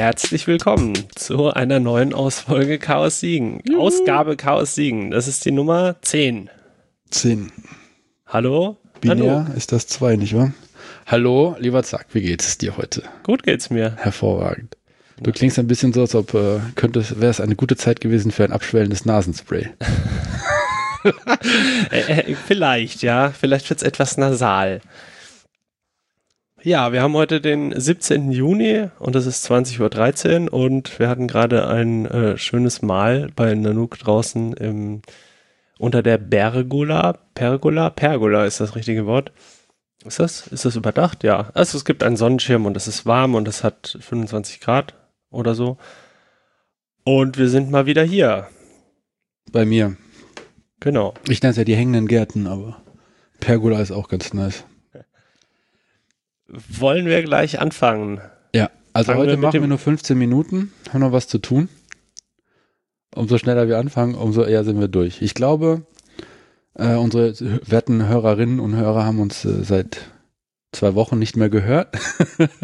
Herzlich willkommen zu einer neuen Ausfolge Chaos Siegen. Juhu. Ausgabe Chaos Siegen. Das ist die Nummer 10. 10. Hallo? Binär Hallo. ist das 2, nicht wahr? Hallo, lieber Zack, wie geht es dir heute? Gut geht's mir. Hervorragend. Du klingst ein bisschen so, als ob äh, könnte wäre es eine gute Zeit gewesen für ein abschwellendes Nasenspray. Äh, äh, vielleicht, ja. Vielleicht wird es etwas nasal. Ja, wir haben heute den 17. Juni und es ist 20.13 Uhr und wir hatten gerade ein äh, schönes Mahl bei Nanook draußen im, unter der Pergola. Pergola? Pergola ist das richtige Wort. Ist das? Ist das überdacht? Ja. Also es gibt einen Sonnenschirm und es ist warm und es hat 25 Grad oder so. Und wir sind mal wieder hier. Bei mir. Genau. Ich nenne es ja die hängenden Gärten, aber Pergola ist auch ganz nice. Wollen wir gleich anfangen? Ja, also Fangen heute wir machen wir nur 15 Minuten, haben noch was zu tun. Umso schneller wir anfangen, umso eher sind wir durch. Ich glaube, äh, unsere werten Hörerinnen und Hörer haben uns äh, seit zwei Wochen nicht mehr gehört.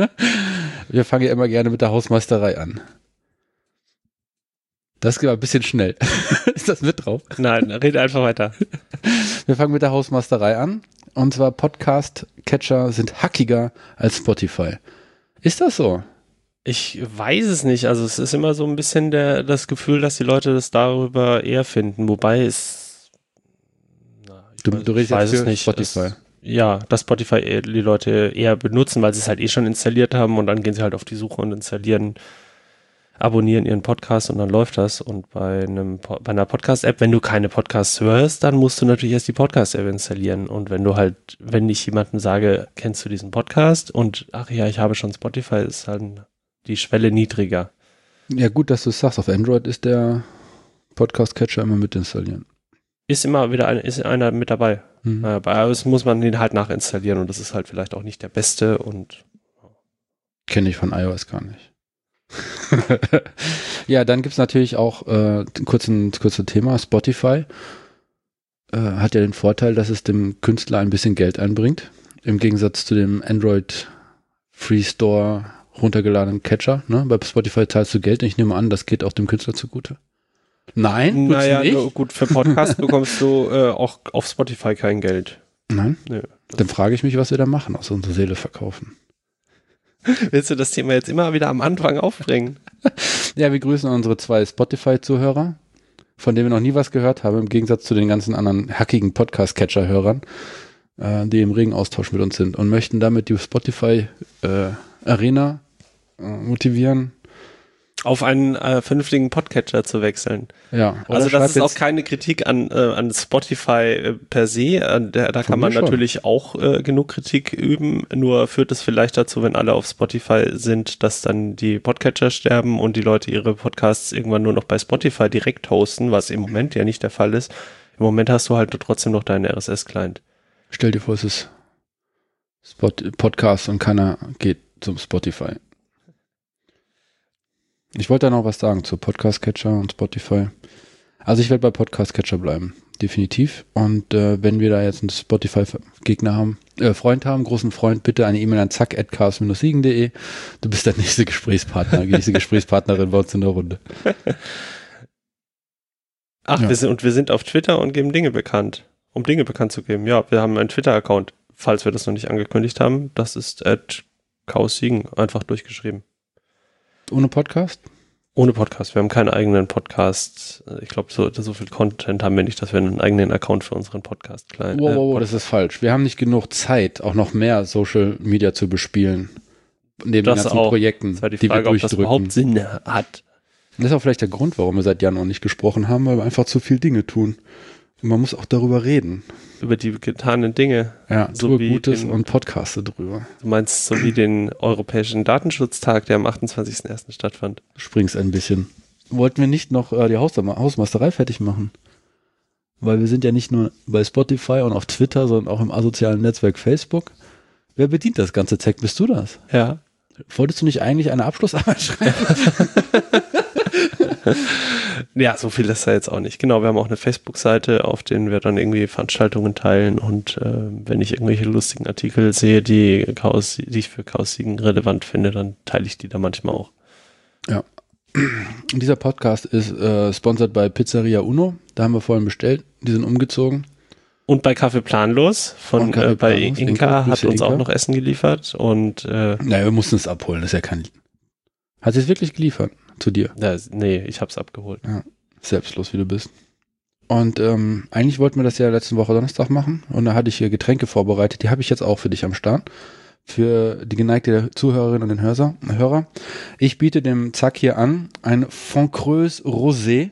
wir fangen ja immer gerne mit der Hausmeisterei an. Das geht ein bisschen schnell. Ist das mit drauf? Nein, rede einfach weiter. Wir fangen mit der Hausmeisterei an. Und zwar Podcast-Catcher sind hackiger als Spotify. Ist das so? Ich weiß es nicht. Also es ist immer so ein bisschen der, das Gefühl, dass die Leute das darüber eher finden. Wobei es. Na, du, weiß, du redest jetzt für nicht. Spotify. Es, ja, dass Spotify die Leute eher benutzen, weil sie es halt eh schon installiert haben und dann gehen sie halt auf die Suche und installieren abonnieren ihren Podcast und dann läuft das. Und bei einem bei einer Podcast-App, wenn du keine Podcasts hörst, dann musst du natürlich erst die Podcast-App installieren. Und wenn du halt, wenn ich jemandem sage, kennst du diesen Podcast und ach ja, ich habe schon Spotify, ist halt die Schwelle niedriger. Ja, gut, dass du es sagst. Auf Android ist der Podcast-Catcher immer mit installieren. Ist immer wieder ein, ist einer mit dabei. Mhm. Äh, bei iOS muss man den halt nachinstallieren und das ist halt vielleicht auch nicht der beste und. Kenne ich von iOS gar nicht. ja, dann gibt es natürlich auch äh, kurzen, kurze Thema, Spotify äh, hat ja den Vorteil, dass es dem Künstler ein bisschen Geld einbringt. Im Gegensatz zu dem Android Free Store runtergeladenen Catcher. Ne? Bei Spotify zahlst du Geld und ich nehme an, das geht auch dem Künstler zugute. Nein, naja, nicht? gut, für Podcast bekommst du äh, auch auf Spotify kein Geld. Nein? Nö, Dann frage ich mich, was wir da machen, aus unserer Seele verkaufen. Willst du das Thema jetzt immer wieder am Anfang aufbringen? ja, wir grüßen unsere zwei Spotify-Zuhörer, von denen wir noch nie was gehört haben, im Gegensatz zu den ganzen anderen hackigen Podcast-Catcher-Hörern, äh, die im regen Austausch mit uns sind und möchten damit die Spotify-Arena äh, äh, motivieren, auf einen äh, vernünftigen Podcatcher zu wechseln. Ja. Also das ist auch keine Kritik an, äh, an Spotify äh, per se. Äh, da, da kann man natürlich auch äh, genug Kritik üben. Nur führt es vielleicht dazu, wenn alle auf Spotify sind, dass dann die Podcatcher sterben und die Leute ihre Podcasts irgendwann nur noch bei Spotify direkt hosten, was im Moment ja nicht der Fall ist. Im Moment hast du halt trotzdem noch deinen RSS-Client. Stell dir vor, es ist Spot Podcast und keiner geht zum Spotify. Ich wollte da noch was sagen zu Podcast Catcher und Spotify. Also ich werde bei Podcast Catcher bleiben, definitiv. Und äh, wenn wir da jetzt einen Spotify-Gegner haben, äh, Freund haben, großen Freund, bitte eine E-Mail an zack.cast-siegen.de. Du bist der nächste Gesprächspartner, die nächste Gesprächspartnerin bei uns in der Runde. Ach, ja. wir sind, und wir sind auf Twitter und geben Dinge bekannt. Um Dinge bekannt zu geben. Ja, wir haben einen Twitter-Account, falls wir das noch nicht angekündigt haben. Das ist at Chaos Siegen, einfach durchgeschrieben. Ohne Podcast? Ohne Podcast. Wir haben keinen eigenen Podcast. Ich glaube, so, so viel Content haben wir nicht, dass wir einen eigenen Account für unseren Podcast klein. Wow, wow, wow, das ist falsch. Wir haben nicht genug Zeit, auch noch mehr Social Media zu bespielen. Neben das den ganzen auch. Projekten, das war die, die Frage, wir durchdrücken. Ob das überhaupt Sinn hat. Das ist auch vielleicht der Grund, warum wir seit noch nicht gesprochen haben, weil wir einfach zu viel Dinge tun. Man muss auch darüber reden. Über die getanen Dinge. Ja, so wie Gutes den, und Podcaste drüber. Du meinst so wie den Europäischen Datenschutztag, der am 28.01. stattfand. Springst ein bisschen. Wollten wir nicht noch äh, die Haus Hausmeisterei fertig machen? Weil wir sind ja nicht nur bei Spotify und auf Twitter, sondern auch im asozialen Netzwerk Facebook. Wer bedient das ganze Zeug? Bist du das? Ja. Wolltest du nicht eigentlich eine Abschlussarbeit schreiben? ja, so viel ist da jetzt auch nicht. Genau, wir haben auch eine Facebook-Seite, auf denen wir dann irgendwie Veranstaltungen teilen und äh, wenn ich irgendwelche lustigen Artikel sehe, die, Chaos, die ich für Chaos relevant finde, dann teile ich die da manchmal auch. Und dieser Podcast ist äh, sponsored bei Pizzeria Uno. Da haben wir vorhin bestellt. Die sind umgezogen. Und bei Kaffee Planlos von Kaffee äh, bei Planlos, Inka, Inka, hat uns auch Inka. noch Essen geliefert und äh, Naja, wir mussten es abholen. Das ist ja kein. Hat sie es wirklich geliefert zu dir? da, nee, ich hab's abgeholt. Selbstlos, wie du bist. Und ähm, eigentlich wollten wir das ja letzte Woche Donnerstag machen. Und da hatte ich hier Getränke vorbereitet. Die habe ich jetzt auch für dich am Start. Für die geneigte Zuhörerin und den Hörser, Hörer. Ich biete dem Zack hier an ein Foncreuse Rosé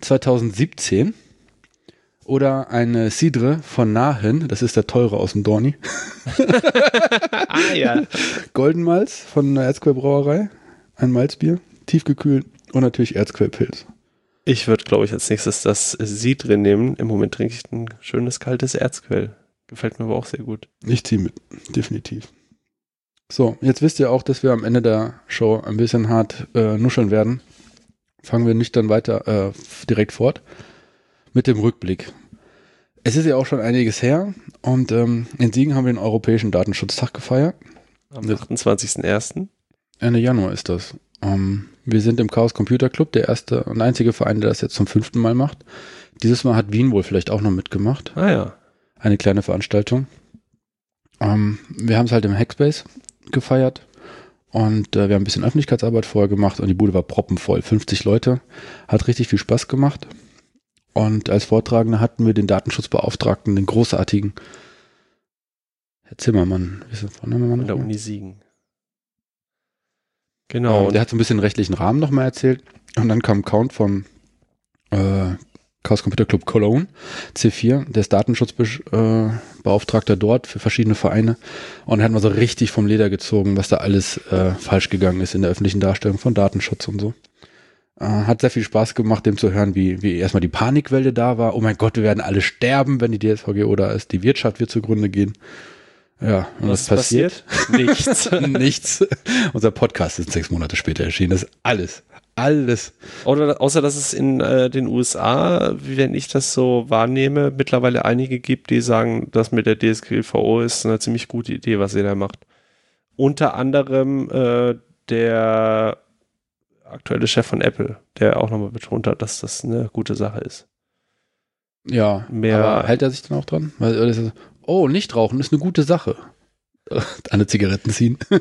2017 oder eine Cidre von Nahen. Das ist der teure aus dem Dorni. Ah ja. Goldenmalz von der Erzquellbrauerei. Ein Malzbier. Tiefgekühlt. Und natürlich Erzquellpilz. Ich würde, glaube ich, als nächstes das Sie drin nehmen. Im Moment trinke ich ein schönes kaltes Erzquell. Gefällt mir aber auch sehr gut. Ich ziehe mit, definitiv. So, jetzt wisst ihr auch, dass wir am Ende der Show ein bisschen hart äh, nuscheln werden. Fangen wir nicht dann weiter äh, direkt fort mit dem Rückblick. Es ist ja auch schon einiges her und ähm, in Siegen haben wir den Europäischen Datenschutztag gefeiert. Am Ja. 28.01. Ende Januar ist das. Ähm, wir sind im Chaos Computer Club, der erste und einzige Verein, der das jetzt zum fünften Mal macht. Dieses Mal hat Wien wohl vielleicht auch noch mitgemacht. Ah ja. eine kleine Veranstaltung. Ähm, wir haben es halt im Hackspace gefeiert und äh, wir haben ein bisschen Öffentlichkeitsarbeit vorher gemacht und die Bude war proppenvoll. 50 Leute. Hat richtig viel Spaß gemacht. Und als Vortragender hatten wir den Datenschutzbeauftragten, den großartigen Herr Zimmermann. Wie ist der Vorname der? Uni Siegen. Genau. und der hat so ein bisschen den rechtlichen Rahmen nochmal erzählt. Und dann kam Count vom äh, Chaos Computer Club Cologne, C4, der ist Datenschutzbeauftragter äh, dort für verschiedene Vereine. Und er hat mal so richtig vom Leder gezogen, was da alles äh, falsch gegangen ist in der öffentlichen Darstellung von Datenschutz und so. Äh, hat sehr viel Spaß gemacht, dem zu hören, wie, wie erstmal die Panikwelle da war. Oh mein Gott, wir werden alle sterben, wenn die DSVGO da ist. Die Wirtschaft wird zugrunde gehen. Ja, und was, ist passiert? Nichts. Nichts. Unser Podcast ist sechs Monate später erschienen. Das ist alles. Alles. Oder außer dass es in äh, den USA, wenn ich das so wahrnehme, mittlerweile einige gibt, die sagen, das mit der DSGVO ist eine ziemlich gute Idee, was ihr da macht. Unter anderem äh, der aktuelle Chef von Apple, der auch nochmal betont hat, dass das eine gute Sache ist. Ja, Mehr- aber hält er sich dann auch dran? Weil, oh, nicht rauchen ist eine gute Sache. An Zigaretten ziehen.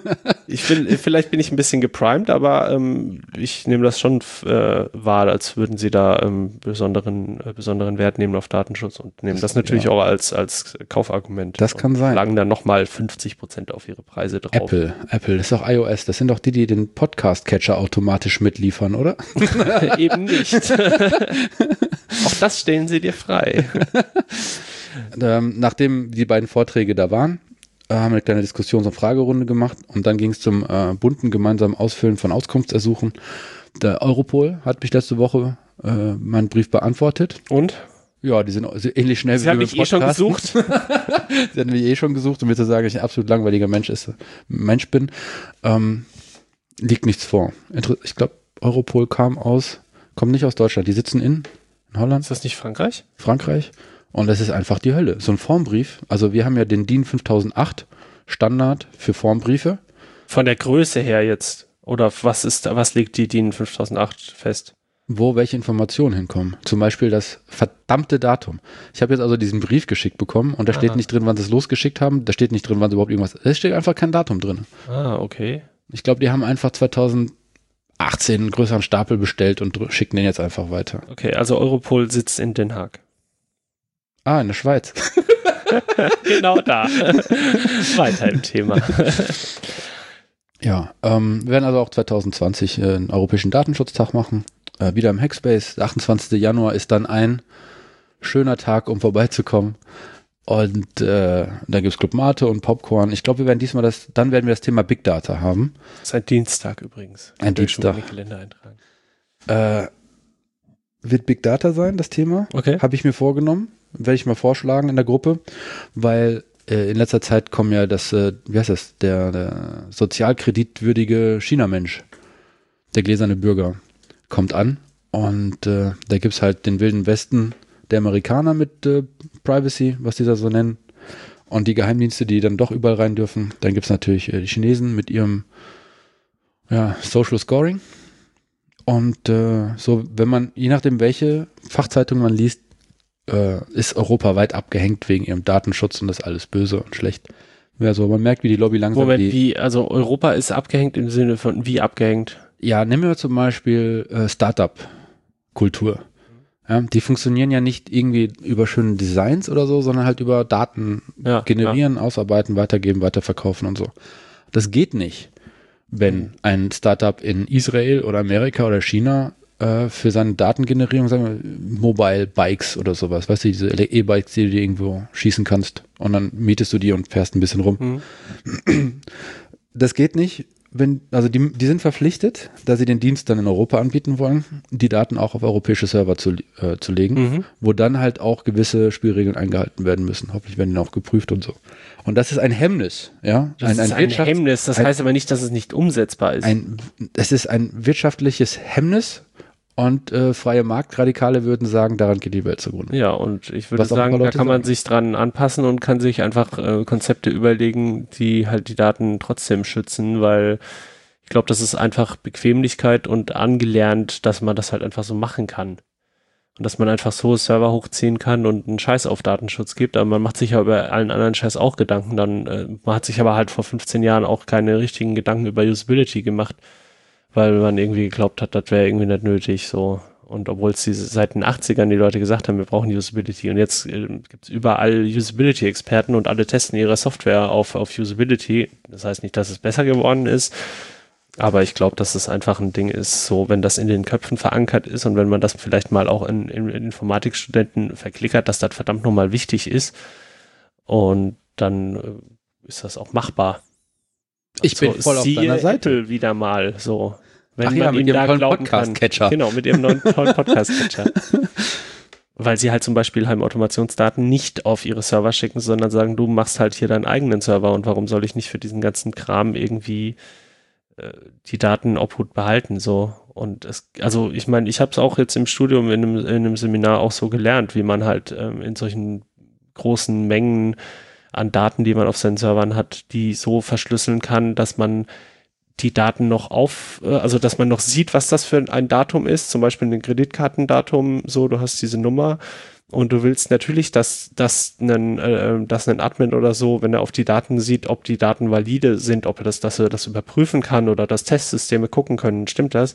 Ich bin, vielleicht bin ich ein bisschen geprimed, aber ähm, ich nehme das schon äh, wahr, als würden sie da ähm, besonderen, äh, besonderen Wert nehmen auf Datenschutz und nehmen das, natürlich ja. auch als, als Kaufargument. Das kann und sein. Schlagen dann nochmal 50 Prozent auf ihre Preise drauf. Apple, Apple, das ist doch iOS. Das sind doch die, die den Podcast-Catcher automatisch mitliefern, oder? Eben nicht. auch das stellen sie dir frei. Ähm, nachdem die beiden Vorträge da waren, haben wir eine kleine Diskussions- und Fragerunde gemacht und dann ging es zum äh, bunten gemeinsamen Ausfüllen von Auskunftsersuchen. Der Europol hat mich letzte Woche äh, meinen Brief beantwortet. Und? Ja, die sind ähnlich schnell Sie haben wir mich eh schon gesucht. Sie hatten mich eh schon gesucht, um mir zu sagen, ich ein absolut langweiliger Mensch, ist, Mensch bin. Ähm, liegt nichts vor. Ich glaube, Europol kam aus, kommt nicht aus Deutschland. Die sitzen in, in Holland, Ist das nicht Frankreich? Frankreich. Und das ist einfach die Hölle. So ein Formbrief. Also wir haben ja den DIN 5008 Standard für Formbriefe. Von der Größe her jetzt. Oder was ist, was legt die DIN 5008 fest? wo welche Informationen hinkommen. Zum Beispiel das verdammte Datum. Ich habe jetzt also diesen Brief geschickt bekommen und da steht Aha. nicht drin, wann sie es losgeschickt haben. Da steht nicht drin, wann sie überhaupt irgendwas. Es steht einfach kein Datum drin. Ah, okay. Ich glaube, die haben einfach 2018 einen größeren Stapel bestellt und schicken den jetzt einfach weiter. Okay, also Europol sitzt in Den Haag. Ah, in der Schweiz. genau da. Weiter im Thema. Ja, ähm, wir werden also auch 2020 äh, einen Europäischen Datenschutztag machen. Äh, wieder im Hackspace. Der 28. Januar ist dann ein schöner Tag, um vorbeizukommen. Und äh, dann gibt's Club Mate und Popcorn. Ich glaube, wir werden diesmal das, dann werden wir das Thema Big Data haben. Das ist ein Dienstag übrigens. Ein Dienstag. Äh, wird Big Data sein, das Thema? Okay. Habe ich mir vorgenommen. Werde ich mal vorschlagen in der Gruppe, weil äh, in letzter Zeit kommen ja das, äh, wie heißt das, der, der sozialkreditwürdige China-Mensch, der gläserne Bürger, kommt an und äh, da gibt's halt den wilden Westen der Amerikaner mit äh, Privacy, was die da so nennen, und die Geheimdienste, die dann doch überall rein dürfen. Dann gibt's natürlich äh, die Chinesen mit ihrem ja, Social Scoring. Und äh, so, wenn man, je nachdem, welche Fachzeitung man liest, äh, ist Europa weit abgehängt wegen ihrem Datenschutz und das ist alles böse und schlecht. Ja, so, man merkt, wie die Lobby langsam. Moment, die, wie, also Europa ist abgehängt im Sinne von wie abgehängt? Ja, nehmen wir zum Beispiel äh, Startup-Kultur. Ja, die funktionieren ja nicht irgendwie über schöne Designs oder so, sondern halt über Daten Ja, generieren, ausarbeiten, weitergeben, weiterverkaufen und so. Das geht nicht, wenn ein Startup in Israel oder Amerika oder China äh, für seine Datengenerierung, sagen wir, Mobile Bikes oder sowas, weißt du, diese E-Bikes, die du dir irgendwo schießen kannst und dann mietest du die und fährst ein bisschen rum. Hm. Das geht nicht, wenn, also die, die sind verpflichtet, da sie den Dienst dann in Europa anbieten wollen, die Daten auch auf europäische Server zu, äh, zu legen, Mhm. wo dann halt auch gewisse Spielregeln eingehalten werden müssen. Hoffentlich werden die auch geprüft und so. Und das ist ein Hemmnis, ja. Das ist ein Wirtschafts- Hemmnis, das ein- heißt aber nicht, dass es nicht umsetzbar ist. ein, es ist ein wirtschaftliches Hemmnis und äh, freie Marktradikale würden sagen, daran geht die Welt zugrunde. ja, und ich würde sagen, da kann man sagen. sich dran anpassen und kann sich einfach äh, Konzepte überlegen, die halt die Daten trotzdem schützen, weil ich glaube, das ist einfach Bequemlichkeit und angelernt, dass man das halt einfach so machen kann. Und dass man einfach so Server hochziehen kann und einen Scheiß auf Datenschutz gibt. Aber man macht sich ja über allen anderen Scheiß auch Gedanken. Dann, äh, man hat sich aber halt vor 15 Jahren auch keine richtigen Gedanken über Usability gemacht, weil man irgendwie geglaubt hat, das wäre irgendwie nicht nötig. So. Und obwohl es diese, seit den 80ern die Leute gesagt haben, wir brauchen Usability. Und jetzt äh, gibt es überall Usability-Experten und alle testen ihre Software auf, auf Usability. Das heißt nicht, dass es besser geworden ist. Aber ich glaube, dass es einfach ein Ding ist, so wenn das in den Köpfen verankert ist und wenn man das vielleicht mal auch in, in, in Informatikstudenten verklickert, dass das verdammt nochmal wichtig ist. Und dann äh, ist das auch machbar. Ich bin voll auf deiner Seite. Apple wieder mal so. Wenn Ach ja, mit ihrem kann. Podcast-Catcher. Genau, mit ihrem neuen tollen Podcast-Catcher. Weil sie halt zum Beispiel Heimautomationsdaten nicht auf ihre Server schicken, sondern sagen, du machst halt hier deinen eigenen Server und warum soll ich nicht für diesen ganzen Kram irgendwie äh, die Datenobhut behalten so und es also ich meine ich habe es auch jetzt im Studium in einem, in einem Seminar auch so gelernt wie man halt ähm, in solchen großen Mengen an Daten die man auf seinen Servern hat die so verschlüsseln kann dass man die Daten noch auf, äh, also dass man noch sieht, was das für ein Datum ist, zum Beispiel ein Kreditkartendatum, so, du hast diese Nummer und du willst natürlich, dass, dass, ein, äh, dass ein Admin oder so, wenn er auf die Daten sieht, ob die Daten valide sind, ob er das, dass er das überprüfen kann oder dass Testsysteme gucken können, stimmt das?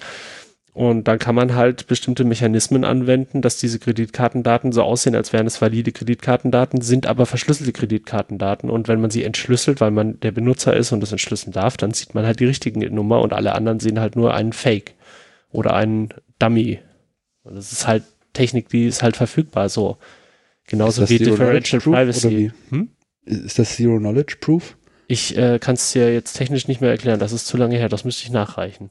Und dann kann man halt bestimmte Mechanismen anwenden, dass diese Kreditkartendaten so aussehen, als wären es valide Kreditkartendaten, sind aber verschlüsselte Kreditkartendaten. Und wenn man sie entschlüsselt, weil man der Benutzer ist und das entschlüsseln darf, dann sieht man halt die richtige Nummer und alle anderen sehen halt nur einen Fake oder einen Dummy. Und das ist halt Technik, die ist halt verfügbar so. Genauso wie Differential Privacy. wie? Hm? Ist das Zero Knowledge Proof? Ich äh, kann es dir jetzt technisch nicht mehr erklären, das ist zu lange her, das müsste ich nachreichen.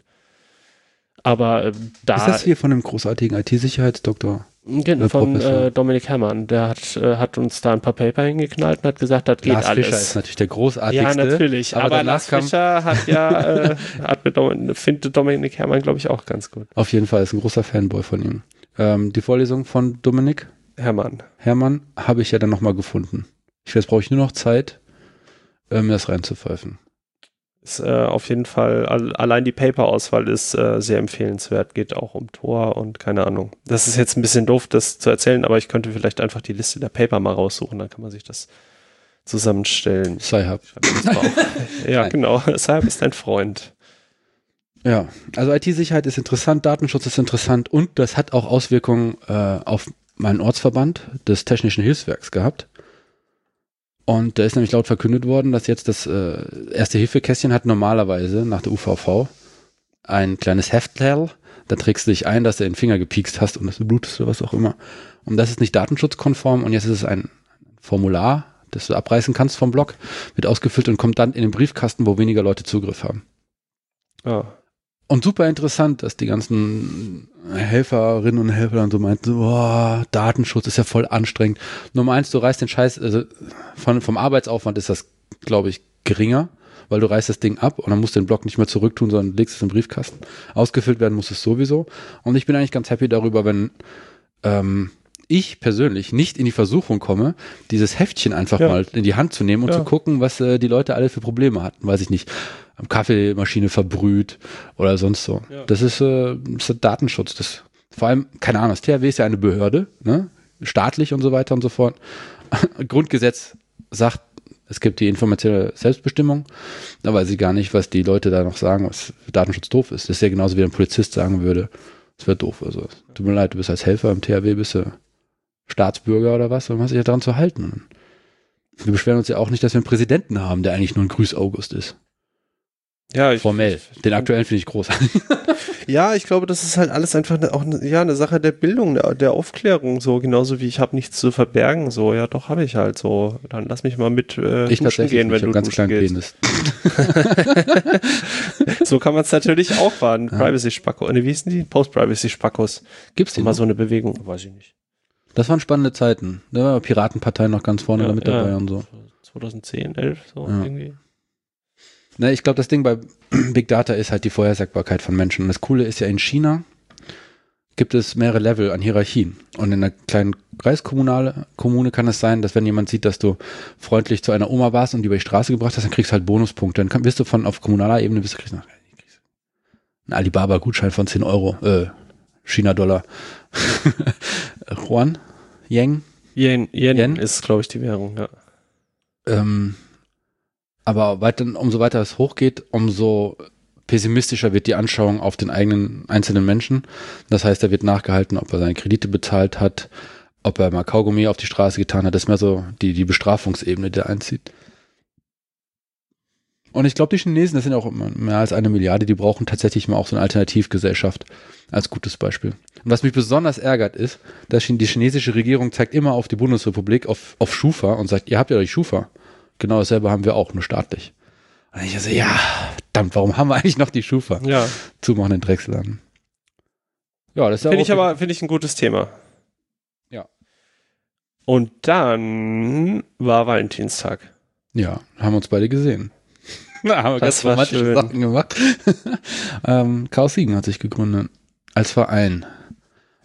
Aber äh, da ist das hier von einem großartigen IT-Sicherheitsdoktor? Genau, Äh, von Professor. äh, Dominik Herrmann. Der hat, äh, hat uns da ein paar Paper hingeknallt und hat gesagt, das geht Lars alles. Fischer ist natürlich der großartigste. ja, natürlich. aber Aber, Lars Fischer hat ja, äh, hat mit Domin findet Dominik Herrmann, glaube ich, auch ganz gut. Auf jeden Fall ist ein großer Fanboy von ihm. Ähm, die Vorlesung von Dominik Herrmann. Hermann habe ich ja dann nochmal gefunden. Ich weiß, brauche ich nur noch Zeit, äh, mir das reinzupfeifen. Ist äh, auf jeden Fall, al allein die Paper-Auswahl ist äh, sehr empfehlenswert. Geht auch um Tor und keine Ahnung. Das ist jetzt ein bisschen doof, das zu erzählen, aber ich könnte vielleicht einfach die Liste der Paper mal raussuchen, dann kann man sich das zusammenstellen. Sci-Hub. Ja, genau. Deshalb ist dein Freund. Ja, also IT-Sicherheit ist interessant, Datenschutz ist interessant und das hat auch Auswirkungen äh, auf meinen Ortsverband des Technischen Hilfswerks gehabt. Und da ist nämlich laut verkündet worden, dass jetzt das äh, erste Hilfekästchen hat normalerweise nach der UVV ein kleines Heftlerl. Da trägst du dich ein, dass du den Finger gepiekst hast und dass du blutest oder was auch immer. Und das ist nicht datenschutzkonform und jetzt ist es ein Formular, das du abreißen kannst vom Blog, wird ausgefüllt und kommt dann in den Briefkasten, wo weniger Leute Zugriff haben. Ja. Und super interessant, dass die ganzen Helferinnen und Helfer dann so meinten, boah, Datenschutz ist ja voll anstrengend. Nummer eins, du reißt den Scheiß, also von, vom Arbeitsaufwand ist das, glaube ich, geringer, weil du reißt das Ding ab und dann musst du den Block nicht mehr zurücktun, sondern legst es im Briefkasten. Ausgefüllt werden muss es sowieso. Und ich bin eigentlich ganz happy darüber, wenn ähm, ich persönlich nicht in die Versuchung komme, dieses Heftchen einfach Ja. mal in die Hand zu nehmen und Ja. zu gucken, was äh, die Leute alle für Probleme hatten. Weiß ich nicht. Kaffeemaschine verbrüht oder sonst so. Ja. Das ist, äh, das ist Datenschutz. Das, vor allem, keine Ahnung, das THW ist ja eine Behörde, ne? staatlich und so weiter und so fort. Grundgesetz sagt, es gibt die informationelle Selbstbestimmung, da weiß ich gar nicht, was die Leute da noch sagen, was Datenschutz doof ist. Das ist ja genauso wie ein Polizist sagen würde, es wäre doof. Also, tut mir leid, du bist als Helfer im THW, bist du Staatsbürger oder was, dann hast du dich ja daran zu halten. Wir beschweren uns ja auch nicht, dass wir einen Präsidenten haben, der eigentlich nur ein Grüß-August ist. Ja, ich, Formell. Den aktuellen finde ich großartig. Ja, ich glaube, das ist halt alles einfach ne, auch ne, ja, eine Sache der Bildung, der, der Aufklärung, so genauso wie ich habe nichts zu verbergen, so ja, doch habe ich halt so. Dann lass mich mal mit äh, Ich duschen gehen, wenn ich du ganz duschen gehst. Penis. So kann man es natürlich auch fahren. Privacy-Spacko. Ne, wie hießen die? Post-Privacy-Spackos. Gibt's die Mal noch? so eine Bewegung. Weiß ich nicht. Das waren spannende Zeiten. Da war Piratenpartei noch ganz vorne Ja, da mit ja. dabei und so. 2010, 11, so Ja. irgendwie. Ne, ich glaube, das Ding bei Big Data ist halt die Vorhersagbarkeit von Menschen. Und das Coole ist ja, in China gibt es mehrere Level an Hierarchien. Und in einer kleinen Kreiskommunale Kommune kann es sein, dass wenn jemand sieht, dass du freundlich zu einer Oma warst und die über die Straße gebracht hast, dann kriegst du halt Bonuspunkte. Dann kann, bist du von auf kommunaler Ebene, bist du kriegst noch einen Alibaba-Gutschein von 10 Euro, äh, China-Dollar. Juan, Yang, Yen, Yen, Yen? ist, glaube ich, die Währung, ja. Ähm, aber weiter, umso weiter es hochgeht, umso pessimistischer wird die Anschauung auf den eigenen einzelnen Menschen. Das heißt, er wird nachgehalten, ob er seine Kredite bezahlt hat, ob er mal Kaugummi auf die Straße getan hat. Das ist mehr so die, die Bestrafungsebene, die er einzieht. Und ich glaube, die Chinesen, das sind auch mehr als eine Milliarde, die brauchen tatsächlich mal auch so eine Alternativgesellschaft als gutes Beispiel. Und was mich besonders ärgert ist, dass die chinesische Regierung zeigt immer auf die Bundesrepublik, auf, auf Schufa und sagt, ihr habt ja die Schufa. Genau dasselbe haben wir auch, nur staatlich. Und ich so, ja, verdammt, warum haben wir eigentlich noch die Schufa? Ja, Zumachen den Drecksladen. Ja, das ist ja finde ich aber, finde ich ein gutes Thema. Ja. Und dann war Valentinstag. Ja, haben uns beide gesehen. Da haben wir Das ganz war romantische schön. Sachen gemacht. ähm, Chaos Siegen hat sich gegründet. Als Verein.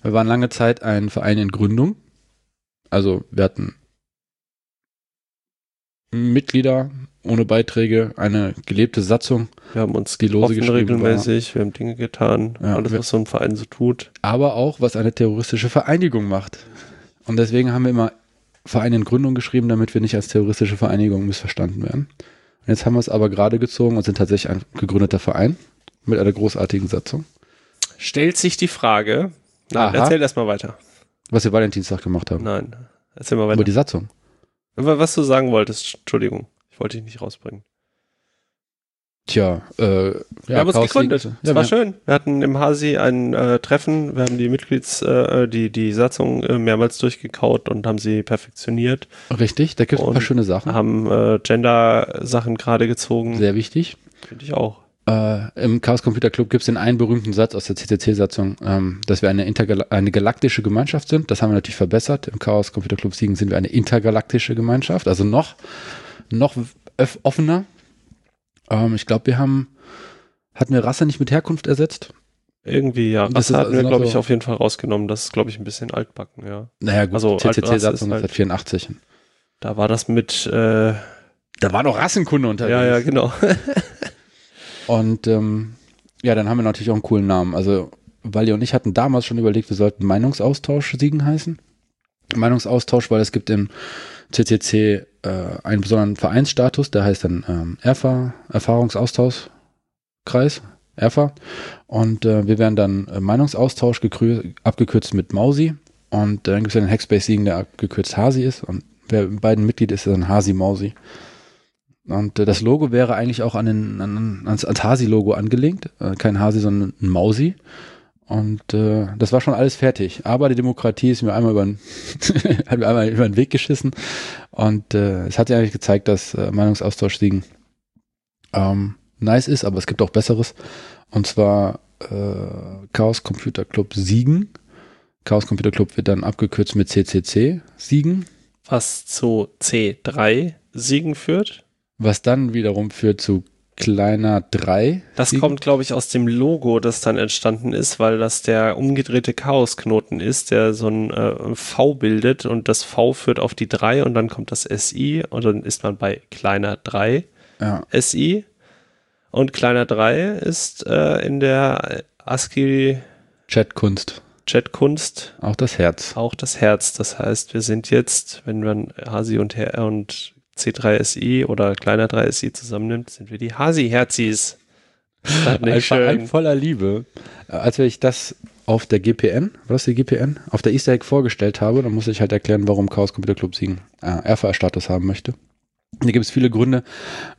Wir waren lange Zeit ein Verein in Gründung. Also wir hatten Mitglieder ohne Beiträge, eine gelebte Satzung, Wir haben uns Die Lose geschrieben regelmäßig, wir haben Dinge getan, Ja, alles, wir- was so ein Verein so tut. aber auch, was eine terroristische Vereinigung macht. Und deswegen haben wir immer Verein in Gründung geschrieben, damit wir nicht als terroristische Vereinigung missverstanden werden. Und jetzt haben wir es aber gerade gezogen und sind tatsächlich ein gegründeter Verein mit einer großartigen Satzung. Stellt sich die Frage, nein, Aha. erzähl erst mal weiter. Was wir Valentinstag gemacht haben. Nein, erzähl mal Über weiter. die Satzung. Was du sagen wolltest, Entschuldigung, ich wollte dich nicht rausbringen. Tja, äh, ja, wir haben uns gegründet. League- Es Ja, war schön. Wir hatten im Hasi ein äh, Treffen, wir haben die Mitglieds, äh, die, die Satzung äh, mehrmals durchgekaut und haben sie perfektioniert, richtig, da gibt es ein paar schöne Sachen. haben äh, Gender-Sachen gerade gezogen. Sehr wichtig. Finde ich auch. Äh, Im Chaos Computer Club gibt es den einen berühmten Satz aus der CCC-Satzung, ähm, dass wir eine, eine galaktische Gemeinschaft sind. Das haben wir natürlich verbessert. Im Chaos Computer Club Siegen sind wir eine intergalaktische Gemeinschaft, also noch, noch offener. Ähm, ich glaube, wir haben, hatten wir Rasse nicht mit Herkunft ersetzt? Irgendwie, ja. Das Das hatten wir, also glaube ich, so- auf jeden Fall rausgenommen. Das ist, glaube ich, ein bisschen altbacken, ja. Naja, gut, Also, CCC-Satzung halt- 1984. Da war das mit, äh, Da war noch Rassenkunde unterwegs. ja, ja, genau. Und ähm, ja, dann haben wir natürlich auch einen coolen Namen. Also Wally und ich hatten damals schon überlegt, wir sollten Meinungsaustausch Siegen heißen. Meinungsaustausch, weil es gibt im CCC äh, einen besonderen Vereinsstatus, der heißt dann ähm, ERFA, Erfahrungsaustauschkreis, ERFA. Und äh, wir werden dann äh, Meinungsaustausch abgekürzt mit Mausi. Und dann gibt es ja den Hackspace Siegen, der abgekürzt Hasi ist. Und wer beiden Mitglied ist, ist dann Hasi Mausi. Und äh, das Logo wäre eigentlich auch an den, an, ans, ans Hasi-Logo angelegt. Äh, kein Hasi, sondern ein Mausi. Und äh, das war schon alles fertig. Aber die Demokratie ist mir einmal über den, hat mir einmal über den Weg geschissen. Und äh, es hat sich eigentlich gezeigt, dass äh, Meinungsaustausch Siegen ähm, nice ist, aber es gibt auch Besseres. Und zwar äh, Chaos Computer Club Siegen. Chaos Computer Club wird dann abgekürzt mit CCC Siegen. Was zu C3 Siegen führt. Was dann wiederum führt zu kleiner 3. Das Siegen. kommt, glaube ich, aus dem Logo, das dann entstanden ist, weil das der umgedrehte Chaosknoten ist, der so ein äh, V bildet und das V führt auf die 3 und dann kommt das SI und dann ist man bei kleiner 3 Ja. SI. Und kleiner 3 ist äh, in der ASCII Chatkunst. Chatkunst Auch das Herz. auch das Herz. Das heißt, wir sind jetzt, wenn man Hasi und, Her und C3SI oder kleiner 3SI zusammennimmt, sind wir die Hasi-Herzis. Ein Verein voller Liebe. Äh, Als ich das auf der GPN, war das die GPN, auf der Easter Egg vorgestellt habe, dann musste ich halt erklären, warum Chaos Computer Club Siegen äh, RFA-Status haben möchte. Da gibt es viele Gründe,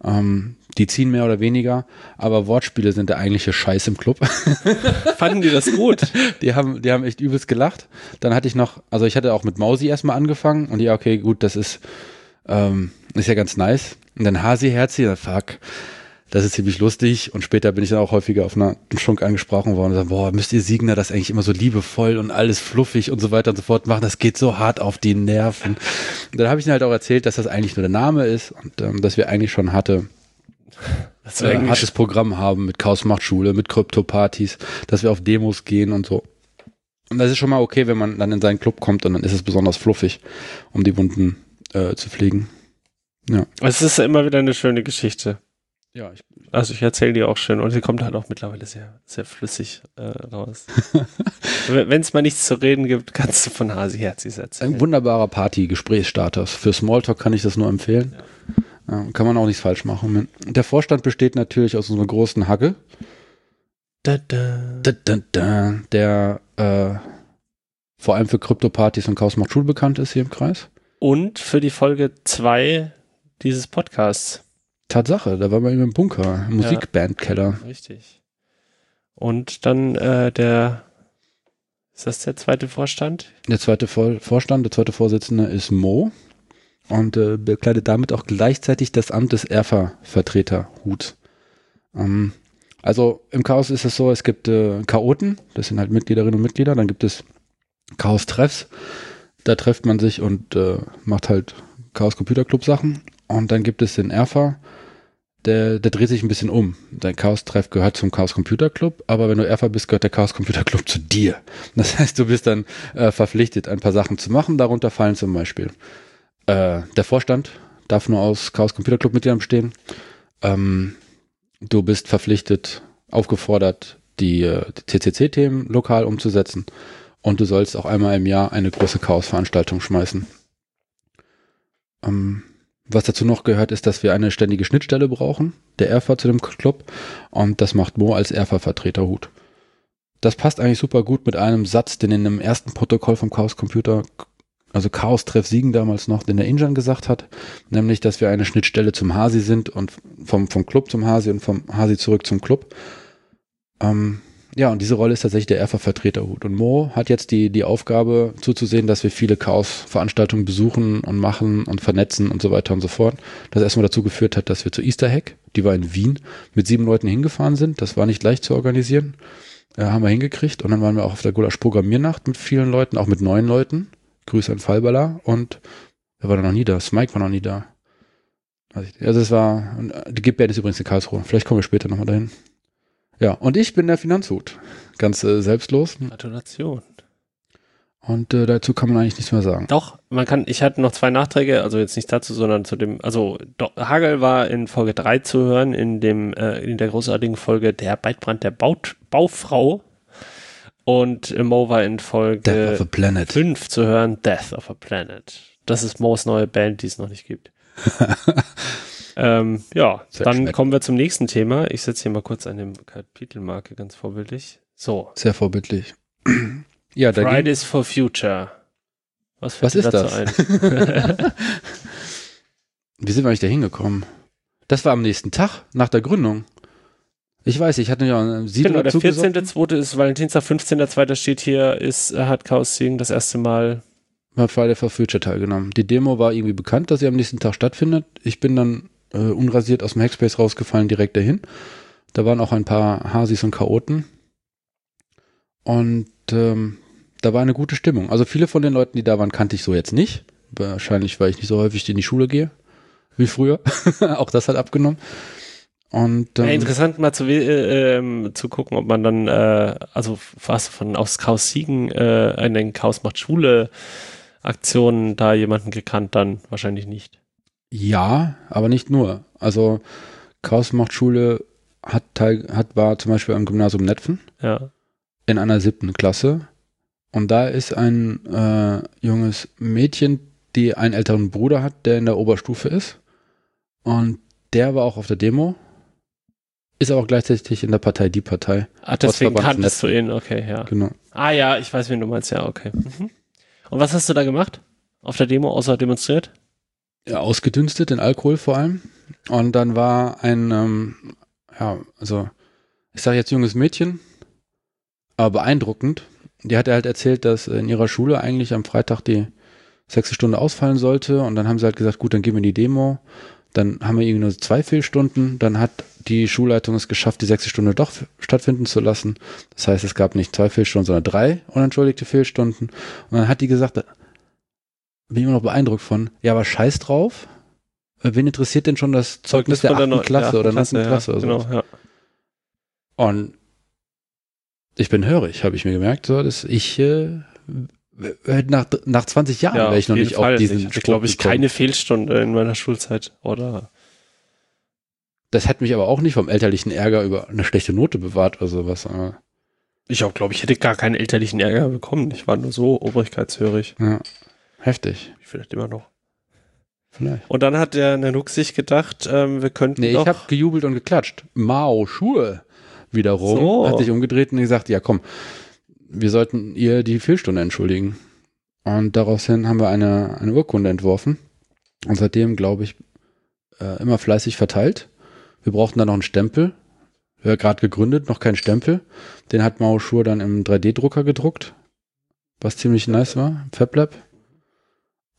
ähm, die ziehen mehr oder weniger, aber Wortspiele sind der eigentliche Scheiß im Club. Fanden die das gut? Die haben, die haben echt übelst gelacht. Dann hatte ich noch, also ich hatte auch mit Mausi erstmal angefangen und ja, okay, gut, das ist, ähm, ist ja ganz nice. Und dann Hasi, Herzi, dann fuck, das ist ziemlich lustig. Und später bin ich dann auch häufiger auf einer Schunk angesprochen worden und sagen, boah, müsst ihr Siegner das eigentlich immer so liebevoll und alles fluffig und so weiter und so fort machen? Das geht so hart auf die Nerven. Und dann habe ich ihnen halt auch erzählt, dass das eigentlich nur der Name ist und ähm, dass wir eigentlich schon hatte, Das äh, hartes Programm haben mit Chaos macht Schule, mit Krypto-Partys, dass wir auf Demos gehen und so. Und das ist schon mal okay, wenn man dann in seinen Club kommt und dann ist es besonders fluffig, um die Wunden äh, zu pflegen. Es ist immer wieder eine schöne Geschichte. Ja, ich, Also ich erzähle die auch schön und sie kommt halt auch mittlerweile sehr, sehr flüssig äh, raus. Wenn es mal nichts zu reden gibt, kannst du von Hasi Herzis erzählen. ein wunderbarer Party-Gesprächsstarter. Für Smalltalk kann ich das nur empfehlen. Ja, kann man auch nichts falsch machen. Der Vorstand besteht natürlich aus unserer großen Hacke, Da, da. da, der äh, vor allem für Krypto-Partys und Chaos macht Schule bekannt ist hier im Kreis. Und für die Folge 2 dieses Podcasts. Tatsache, da war man im Bunker, Musikbandkeller. Richtig. Und dann äh, der, ist das der zweite Vorstand? Der zweite Vor Vorstand, der zweite Vorsitzende ist Mo und äh, bekleidet damit auch gleichzeitig das Amt des ERFA-Vertreterhuts. Ähm, also im Chaos ist es so, es gibt äh, Chaoten, das sind halt Mitgliederinnen und Mitglieder, dann gibt es Chaos-Treffs, da trifft man sich und äh, macht halt Chaos Computer Club Sachen und dann gibt es den ERFA, der, der dreht sich ein bisschen um. Dein Chaos-Treff gehört zum Chaos Computer Club, aber wenn du ERFA bist, gehört der Chaos Computer Club zu dir. Das heißt, du bist dann äh, verpflichtet, ein paar Sachen zu machen. Darunter fallen zum Beispiel äh, der Vorstand darf nur aus Chaos Computer Club Mitgliedern bestehen. Ähm, du bist verpflichtet, aufgefordert, die, äh, die CCC-Themen lokal umzusetzen. Und du sollst auch einmal im Jahr eine große Chaos-Veranstaltung schmeißen. Ähm, was dazu noch gehört, ist, dass wir eine ständige Schnittstelle brauchen, der ERFA zu dem Club. Und das macht Mo als ERFA-Vertreterhut. Das passt eigentlich super gut mit einem Satz, den in dem ersten Protokoll vom Chaos Computer, also Chaos Treff Siegen damals noch, den der Injan gesagt hat, nämlich, dass wir eine Schnittstelle zum Hasi sind und vom, vom Club zum Hasi und vom Hasi zurück zum Club. Ähm, ja, und diese Rolle ist tatsächlich der ERFA-Vertreterhut. Und Mo hat jetzt die, die Aufgabe zuzusehen, dass wir viele Chaos-Veranstaltungen besuchen und machen und vernetzen und so weiter und so fort. Das erstmal dazu geführt hat, dass wir zur Easter Hack, die war in Wien, mit sieben Leuten hingefahren sind. Das war nicht leicht zu organisieren. Äh, haben wir hingekriegt. Und dann waren wir auch auf der Gulasch Programmiernacht mit vielen Leuten, auch mit neun Leuten. Grüße an Fallballer. Und wer war da noch nie da? Smike war noch nie da. Also es war, äh, die GBN ist übrigens in Karlsruhe. Vielleicht kommen wir später nochmal dahin. Ja, und ich bin der Finanzhut. Ganz äh, selbstlos. Gratulation. Und äh, dazu kann man eigentlich nichts mehr sagen. Doch, man kann, ich hatte noch zwei Nachträge, also jetzt nicht dazu, sondern zu dem, also Do, Hagel war in Folge 3 zu hören, in dem, äh, in der großartigen Folge Der Beitbrand der Baut, Baufrau. Und äh, Mo war in Folge a Planet. 5 zu hören, Death of a Planet. Das ist Mo's neue Band, die es noch nicht gibt. ähm, ja, Sehr dann schmeckt. kommen wir zum nächsten Thema. Ich setze hier mal kurz eine Kapitelmarke, ganz vorbildlich. So, Sehr vorbildlich. ja, Fridays for Future. Was, fällt Was ist dazu das? Ein? wie sind wir eigentlich da hingekommen? Das war am nächsten Tag, nach der Gründung. Ich weiß, ich hatte ja einen Siedler genau, der zugesoffen. 14.2. ist Valentinstag, 15.2. steht hier, ist hat Chaos Siegen das erste Mal. Hat Friday for Future teilgenommen. Die Demo war irgendwie bekannt, dass sie am nächsten Tag stattfindet. Ich bin dann äh, unrasiert aus dem Hackspace rausgefallen, direkt dahin. Da waren auch ein paar Hasis und Chaoten. Und ähm, da war eine gute Stimmung. Also viele von den Leuten, die da waren, kannte ich so jetzt nicht. Wahrscheinlich, weil ich nicht so häufig in die Schule gehe wie früher. auch das hat abgenommen. Und ähm, Ja, interessant mal zu, äh, ähm, zu gucken, ob man dann, äh, also was von aus Chaos Siegen, äh, in den Chaos macht Schule Aktionen da jemanden gekannt, dann wahrscheinlich nicht. Ja, aber nicht nur. Also Chaos macht Schule hat, teil, hat war zum Beispiel am Gymnasium Netfen Ja. in einer siebten Klasse. Und da ist ein äh, junges Mädchen, die einen älteren Bruder hat, der in der Oberstufe ist. Und der war auch auf der Demo. Ist aber auch gleichzeitig in der Partei Die Partei. Ah, deswegen kanntest du ihn, okay, ja. Genau. Ah ja, ich weiß, wen du meinst, ja, okay. Mhm. Und was hast du da gemacht? Auf der Demo, außer demonstriert? Ja, ausgedünstet in Alkohol vor allem. Und dann war ein, ähm, ja, also ich sage jetzt junges Mädchen, aber beeindruckend. Die hat halt erzählt, dass in ihrer Schule eigentlich am Freitag die sechste Stunde ausfallen sollte. Und dann haben sie halt gesagt, gut, dann gehen wir in die Demo. Dann haben wir irgendwie nur zwei Fehlstunden. Dann hat die Schulleitung es geschafft, die sechste Stunde doch stattfinden zu lassen. Das heißt, es gab nicht zwei Fehlstunden, sondern drei unentschuldigte Fehlstunden. Und dann hat die gesagt, bin ich immer noch beeindruckt von, ja, aber scheiß drauf. Äh, Wen interessiert denn schon das Zeugnis der von achten Neu- Klasse der oder achten neunten ja, Klasse oder so? Genau, ja. Und ich bin hörig, habe ich mir gemerkt. So, dass ich äh, w- nach, nach 20 Jahren wäre ich noch nicht Fall. auf diesen Ich hatte, glaube ich, keine Fehlstunde in meiner Schulzeit. Oder Das hat mich aber auch nicht vom elterlichen Ärger über eine schlechte Note bewahrt oder sowas. äh, ich auch, glaube ich, hätte gar keinen elterlichen Ärger bekommen. Ich war nur so obrigkeitshörig. Ja, heftig. Ich vielleicht immer noch. Vielleicht. Und dann hat der Nanook sich gedacht, ähm, wir könnten Nee, ich habe gejubelt und geklatscht. Mao, Schuhe. Wiederum So. hat sich umgedreht und gesagt, ja komm, wir sollten ihr die Fehlstunde entschuldigen. Und daraufhin haben wir eine, eine Urkunde entworfen. Und seitdem, glaube ich, äh, immer fleißig verteilt. Wir brauchten dann noch einen Stempel. Wir haben gerade gegründet, noch keinen Stempel. Den hat Mao Schur dann im 3D-Drucker gedruckt, was ziemlich nice war, im FabLab.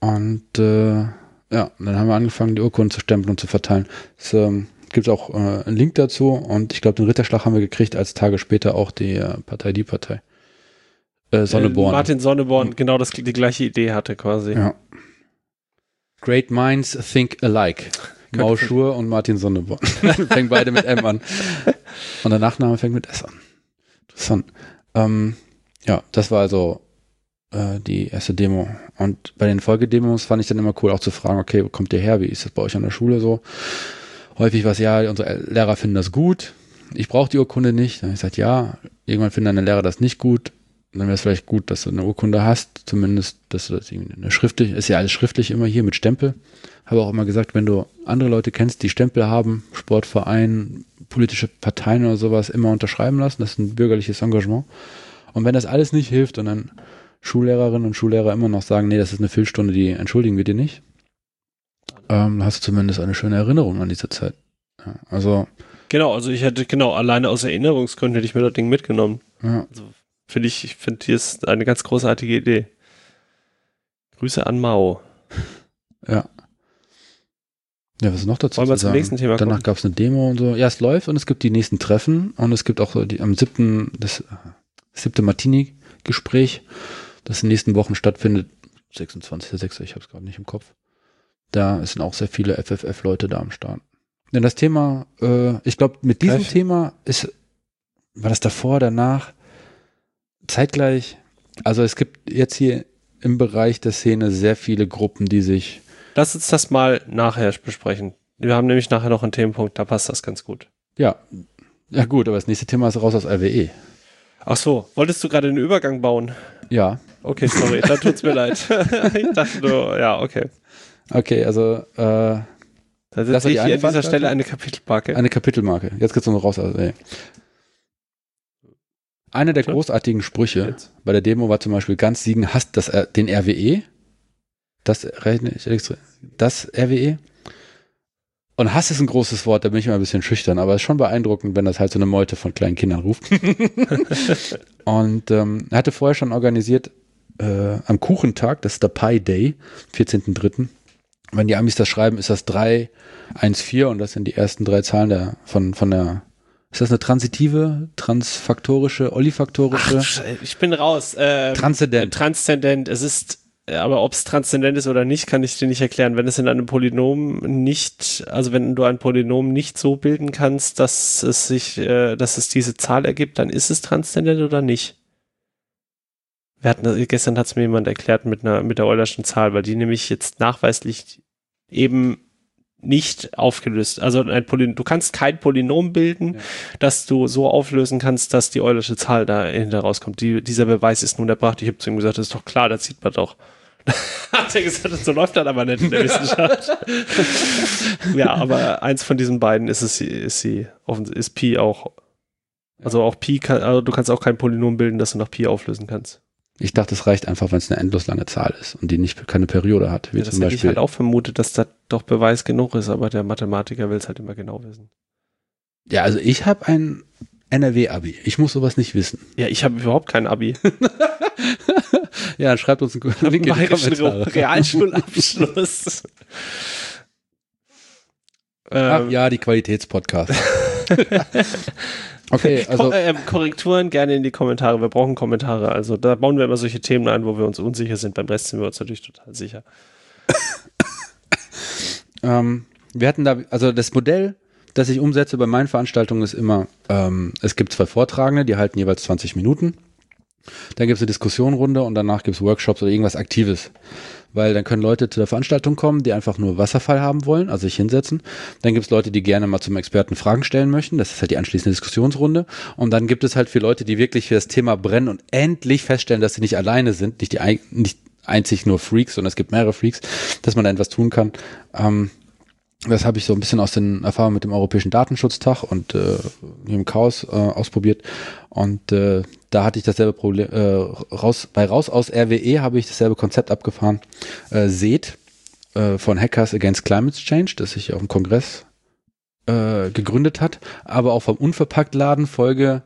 Und äh, ja, dann haben wir angefangen, die Urkunden zu stempeln und zu verteilen. Es ähm, gibt auch äh, einen Link dazu und ich glaube, den Ritterschlag haben wir gekriegt, als Tage später auch die äh, Partei, die Partei. Äh, Sonneborn. Äh, Martin Sonneborn genau das, die gleiche Idee hatte quasi. Ja. Great minds think alike. Mao Schur und Martin Sonneborn. Fängen beide mit M an. Und der Nachname fängt mit S an. Interessant. Ähm, ja, das war also äh, die erste Demo. Und bei den Folgedemos fand ich dann immer cool, auch zu fragen, okay, wo kommt ihr her? Wie ist das bei euch an der Schule so? Häufig war es ja, unsere Lehrer finden das gut. Ich brauche die Urkunde nicht. Dann habe ich gesagt, ja, irgendwann finden deine Lehrer das nicht gut. Dann wäre es vielleicht gut, dass du eine Urkunde hast, zumindest, dass du das irgendwie eine schriftlich, ist ja alles schriftlich immer hier mit Stempel. Habe auch immer gesagt, wenn du andere Leute kennst, die Stempel haben, Sportverein, politische Parteien oder sowas, immer unterschreiben lassen. Das ist ein bürgerliches Engagement. Und wenn das alles nicht hilft und dann Schullehrerinnen und Schullehrer immer noch sagen, nee, das ist eine Fehlstunde, die entschuldigen wir dir nicht, ähm, hast du zumindest eine schöne Erinnerung an diese Zeit. Ja, also, Genau, also ich hätte, genau, alleine aus Erinnerungsgründen hätte ich mir das Ding mitgenommen. ja, Also finde ich, ich finde, hier ist eine ganz großartige Idee. Grüße an Mao. ja. Ja, was ist noch dazu Wollen wir zu zum nächsten Thema Danach kommen? gab es eine Demo und so. Ja, es läuft und es gibt die nächsten Treffen und es gibt auch die, am siebten, das siebte Martini-Gespräch, das in den nächsten Wochen stattfindet. 26.06. Ich habe es gerade nicht im Kopf. Da sind auch sehr viele FFF-Leute da am Start. Denn das Thema, äh, ich glaube, mit diesem Treff. Thema ist, war das davor, danach, zeitgleich. Also es gibt jetzt hier im Bereich der Szene sehr viele Gruppen, die sich Lass uns das mal nachher besprechen. Wir haben nämlich nachher noch einen Themenpunkt, da passt das ganz gut. Ja, ja gut, aber das nächste Thema ist raus aus RWE. Ach so, wolltest du gerade einen Übergang bauen? Ja, Okay, sorry, dann tut's mir leid. ich dachte nur, ja, okay. okay, also äh, Da setze ich an dieser? Stelle eine Kapitelmarke. eine Kapitelmarke. Jetzt geht's noch raus aus RWE. Einer der Klar. großartigen Sprüche Jetzt. bei der Demo war zum Beispiel ganz Siegen hasst das, R- den RWE. Das rechne ich extra. Das RWE. Und Hass ist ein großes Wort, da bin ich immer ein bisschen schüchtern, aber es ist schon beeindruckend, wenn das halt so eine Meute von kleinen Kindern ruft. und ähm, er hatte vorher schon organisiert, äh, am Kuchentag, das ist der Pi Day, 14.03. Wenn die Amis das schreiben, ist das 314 und das sind die ersten drei Zahlen der, von, von der, ist das eine transitive, transfaktorische, olifaktorische, Ach, ich bin raus. Ähm, transzendent? Transzendent. Es ist, aber ob es transzendent ist oder nicht, kann ich dir nicht erklären. Wenn es in einem Polynom nicht, also wenn du ein Polynom nicht so bilden kannst, dass es sich, äh, dass es diese Zahl ergibt, dann ist es transzendent oder nicht. Wir hatten, gestern hat es mir jemand erklärt mit einer, mit der Eulerschen Zahl, weil die nämlich jetzt nachweislich eben nicht aufgelöst. Also ein Polyn du kannst kein Polynom bilden, ja. das du so auflösen kannst, dass die Eulersche Zahl dahinter rauskommt. Die, dieser Beweis ist nun erbracht. Ich habe zu ihm gesagt, das ist doch klar, das sieht man doch. Hat er gesagt, so läuft das aber nicht in der Wissenschaft. ja, aber eins von diesen beiden ist es, ist sie, ist Pi auch. Also auch Pi kann, also du kannst auch kein Polynom bilden, das du nach Pi auflösen kannst. Ich dachte, es reicht einfach, wenn es eine endlos lange Zahl ist und die nicht keine Periode hat. Wie ja, das zum Beispiel. ich halt auch vermutet, dass das doch Beweis genug ist, aber der Mathematiker will es halt immer genau wissen. Ja, also ich habe ein NRW-Abi. Ich muss sowas nicht wissen. Ja, ich habe überhaupt kein Abi. ja, schreibt uns einen Link in die Kommentare. Realschulabschluss. Ach ähm. ja, die Qualitätspodcast. Okay, also äh, Korrekturen gerne in die Kommentare. Wir brauchen Kommentare. Also da bauen wir immer solche Themen ein, wo wir uns unsicher sind. Beim Rest sind wir uns natürlich total sicher. ähm, wir hatten da, also das Modell, das ich umsetze bei meinen Veranstaltungen ist immer, ähm, es gibt zwei Vortragende, die halten jeweils 20 Minuten. Dann gibt es eine Diskussionrunde und danach gibt es Workshops oder irgendwas Aktives weil dann können Leute zu der Veranstaltung kommen, die einfach nur Wasserfall haben wollen, also sich hinsetzen. Dann gibt es Leute, die gerne mal zum Experten Fragen stellen möchten. Das ist halt die anschließende Diskussionsrunde. Und dann gibt es halt für Leute, die wirklich für das Thema brennen und endlich feststellen, dass sie nicht alleine sind, nicht die nicht einzig nur Freaks, sondern es gibt mehrere Freaks, dass man da etwas tun kann. Ähm, das habe ich so ein bisschen aus den Erfahrungen mit dem Europäischen Datenschutztag und äh, im Chaos äh, ausprobiert. Und äh, da hatte ich dasselbe Problem, äh, raus, bei Raus aus RWE habe ich dasselbe Konzept abgefahren. Äh, SET äh, von Hackers Against Climate Change, das sich auf dem Kongress äh, gegründet hat, aber auch vom Unverpacktladen Folge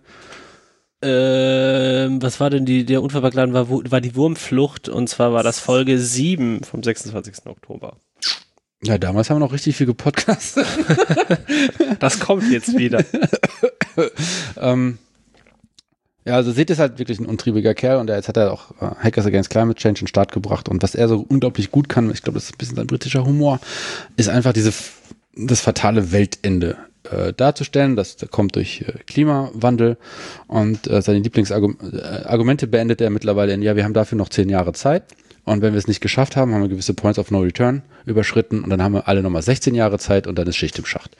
ähm, was war denn die, der Unverpacktladen war, war die Wurmflucht und zwar war das Folge 7 vom 26. Oktober. Ja, damals haben wir noch richtig viel gepodcastet. das kommt jetzt wieder. ähm, ja, also seht es halt wirklich ein untriebiger Kerl und jetzt hat er auch äh, Hackers Against Climate Change in den Start gebracht und was er so unglaublich gut kann, ich glaube, das ist ein bisschen sein britischer Humor, ist einfach diese das fatale Weltende äh, darzustellen. Das, das kommt durch äh, Klimawandel und äh, seine Lieblingsargumente äh, beendet er mittlerweile in, ja, wir haben dafür noch zehn Jahre Zeit. Und wenn wir es nicht geschafft haben, haben wir gewisse Points of No Return überschritten und dann haben wir alle nochmal 16 Jahre Zeit und dann ist Schicht im Schacht.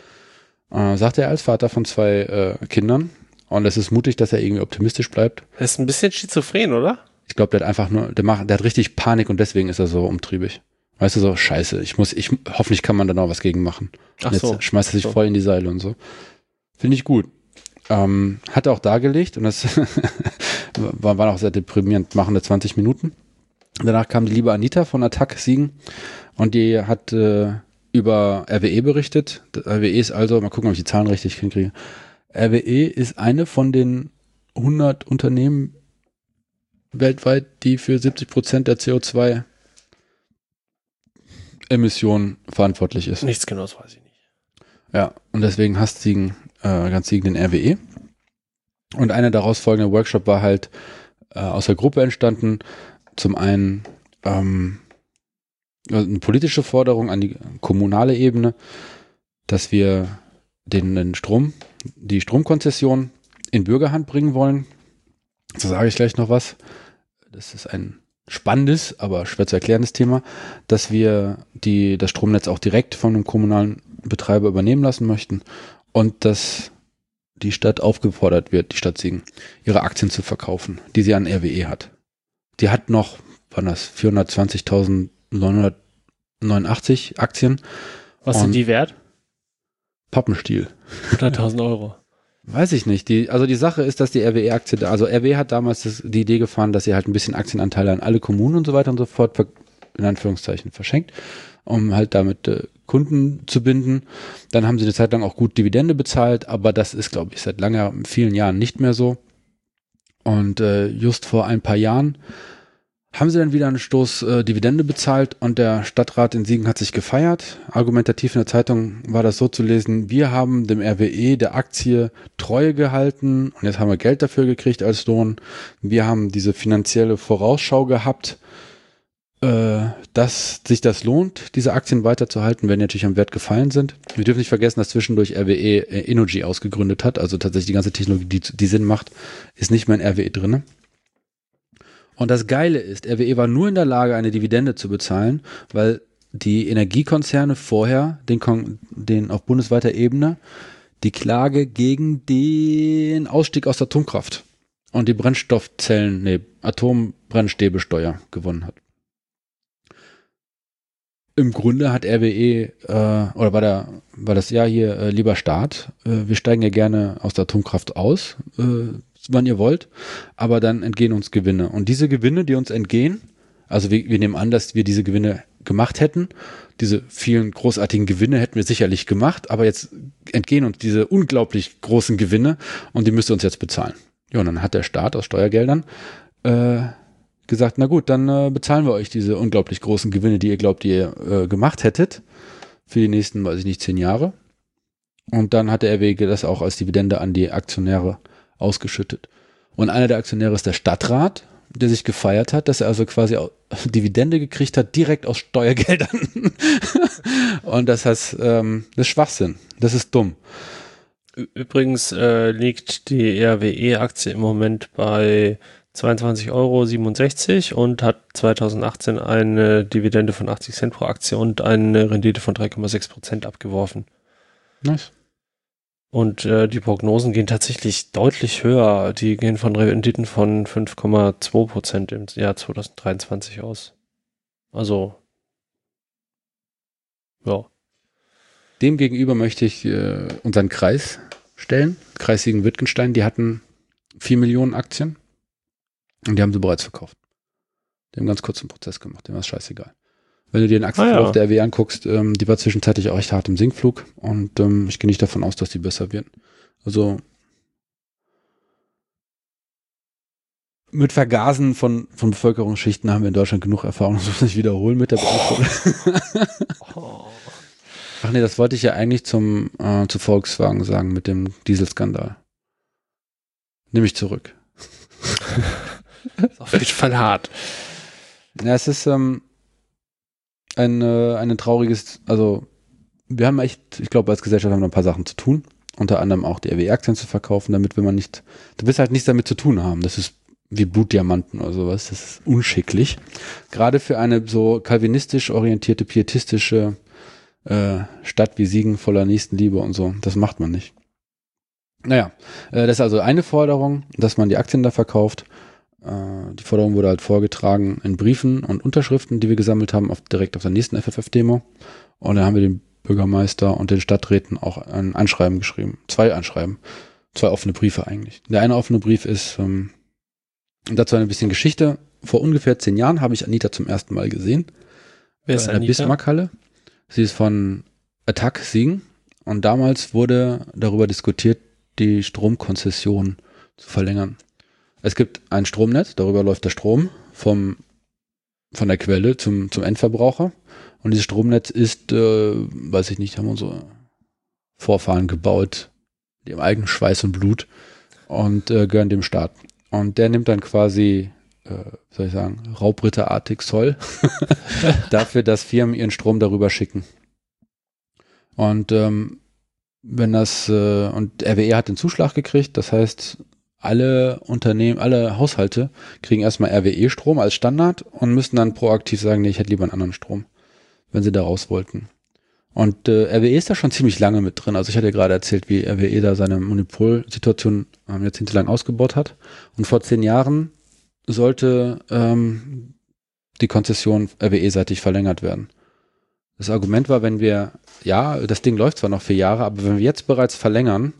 Äh, sagt er als Vater von zwei äh, Kindern. Und es ist mutig, dass er irgendwie optimistisch bleibt. Er ist ein bisschen schizophren, oder? Ich glaube, der hat einfach nur, der macht, der hat richtig Panik und deswegen ist er so umtriebig. Weißt du, so, scheiße, ich muss, ich, hoffentlich kann man da noch was gegen machen. Ach und jetzt so. schmeißt er sich so. voll in die Seile und so. Finde ich gut. Ähm, hat er auch dargelegt und das war, war auch sehr deprimierend, machende 20 Minuten. Danach kam die liebe Anita von Attack Siegen und die hat äh, über RWE berichtet. RWE ist also, mal gucken, ob ich die Zahlen richtig hinkriege. RWE ist eine von den 100 Unternehmen weltweit, die für 70 Prozent der CO2 Emissionen verantwortlich ist. Nichts genaues weiß ich nicht. Ja, und deswegen hasst Siegen, äh, ganz Siegen den RWE. Und einer daraus folgende Workshop war halt äh, aus der Gruppe entstanden, zum einen ähm, eine politische Forderung an die kommunale Ebene, dass wir den, den Strom, die Stromkonzession in Bürgerhand bringen wollen. Da sage ich gleich noch was. Das ist ein spannendes, aber schwer zu erklärendes Thema, dass wir die, das Stromnetz auch direkt von einem kommunalen Betreiber übernehmen lassen möchten und dass die Stadt aufgefordert wird, die Stadt Siegen, ihre Aktien zu verkaufen, die sie an RWE hat. Die hat noch, waren das 420.989 Aktien. Was sind die wert? Pappenstiel. 100.000 Euro. Weiß ich nicht. Die, also die Sache ist, dass die RWE-Aktie, also RWE hat damals das, die Idee gefahren, dass sie halt ein bisschen Aktienanteile an alle Kommunen und so weiter und so fort, in Anführungszeichen, verschenkt, um halt damit äh, Kunden zu binden. Dann haben sie eine Zeit lang auch gut Dividende bezahlt, aber das ist, glaube ich, seit langer, vielen Jahren nicht mehr so. Und äh, just vor ein paar Jahren haben sie dann wieder einen Stoß äh, Dividende bezahlt und der Stadtrat in Siegen hat sich gefeiert. Argumentativ in der Zeitung war das so zu lesen, wir haben dem RWE der Aktie Treue gehalten und jetzt haben wir Geld dafür gekriegt als Lohn. Wir haben diese finanzielle Vorausschau gehabt, dass sich das lohnt, diese Aktien weiterzuhalten, wenn die natürlich am Wert gefallen sind. Wir dürfen nicht vergessen, dass zwischendurch RWE äh, Energy ausgegründet hat, also tatsächlich die ganze Technologie, die, die Sinn macht, ist nicht mehr in RWE drinne. Und das Geile ist, RWE war nur in der Lage, eine Dividende zu bezahlen, weil die Energiekonzerne vorher, den, Kon den auf bundesweiter Ebene, die Klage gegen den Ausstieg aus Atomkraft und die Brennstoffzellen, nee, Atombrennstäbesteuer gewonnen hat. Im Grunde hat RWE, äh, oder war, der, war das ja hier, äh, lieber Staat, äh, wir steigen ja gerne aus der Atomkraft aus, äh, wann ihr wollt, aber dann entgehen uns Gewinne. Und diese Gewinne, die uns entgehen, also wir, wir nehmen an, dass wir diese Gewinne gemacht hätten. Diese vielen großartigen Gewinne hätten wir sicherlich gemacht, aber jetzt entgehen uns diese unglaublich großen Gewinne und die müsst ihr uns jetzt bezahlen. Ja, und dann hat der Staat aus Steuergeldern äh, gesagt, na gut, dann äh, bezahlen wir euch diese unglaublich großen Gewinne, die ihr glaubt, ihr äh, gemacht hättet, für die nächsten, weiß ich nicht, zehn Jahre. Und dann hat der RWG das auch als Dividende an die Aktionäre ausgeschüttet. Und einer der Aktionäre ist der Stadtrat der sich gefeiert hat, dass er also quasi Dividende gekriegt hat, direkt aus Steuergeldern. und das heißt, ähm, das ist Schwachsinn. Das ist dumm. Übrigens äh, liegt die RWE-Aktie im Moment bei 22,67 Euro und hat 2018 eine Dividende von 80 Cent pro Aktie und eine Rendite von 3,6 Prozent abgeworfen. Nice. Und äh, die Prognosen gehen tatsächlich deutlich höher. Die gehen von Renditen von 5,2 Prozent im Jahr 2023 aus. Also, ja. Demgegenüber möchte ich äh, unseren Kreis stellen. Kreis Siegen-Wittgenstein, die hatten 4 Millionen Aktien und die haben sie bereits verkauft. Die haben ganz kurz einen Prozess gemacht, dem war es scheißegal. Wenn du dir den Aktienverlauf ah, ja. der RW anguckst, ähm, die war zwischenzeitlich auch echt hart im Sinkflug und ähm, ich gehe nicht davon aus, dass die besser wird. Also mit Vergasen von, von Bevölkerungsschichten haben wir in Deutschland genug Erfahrung, das muss ich wiederholen mit der Beantwortung. Oh. Ach nee, das wollte ich ja eigentlich zum äh, zu Volkswagen sagen mit dem Dieselskandal. Nehme ich zurück. ist auf jeden Fall hart. Ja, es ist, ähm, ein, äh, ein trauriges, also wir haben echt, ich glaube, als Gesellschaft haben wir ein paar Sachen zu tun. Unter anderem auch die RW-Aktien zu verkaufen, damit will man nicht, du willst halt nichts damit zu tun haben. Das ist wie Blutdiamanten oder sowas. Das ist unschicklich. Gerade für eine so kalvinistisch orientierte, pietistische äh, Stadt wie Siegen voller Nächstenliebe und so. Das macht man nicht. Naja, äh, das ist also eine Forderung, dass man die Aktien da verkauft. Äh, die Forderung wurde halt vorgetragen in Briefen und Unterschriften, die wir gesammelt haben, auf, direkt auf der nächsten FFF-Demo. Und dann haben wir den Bürgermeister und den Stadträten auch ein Anschreiben geschrieben. Zwei Anschreiben. Zwei offene Briefe eigentlich. Der eine offene Brief ist, ähm, dazu ein bisschen Geschichte. Vor ungefähr zehn Jahren habe ich Anita zum ersten Mal gesehen. Wer ist in der Bismarckhalle. Sie ist von Attack Siegen. Und damals wurde darüber diskutiert, die Stromkonzession zu verlängern. Es gibt ein Stromnetz, darüber läuft der Strom vom, von der Quelle zum, zum Endverbraucher. Und dieses Stromnetz ist, äh, weiß ich nicht, haben unsere Vorfahren gebaut, dem eigenen Schweiß und Blut und äh, gehören dem Staat. Und der nimmt dann quasi, äh, soll ich sagen, Raubritterartig Zoll dafür, dass Firmen ihren Strom darüber schicken. Und ähm, wenn das, äh, und RWE hat den Zuschlag gekriegt, das heißt, alle Unternehmen, alle Haushalte kriegen erstmal RWE-Strom als Standard und müssen dann proaktiv sagen, nee, ich hätte lieber einen anderen Strom, wenn sie da raus wollten. Und äh, RWE ist da schon ziemlich lange mit drin. Also ich hatte gerade erzählt, wie RWE da seine Monopolsituation ähm, jahrzehntelang ausgebaut hat. Und vor zehn Jahren sollte ähm, die Konzession RWE-seitig verlängert werden. Das Argument war, wenn wir, ja, das Ding läuft zwar noch vier Jahre, aber wenn wir jetzt bereits verlängern,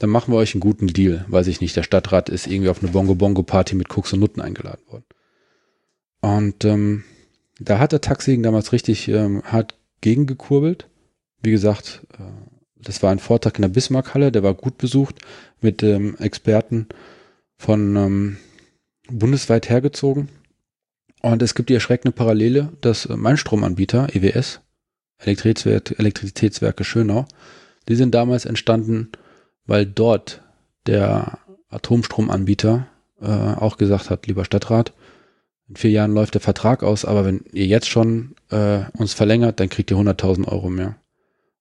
dann machen wir euch einen guten Deal. Weiß ich nicht, der Stadtrat ist irgendwie auf eine Bongo-Bongo-Party mit Koks und Nutten eingeladen worden. Und ähm, da hat der Taxigen damals richtig ähm, hart gegengekurbelt. Wie gesagt, äh, das war ein Vortrag in der Bismarckhalle, der war gut besucht mit ähm, Experten von ähm, bundesweit hergezogen. Und es gibt die erschreckende Parallele, dass äh, mein Stromanbieter, EWS, Elektrizitätswerke Schönau, die sind damals entstanden weil dort der Atomstromanbieter äh, auch gesagt hat, lieber Stadtrat, in vier Jahren läuft der Vertrag aus, aber wenn ihr jetzt schon äh, uns verlängert, dann kriegt ihr 100.000 Euro mehr.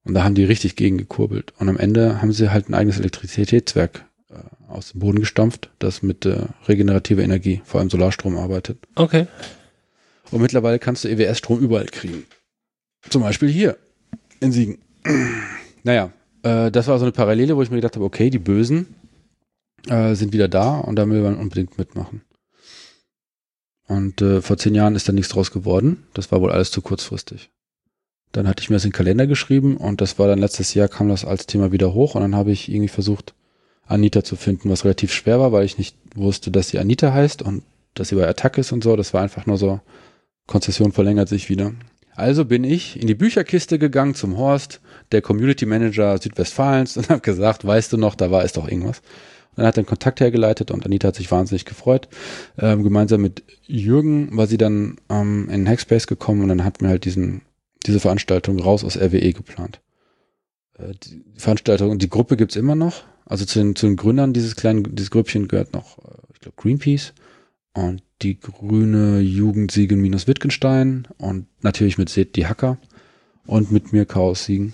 Und da haben die richtig gegengekurbelt. Und am Ende haben sie halt ein eigenes Elektrizitätswerk äh, aus dem Boden gestampft, das mit äh, regenerativer Energie, vor allem Solarstrom arbeitet. Okay. Und mittlerweile kannst du EWS-Strom überall kriegen. Zum Beispiel hier in Siegen. naja, äh, das war so eine Parallele, wo ich mir gedacht habe, okay, die Bösen äh, sind wieder da und da will man unbedingt mitmachen. Und äh, vor zehn Jahren ist da nichts draus geworden. Das war wohl alles zu kurzfristig. Dann hatte ich mir das in den Kalender geschrieben und das war dann letztes Jahr kam das als Thema wieder hoch und dann habe ich irgendwie versucht, Anita zu finden, was relativ schwer war, weil ich nicht wusste, dass sie Anita heißt und dass sie bei Attack ist und so. Das war einfach nur so, Konzession verlängert sich wieder. Also bin ich in die Bücherkiste gegangen zum Horst, der Community Manager Südwestfalens und habe gesagt, weißt du noch, da war es doch irgendwas. Und dann hat er einen Kontakt hergeleitet und Anita hat sich wahnsinnig gefreut. Ähm, gemeinsam mit Jürgen war sie dann ähm, in Hackspace gekommen und dann hat mir halt diesen, diese Veranstaltung raus aus RWE geplant. Äh, die Veranstaltung, die Gruppe gibt's immer noch. Also zu den, zu den Gründern dieses kleinen, dieses Grüppchen gehört noch, äh, ich glaube, Greenpeace und die grüne Jugend Siegen minus Wittgenstein und natürlich mit Seth die Hacker und mit mir Chaos Siegen.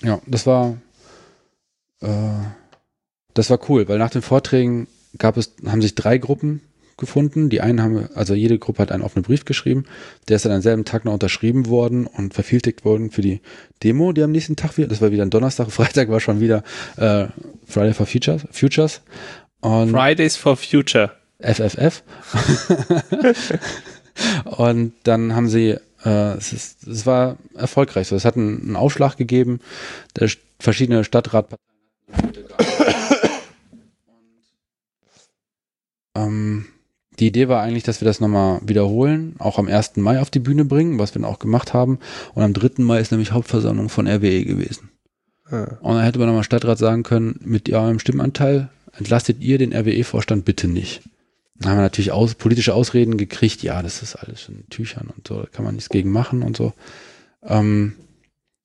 Ja, das war äh, das war cool, weil nach den Vorträgen gab es, haben sich drei Gruppen gefunden. Die einen haben, also jede Gruppe hat einen offenen Brief geschrieben. Der ist dann am selben Tag noch unterschrieben worden und vervieltigt worden für die Demo, die am nächsten Tag wieder, das war wieder ein Donnerstag, Freitag war schon wieder äh, Friday for Futures. Futures. Und Fridays for Future. FFF. und dann haben sie, äh, es, ist, es war erfolgreich so. Es hat einen, einen Aufschlag gegeben, der verschiedene Stadtratparteien ähm, die Idee war eigentlich, dass wir das nochmal wiederholen, auch am 1. Mai auf die Bühne bringen, was wir dann auch gemacht haben. Und am 3. Mai ist nämlich Hauptversammlung von RWE gewesen. Ja. Und dann hätte man nochmal Stadtrat sagen können, mit eurem Stimmanteil entlastet ihr den RWE-Vorstand bitte nicht. Dann haben wir natürlich aus, politische Ausreden gekriegt, ja, das ist alles schon in Tüchern und so, da kann man nichts gegen machen und so. Ähm,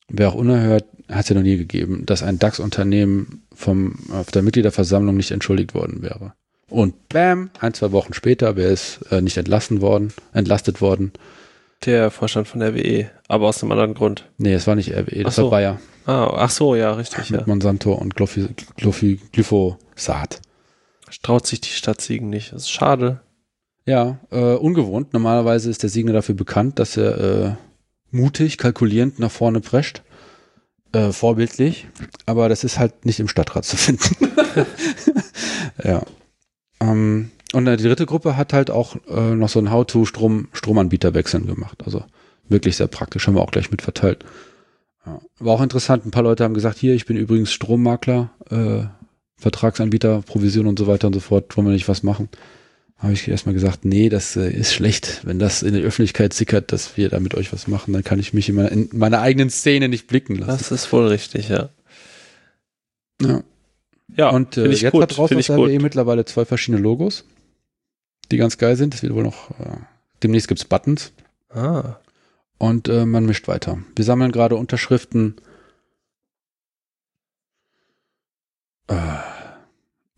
wer auch unerhört, hat es ja noch nie gegeben, dass ein DAX-Unternehmen vom auf der Mitgliederversammlung nicht entschuldigt worden wäre. Und bam, ein, zwei Wochen später wäre es äh, nicht entlassen worden, entlastet worden. Der Vorstand von RWE, aber aus einem anderen Grund. Nee, es war nicht RWE, das so. war Bayer. Ah, ach so, ja, richtig. Mit ja. Monsanto und Glyphosat. Traut sich die Stadt Siegen nicht. Das ist schade. Ja, äh, ungewohnt. Normalerweise ist der Siegner dafür bekannt, dass er äh, mutig, kalkulierend nach vorne prescht. Äh, vorbildlich. Aber das ist halt nicht im Stadtrat zu finden. ja. Ähm, und die dritte Gruppe hat halt auch äh, noch so ein How-to-Strom, wechseln gemacht. Also wirklich sehr praktisch, haben wir auch gleich mit verteilt. Ja. War auch interessant, ein paar Leute haben gesagt, hier, ich bin übrigens Strommakler, äh, Vertragsanbieter, Provision und so weiter und so fort, wollen wir nicht was machen? Habe ich erstmal gesagt, nee, das äh, ist schlecht. Wenn das in der Öffentlichkeit sickert, dass wir da mit euch was machen, dann kann ich mich in meiner, in meiner eigenen Szene nicht blicken lassen. Das ist wohl richtig, ja. Ja. Ja, und äh, jetzt gut, hat drauf aus RWE gut. mittlerweile zwei verschiedene Logos, die ganz geil sind. Das wird wohl noch, äh, demnächst gibt's Buttons. Ah. Und äh, man mischt weiter. Wir sammeln gerade Unterschriften. Äh,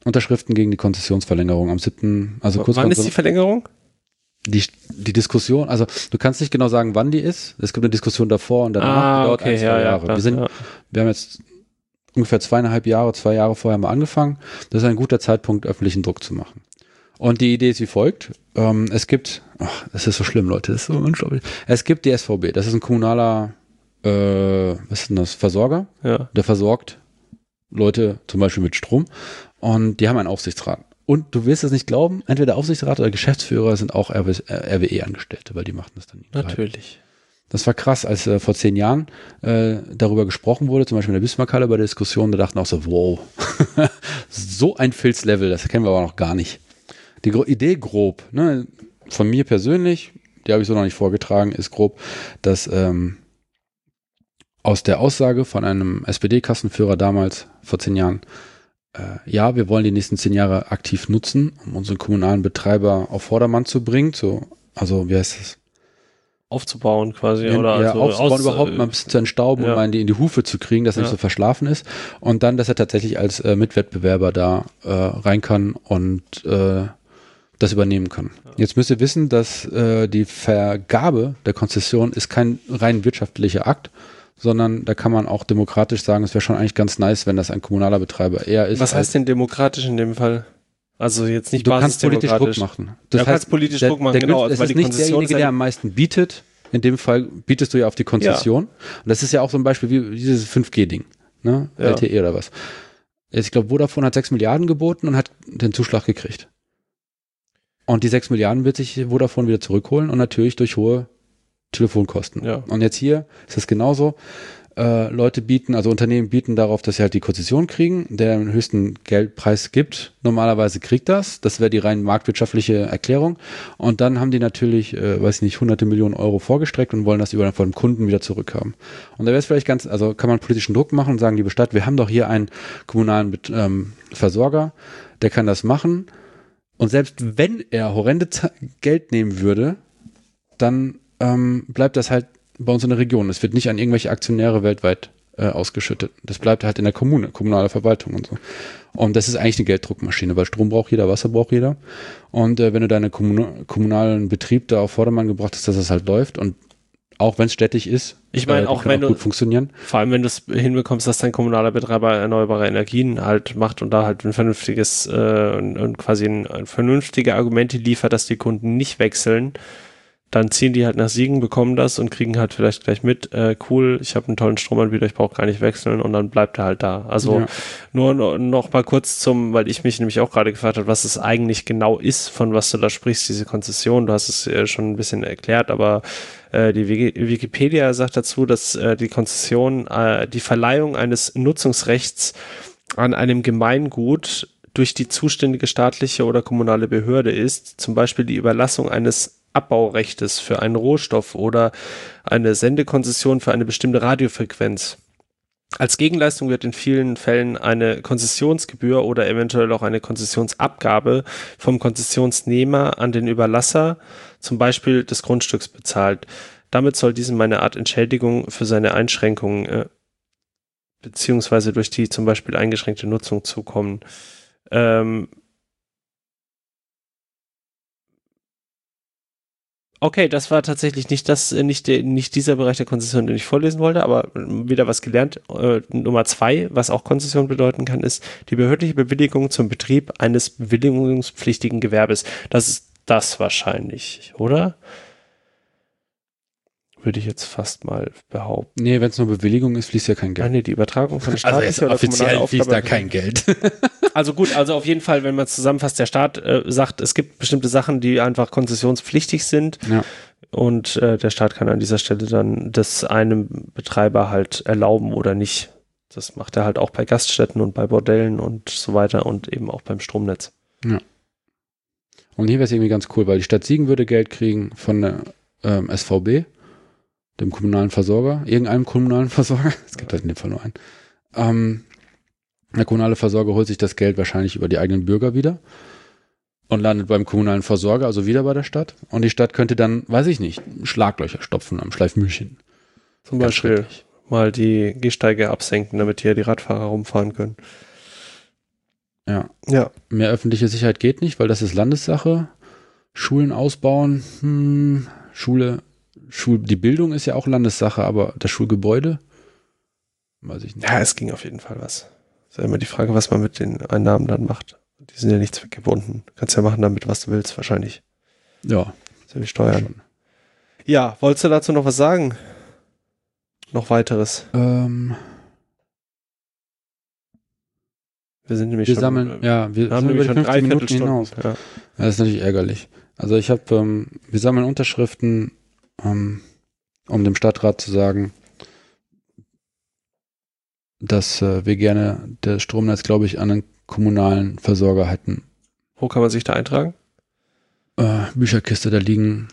Unterschriften gegen die Konzessionsverlängerung am 7. Also kurz Wann ist die Verlängerung? Die, die Diskussion, also du kannst nicht genau sagen, wann die ist. Es gibt eine Diskussion davor und danach, ah, dauert okay, ein, zwei ja, Jahre. Ja, wir, sind, ja. wir haben jetzt ungefähr zweieinhalb Jahre, zwei Jahre vorher mal angefangen. Das ist ein guter Zeitpunkt, öffentlichen Druck zu machen. Und die Idee ist wie folgt. Ähm, es gibt, ach, das ist so schlimm, Leute, das ist so unglaublich. Es gibt die SVB, das ist ein kommunaler, äh, was ist denn das, Versorger. Ja. Der versorgt Leute zum Beispiel mit Strom und die haben einen Aufsichtsrat. Und du wirst es nicht glauben, entweder Aufsichtsrat oder Geschäftsführer sind auch RWE-Angestellte, weil die machen das dann nicht. Natürlich. Das war krass, als äh, vor zehn Jahren äh, darüber gesprochen wurde, zum Beispiel in der Bismarckhalle bei der Diskussion, da dachten auch so, wow, so ein Filzlevel, das kennen wir aber noch gar nicht. Die Gro Idee grob, ne, von mir persönlich, die habe ich so noch nicht vorgetragen, ist grob, dass ähm, aus der Aussage von einem SPD-Kassenführer damals, vor zehn Jahren, äh, ja, wir wollen die nächsten zehn Jahre aktiv nutzen, um unseren kommunalen Betreiber auf Vordermann zu bringen, so, also wie heißt das? aufzubauen quasi ja, oder ja, also aufzubauen, aus, überhaupt mal ein bisschen zu entstauben, ja. um mal in die, in die Hufe zu kriegen, dass er ja. nicht so verschlafen ist und dann, dass er tatsächlich als äh, Mitwettbewerber da äh, rein kann und äh, das übernehmen kann. Jetzt müsst ihr wissen, dass äh, die Vergabe der Konzession ist kein rein wirtschaftlicher Akt, sondern da kann man auch demokratisch sagen, es wäre schon eigentlich ganz nice, wenn das ein kommunaler Betreiber eher ist. Was heißt denn demokratisch in dem Fall? Also jetzt nicht du kannst politisch Druck machen. Das du heißt, kannst politisch der, Druck machen, der, genau. Also es ist nicht derjenige, der am meisten bietet, In dem Fall bietest du ja auf die Konzession. Ja. Und das ist ja auch so ein Beispiel wie dieses 5G-Ding, ne? Ja. LTE oder was. Ich glaube, Vodafone hat 6 Milliarden geboten und hat den Zuschlag gekriegt. Und die 6 Milliarden wird sich Vodafone wieder zurückholen und natürlich durch hohe Telefonkosten. Ja. Und jetzt hier ist es genauso äh, Leute bieten, also Unternehmen bieten darauf, dass sie halt die Konzession kriegen, der den höchsten Geldpreis gibt. Normalerweise kriegt das. Das wäre die rein marktwirtschaftliche Erklärung. Und dann haben die natürlich, äh, weiß ich nicht, hunderte Millionen Euro vorgestreckt und wollen das über von Kunden wieder zurückhaben. Und da wäre es vielleicht ganz, also kann man politischen Druck machen und sagen, liebe Stadt, wir haben doch hier einen kommunalen ähm, Versorger, der kann das machen. Und selbst wenn er horrende Geld nehmen würde, dann ähm, bleibt das halt bei uns in der Region. Es wird nicht an irgendwelche Aktionäre weltweit äh, ausgeschüttet. Das bleibt halt in der Kommune, kommunale Verwaltung und so. Und das ist eigentlich eine Gelddruckmaschine, weil Strom braucht jeder, Wasser braucht jeder. Und äh, wenn du deinen Kommun kommunalen Betrieb da auf Vordermann gebracht hast, dass das halt läuft und auch wenn es städtisch ist, ich meine, äh, auch wenn auch du funktionieren. Vor allem, wenn du es hinbekommst, dass dein kommunaler Betreiber erneuerbare Energien halt macht und da halt ein vernünftiges äh, und, und quasi ein, ein vernünftige Argumente liefert, dass die Kunden nicht wechseln, dann ziehen die halt nach Siegen, bekommen das und kriegen halt vielleicht gleich mit, äh, cool, ich habe einen tollen Stromanbieter, ich brauche gar nicht wechseln und dann bleibt er halt da. Also ja. nur no, noch mal kurz zum, weil ich mich nämlich auch gerade gefragt habe, was es eigentlich genau ist, von was du da sprichst, diese Konzession. Du hast es äh, schon ein bisschen erklärt, aber äh, die Wikipedia sagt dazu, dass äh, die Konzession äh, die Verleihung eines Nutzungsrechts an einem Gemeingut durch die zuständige staatliche oder kommunale Behörde ist, zum Beispiel die Überlassung eines Abbaurechtes für einen Rohstoff oder eine Sendekonzession für eine bestimmte Radiofrequenz. Als Gegenleistung wird in vielen Fällen eine Konzessionsgebühr oder eventuell auch eine Konzessionsabgabe vom Konzessionsnehmer an den Überlasser, zum Beispiel des Grundstücks, bezahlt. Damit soll diesem eine Art Entschädigung für seine Einschränkungen äh, beziehungsweise durch die zum Beispiel eingeschränkte Nutzung zukommen. Ähm, Okay, das war tatsächlich nicht das, äh, nicht, nicht dieser Bereich der Konzession, den ich vorlesen wollte, aber wieder was gelernt. Äh, Nummer zwei, was auch Konzession bedeuten kann, ist die behördliche Bewilligung zum Betrieb eines bewilligungspflichtigen Gewerbes. Das ist das wahrscheinlich, oder? Würde ich jetzt fast mal behaupten. Nee, wenn es nur Bewilligung ist, fließt ja kein Geld. Ah, nee, die Übertragung von Staat also ist ja offiziell fließt da kein Geld. also gut, also auf jeden Fall, wenn man es zusammenfasst, der Staat äh, sagt, es gibt bestimmte Sachen, die einfach konzessionspflichtig sind. Ja. Und äh, der Staat kann an dieser Stelle dann das einem Betreiber halt erlauben oder nicht. Das macht er halt auch bei Gaststätten und bei Bordellen und so weiter und eben auch beim Stromnetz. Ja. Und hier wäre es irgendwie ganz cool, weil die Stadt Siegen würde Geld kriegen von der ähm, SVB dem kommunalen Versorger, irgendeinem kommunalen Versorger, es gibt halt in dem Fall nur einen. Ähm, der kommunale Versorger holt sich das Geld wahrscheinlich über die eigenen Bürger wieder und landet beim kommunalen Versorger, also wieder bei der Stadt. Und die Stadt könnte dann, weiß ich nicht, Schlaglöcher stopfen am Schleifmühlchen. Zum Beispiel mal die Gehsteige absenken, damit hier die Radfahrer rumfahren können. Ja. ja. Mehr öffentliche Sicherheit geht nicht, weil das ist Landessache. Schulen ausbauen, hm, Schule Schul die Bildung ist ja auch Landessache, aber das Schulgebäude? Weiß ich nicht. Ja, es ging auf jeden Fall was. Ist ja immer die Frage, was man mit den Einnahmen dann macht. Die sind ja nicht zweckgebunden. Du kannst ja machen damit, was du willst, wahrscheinlich. Ja. So wie Steuern. Ja, wolltest du dazu noch was sagen? Noch weiteres? Ähm. Wir sind nämlich wir schon, sammeln, äh, ja, wir, wir haben nämlich schon drei Minuten hinaus. Ja. ja. das ist natürlich ärgerlich. Also ich habe, ähm, wir sammeln Unterschriften ähm, um dem Stadtrat zu sagen, dass äh, wir gerne das Stromnetz, glaube ich, an einen kommunalen Versorger hätten. Wo kann man sich da eintragen? Äh, Bücherkiste, da liegen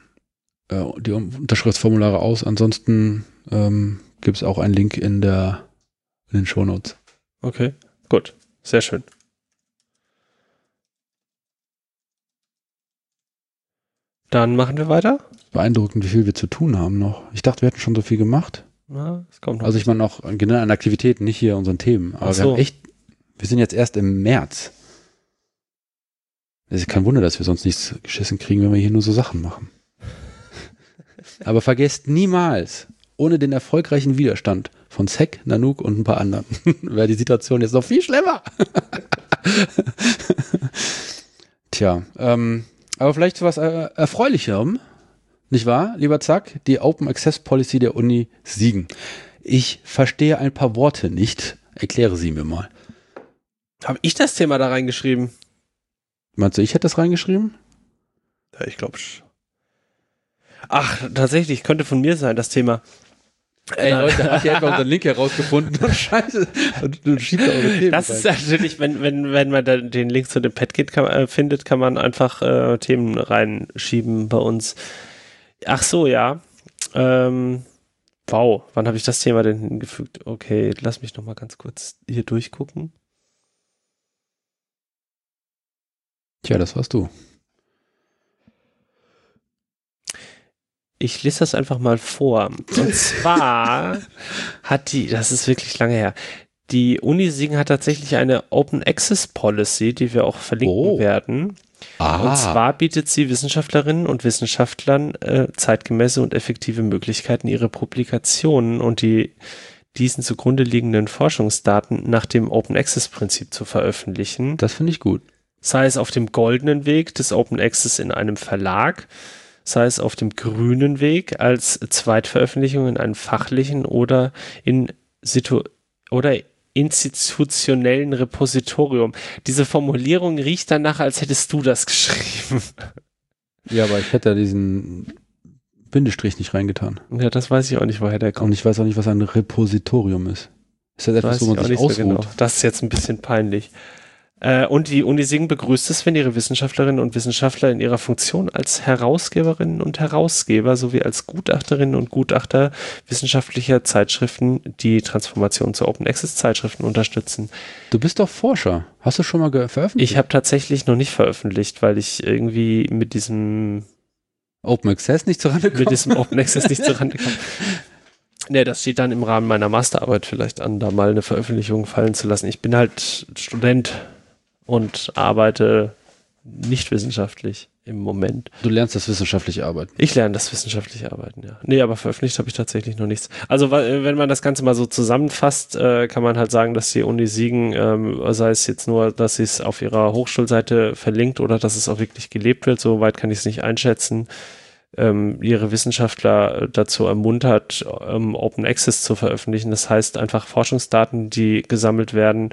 äh, die Unterschriftsformulare aus. Ansonsten ähm, gibt es auch einen Link in, der, in den Shownotes. Okay, gut. Sehr schön. Dann machen wir weiter beeindruckend, wie viel wir zu tun haben noch. Ich dachte, wir hätten schon so viel gemacht. Ja, es kommt noch also ich meine auch generell an Aktivitäten, nicht hier unseren Themen. Aber so. wir haben echt, wir sind jetzt erst im März. Es ist kein Wunder, dass wir sonst nichts geschissen kriegen, wenn wir hier nur so Sachen machen. Aber vergesst niemals, ohne den erfolgreichen Widerstand von Sek, Nanook und ein paar anderen, wäre die Situation jetzt noch viel schlimmer. Tja, ähm, aber vielleicht was äh, Erfreulicherem Nicht wahr, lieber Zack? Die Open Access Policy der Uni Siegen. Ich verstehe ein paar Worte nicht. Erkläre sie mir mal. Habe ich das Thema da reingeschrieben? Meinst du, ich hätte das reingeschrieben? Ja, ich glaube. Ach, tatsächlich, könnte von mir sein, das Thema. Ey, Leute, hat ja einfach unseren Link herausgefunden und scheiße. Und du schiebst da eure Themen Das ist natürlich, wenn, wenn, wenn man den Link zu dem Padkit kann, äh, findet, kann man einfach äh, Themen reinschieben bei uns. Ach so, ja. Ähm, wow, wann habe ich das Thema denn hingefügt? Okay, lass mich noch mal ganz kurz hier durchgucken. Tja, das warst du. Ich lese das einfach mal vor. Und zwar hat die, das ist wirklich lange her, die Uni Siegen hat tatsächlich eine Open Access Policy, die wir auch verlinken Oh. werden. Ah, Und zwar bietet sie Wissenschaftlerinnen und Wissenschaftlern äh, zeitgemäße und effektive Möglichkeiten, ihre Publikationen und die diesen zugrunde liegenden Forschungsdaten nach dem Open Access Prinzip zu veröffentlichen das finde ich gut. sei es auf dem goldenen Weg des Open Access in einem Verlag, sei es auf dem grünen Weg als Zweitveröffentlichung in einem fachlichen oder in situ oder institutionellen Repositorium. Diese Formulierung riecht danach, als hättest du das geschrieben. Ja, aber ich hätte da diesen Bindestrich nicht reingetan. Ja, das weiß ich auch nicht, woher der Und kommt. ich weiß auch nicht, was ein Repositorium ist. Ist das etwas, wo man sich nicht so ausruht? genau. Das ist jetzt ein bisschen peinlich. Äh, und die Uni Singen begrüßt es, wenn ihre Wissenschaftlerinnen und Wissenschaftler in ihrer Funktion als Herausgeberinnen und Herausgeber sowie als Gutachterinnen und Gutachter wissenschaftlicher Zeitschriften die Transformation zu Open Access Zeitschriften unterstützen. Du bist doch Forscher. Hast du schon mal veröffentlicht? Ich habe tatsächlich noch nicht veröffentlicht, weil ich irgendwie mit diesem Open Access nicht zurande mit gekommen. diesem Open Access nicht zurande kam. Ne, das steht dann im Rahmen meiner Masterarbeit vielleicht an, da mal eine Veröffentlichung fallen zu lassen. Ich bin halt Student und arbeite nicht wissenschaftlich im Moment. Du lernst das wissenschaftliche Arbeiten. Ich lerne das wissenschaftliche Arbeiten, ja. Nee, aber veröffentlicht habe ich tatsächlich noch nichts. Also wenn man das Ganze mal so zusammenfasst, äh, kann man halt sagen, dass die Uni Siegen, ähm, sei es jetzt nur, dass sie es auf ihrer Hochschulseite verlinkt oder dass es auch wirklich gelebt wird, so weit kann ich es nicht einschätzen, ähm, ihre Wissenschaftler dazu ermuntert, ähm, Open Access zu veröffentlichen. Das heißt einfach Forschungsdaten, die gesammelt werden,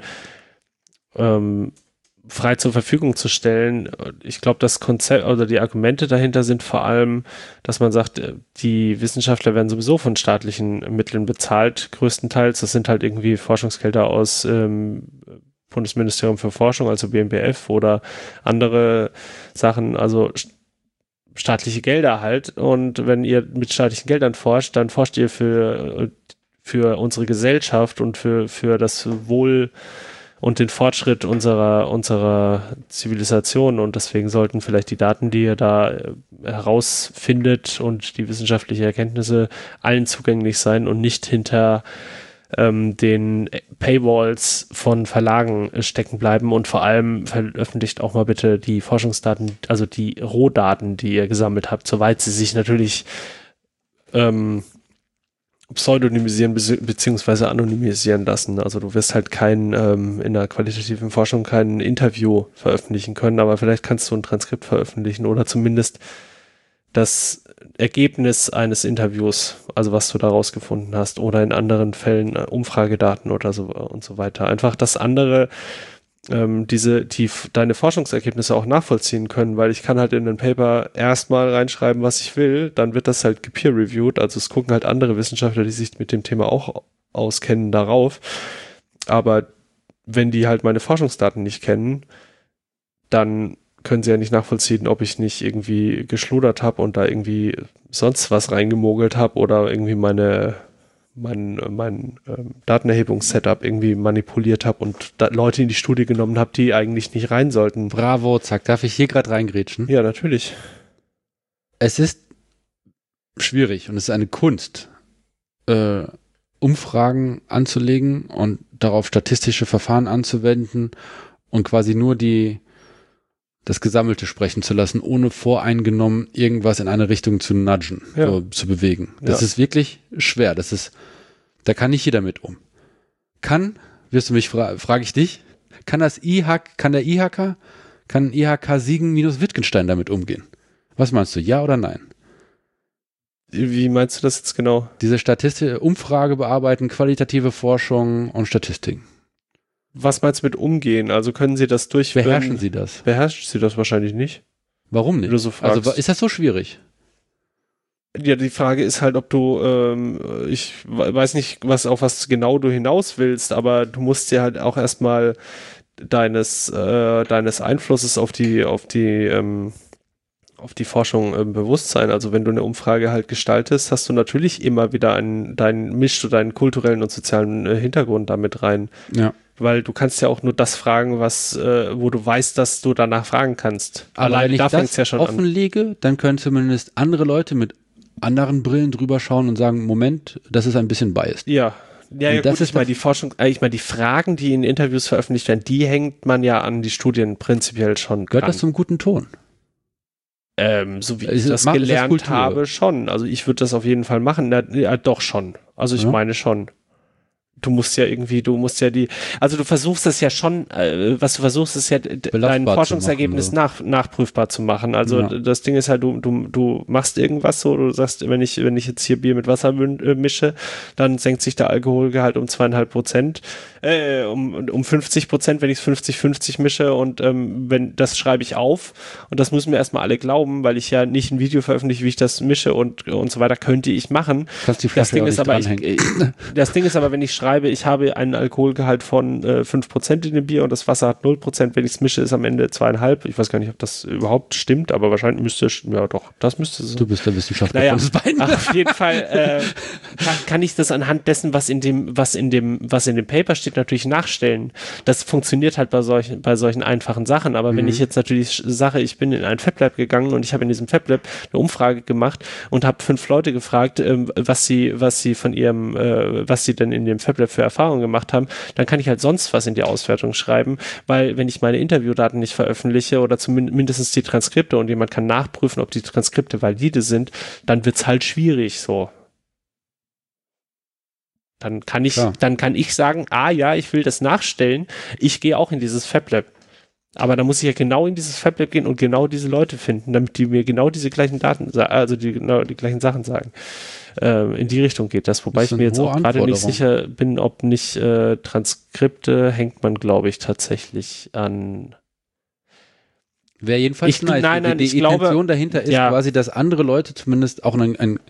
ähm, frei zur Verfügung zu stellen. Ich glaube, das Konzept oder die Argumente dahinter sind vor allem, dass man sagt, äh, die Wissenschaftler werden sowieso von staatlichen Mitteln bezahlt, größtenteils. Das sind halt irgendwie Forschungsgelder aus ähm, Bundesministerium für Forschung, also BMBF oder andere Sachen, also st- staatliche Gelder halt. Und wenn ihr mit staatlichen Geldern forscht, dann forscht ihr für, äh, für unsere Gesellschaft und für, für das Wohl und den Fortschritt unserer, unserer Zivilisation. Und deswegen sollten vielleicht die Daten, die ihr da äh, herausfindet und die wissenschaftlichen Erkenntnisse allen zugänglich sein und nicht hinter ähm, den Paywalls von Verlagen äh, stecken bleiben und vor allem veröffentlicht auch mal bitte die Forschungsdaten, also die Rohdaten, die ihr gesammelt habt, soweit sie sich natürlich ähm, pseudonymisieren beziehungsweise anonymisieren lassen. Also du wirst halt kein ähm, in der qualitativen Forschung kein Interview veröffentlichen können, aber vielleicht kannst du ein Transkript veröffentlichen oder zumindest das Ergebnis eines Interviews, also was du daraus gefunden hast, oder in anderen Fällen äh, Umfragedaten oder so äh, und so weiter. Einfach, dass andere ähm, diese, die deine Forschungsergebnisse auch nachvollziehen können, weil ich kann halt in den Paper erstmal reinschreiben, was ich will, dann wird das halt gepeer-reviewed, also es gucken halt andere Wissenschaftler, die sich mit dem Thema auch auskennen, darauf. Aber wenn die halt meine Forschungsdaten nicht kennen, dann können sie ja nicht nachvollziehen, ob ich nicht irgendwie geschludert habe und da irgendwie sonst was reingemogelt habe oder irgendwie meine mein, mein ähm, Datenerhebungssetup irgendwie manipuliert habe und Leute in die Studie genommen habe, die eigentlich nicht rein sollten. Bravo, zack. Darf ich hier gerade reingrätschen? Ja, natürlich. Es ist schwierig und es ist eine Kunst, äh, Umfragen anzulegen und darauf statistische Verfahren anzuwenden und quasi nur die das Gesammelte sprechen zu lassen, ohne voreingenommen irgendwas in eine Richtung zu nudgen, Ja. so, zu bewegen. Das Ja. ist wirklich schwer. Das ist, da kann nicht jeder mit um. Kann, wirst du mich fra frage ich dich, kann das IHK, kann der IHK, kann IHK Siegen minus Wittgenstein damit umgehen? Was meinst du, ja oder nein? Wie meinst du das jetzt genau? Diese Statistik, Umfrage bearbeiten, qualitative Forschung und Statistiken. Was meinst du mit umgehen? Also können Sie das durch... Beherrschen Sie das? Beherrschen Sie das wahrscheinlich nicht. Warum nicht? so also ist das so schwierig? Ja, die Frage ist halt, ob du, ähm, ich we- weiß nicht, was auf was genau du hinaus willst, aber du musst dir halt auch erstmal deines, äh, deines Einflusses auf die, auf die, ähm, auf die Forschung ähm, bewusst sein. Also wenn du eine Umfrage halt gestaltest, hast du natürlich immer wieder einen, deinen, mischst du deinen kulturellen und sozialen äh, Hintergrund damit rein. Ja. Weil du kannst ja auch nur das fragen, was, äh, wo du weißt, dass du danach fragen kannst. Aber Allein wenn ich da das ja schon an. offenlege, dann können zumindest andere Leute mit anderen Brillen drüber schauen und sagen, Moment, das ist ein bisschen biased. Ja. Ja, ja das gut, ist ich meine, die Forschung, äh, ich meine, die Fragen, die in Interviews veröffentlicht werden, die hängt man ja an die Studien prinzipiell schon Gehört dran. das zum guten Ton? ähm, so wie ich das das gelernt Kultur? habe, schon. Also ich würde das auf jeden Fall machen. Na, ja, doch schon. Also ich Ja. meine schon. Du musst ja irgendwie, du musst ja die, also du versuchst es ja schon, äh, was du versuchst, ist ja Belastbar dein Forschungsergebnis machen, nach, nachprüfbar zu machen. Also Ja. das Ding ist halt, du, du, du machst irgendwas so, du sagst, wenn ich, wenn ich jetzt hier Bier mit Wasser äh, mische, dann senkt sich der Alkoholgehalt um zweieinhalb Prozent, äh, um, um 50 Prozent, wenn ich es 50-50 mische und ähm, wenn, das schreibe ich auf und das müssen mir erstmal alle glauben, weil ich ja nicht ein Video veröffentliche, wie ich das mische und, und so weiter, könnte ich machen. Kannst die Das Ding ist aber, ich, ich, das Ding ist aber, wenn ich schreibe, ich habe einen Alkoholgehalt von äh, 5% in dem Bier und das Wasser hat 0%, wenn ich es mische, ist am Ende zweieinhalb. Ich weiß gar nicht, ob das überhaupt stimmt, aber wahrscheinlich müsste es, ja doch, das müsste so. Du bist der Wissenschaftler Naja. Ach, auf jeden Fall äh, kann, kann ich das anhand dessen, was in dem, was in dem, was in dem Paper steht, natürlich nachstellen. Das funktioniert halt bei solchen, bei solchen einfachen Sachen. Aber wenn Mhm. ich jetzt natürlich sage, ich bin in ein FabLab gegangen und ich habe in diesem FabLab eine Umfrage gemacht und habe fünf Leute gefragt, ähm, was sie, was sie von ihrem, äh, was sie denn in dem FabLab für Erfahrungen gemacht haben, dann kann ich halt sonst was in die Auswertung schreiben, weil wenn ich meine Interviewdaten nicht veröffentliche oder zumindest die Transkripte und jemand kann nachprüfen, ob die Transkripte valide sind, dann wird's halt schwierig so. Dann kann ich, Klar. dann kann ich sagen, ah ja, ich will das nachstellen, ich gehe auch in dieses FabLab. Aber da muss ich ja genau in dieses FabLab gehen und genau diese Leute finden, damit die mir genau diese gleichen Daten, also die genau die gleichen Sachen sagen. Ähm, in die Richtung geht das, wobei Das ich mir jetzt auch gerade nicht sicher bin, ob nicht äh, Transkripte hängt man, glaube ich, tatsächlich an. Wäre jedenfalls Ich- nice. nein, nein, die die glaube- Intention dahinter ist Ja. quasi, dass andere Leute zumindest auch ein, ein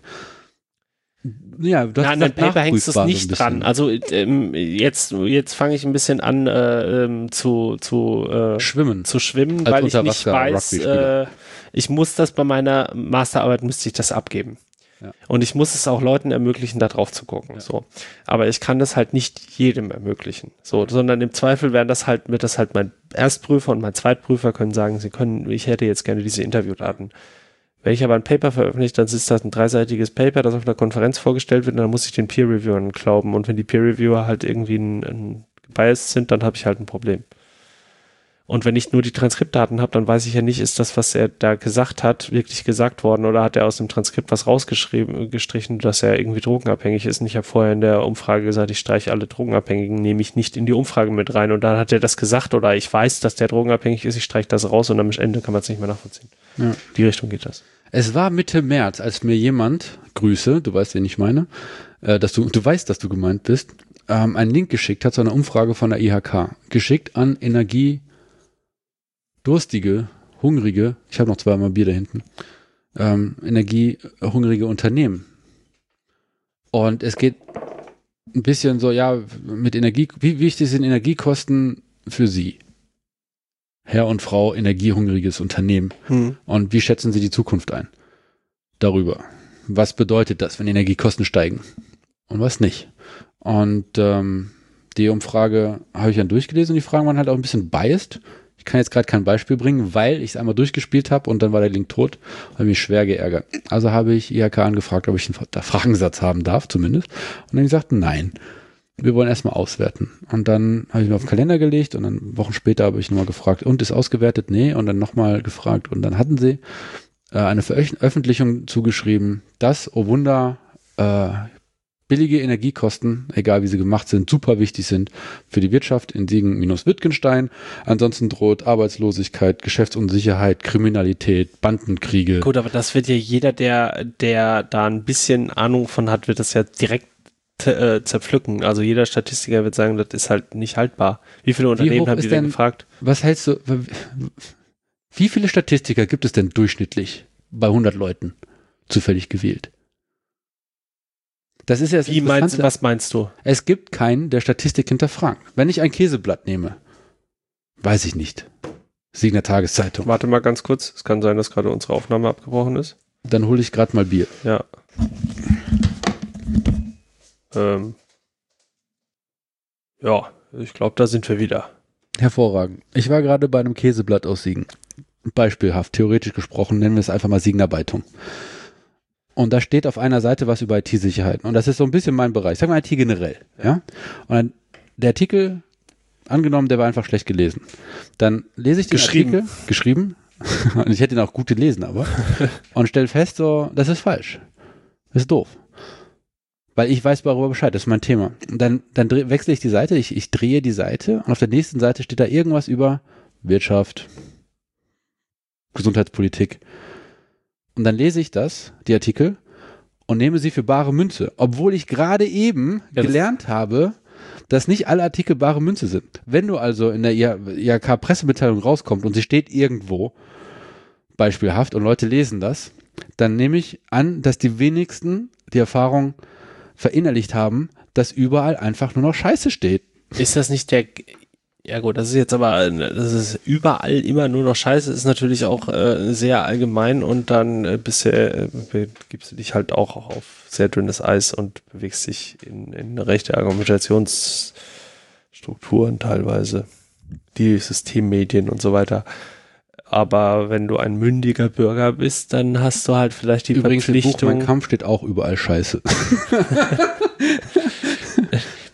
ja, hast Nein, an dem Paper hängst du es so nicht dran. Also ähm, jetzt, jetzt fange ich ein bisschen an äh, ähm, zu, zu, äh, Schwimmen. zu schwimmen, Als weil ich nicht weiß, äh, ich muss das bei meiner Masterarbeit, müsste ich das abgeben. Ja. Und ich muss es auch Leuten ermöglichen, da drauf zu gucken. Ja. So. Aber ich kann das halt nicht jedem ermöglichen. So, sondern im Zweifel werden das halt, wird das halt mein Erstprüfer und mein Zweitprüfer können sagen, sie können, ich hätte jetzt gerne diese Interviewdaten. Wenn ich aber ein Paper veröffentliche, dann ist das ein dreiseitiges Paper, das auf einer Konferenz vorgestellt wird und dann muss ich den Peer-Reviewern glauben. Und wenn die Peer-Reviewer halt irgendwie ein, ein biased sind, dann habe ich halt ein Problem. Und wenn ich nur die Transkriptdaten habe, dann weiß ich ja nicht, ist das, was er da gesagt hat, wirklich gesagt worden oder hat er aus dem Transkript was rausgeschrieben, gestrichen, dass er irgendwie drogenabhängig ist. Und ich habe vorher in der Umfrage gesagt, ich streiche alle Drogenabhängigen, nehme ich nicht in die Umfrage mit rein. Und dann hat er das gesagt oder ich weiß, dass der drogenabhängig ist, ich streiche das raus und am Ende kann man es nicht mehr nachvollziehen. Ja. Die Richtung geht das. Es war Mitte März, als mir jemand, Grüße, du weißt, wen ich meine, äh, dass du, du weißt, dass du gemeint bist, ähm, einen Link geschickt hat zu einer Umfrage von der IHK. Geschickt an energiedurstige, hungrige, ich habe noch zweimal Bier da hinten, ähm, energiehungrige Unternehmen. Und es geht ein bisschen so, ja, mit Energie, wie wichtig sind Energiekosten für Sie? Herr und Frau energiehungriges Unternehmen. Und wie schätzen Sie die Zukunft ein? Darüber. Was bedeutet das, wenn Energiekosten steigen? Und was nicht? Und ähm, die Umfrage habe ich dann durchgelesen und die Fragen waren halt auch ein bisschen biased. Ich kann jetzt gerade kein Beispiel bringen, weil ich es einmal durchgespielt habe und dann war der Link tot. Habe mich schwer geärgert. Also habe ich IHK angefragt, ob ich einen Fra- Fragensatz haben darf, zumindest. Und dann gesagt, nein. Wir wollen erstmal auswerten. Und dann habe ich mir auf den Kalender gelegt und dann Wochen später habe ich nochmal gefragt, und ist ausgewertet? Nee. Und dann nochmal gefragt. Und dann hatten sie äh, eine Veröffentlichung zugeschrieben, dass, oh Wunder, äh, billige Energiekosten, egal wie sie gemacht sind, super wichtig sind für die Wirtschaft in Siegen minus Wittgenstein. Ansonsten droht Arbeitslosigkeit, Geschäftsunsicherheit, Kriminalität, Bandenkriege. Gut, aber das wird ja jeder, der, der da ein bisschen Ahnung von hat, wird das ja direkt äh, zerpflücken. Also jeder Statistiker wird sagen, das ist halt nicht haltbar. Wie viele Unternehmen hoch haben die denn denn- gefragt? Was hältst du, wie viele Statistiker gibt es denn durchschnittlich bei 100 Leuten zufällig gewählt? Das ist ja das Wie meinst, was meinst du? Es gibt keinen, der Statistik hinterfragt. Wenn ich ein Käseblatt nehme, weiß ich nicht. Siegner Tageszeitung. Warte mal ganz kurz. Es kann sein, dass gerade unsere Aufnahme abgebrochen ist. Dann hole ich gerade mal Bier. Ja. Ähm. Ja, ich glaube, da sind wir wieder. Hervorragend. Ich war gerade bei einem Käseblatt aus Siegen. Beispielhaft, theoretisch gesprochen, nennen wir es einfach mal Siegnerbeitung. Und da steht auf einer Seite was über IT-Sicherheiten. Und das ist so ein bisschen mein Bereich. Sagen wir IT generell. Ja. Und der Artikel, angenommen, der war einfach schlecht gelesen. Dann lese ich den Geschrieben. Artikel, geschrieben. Und ich hätte ihn auch gut gelesen, aber. und stelle fest, so, das ist falsch. Das ist doof. Weil ich weiß darüber Bescheid, das ist mein Thema. Und dann, dann wechsle ich die Seite, ich, ich drehe die Seite und auf der nächsten Seite steht da irgendwas über Wirtschaft, Gesundheitspolitik. Und dann lese ich das, die Artikel, und nehme sie für bare Münze, obwohl ich gerade eben Ja, gelernt habe, dass nicht alle Artikel bare Münze sind. Wenn du also in der IHK-Pressemitteilung rauskommt und sie steht irgendwo, beispielhaft, und Leute lesen das, dann nehme ich an, dass die wenigsten die Erfahrung verinnerlicht haben, dass überall einfach nur noch Scheiße steht. Ist das nicht der. Ja gut, das ist jetzt aber, das ist überall immer nur noch Scheiße, ist natürlich auch äh, sehr allgemein und dann äh, bisher äh, begibst du dich halt auch auf sehr dünnes Eis und bewegst dich in, in rechte Argumentationsstrukturen teilweise, die Systemmedien und so weiter. Aber wenn du ein mündiger Bürger bist, dann hast du halt vielleicht die Übrigens, im Buch Verpflichtung. Mein Kampf steht auch überall Scheiße.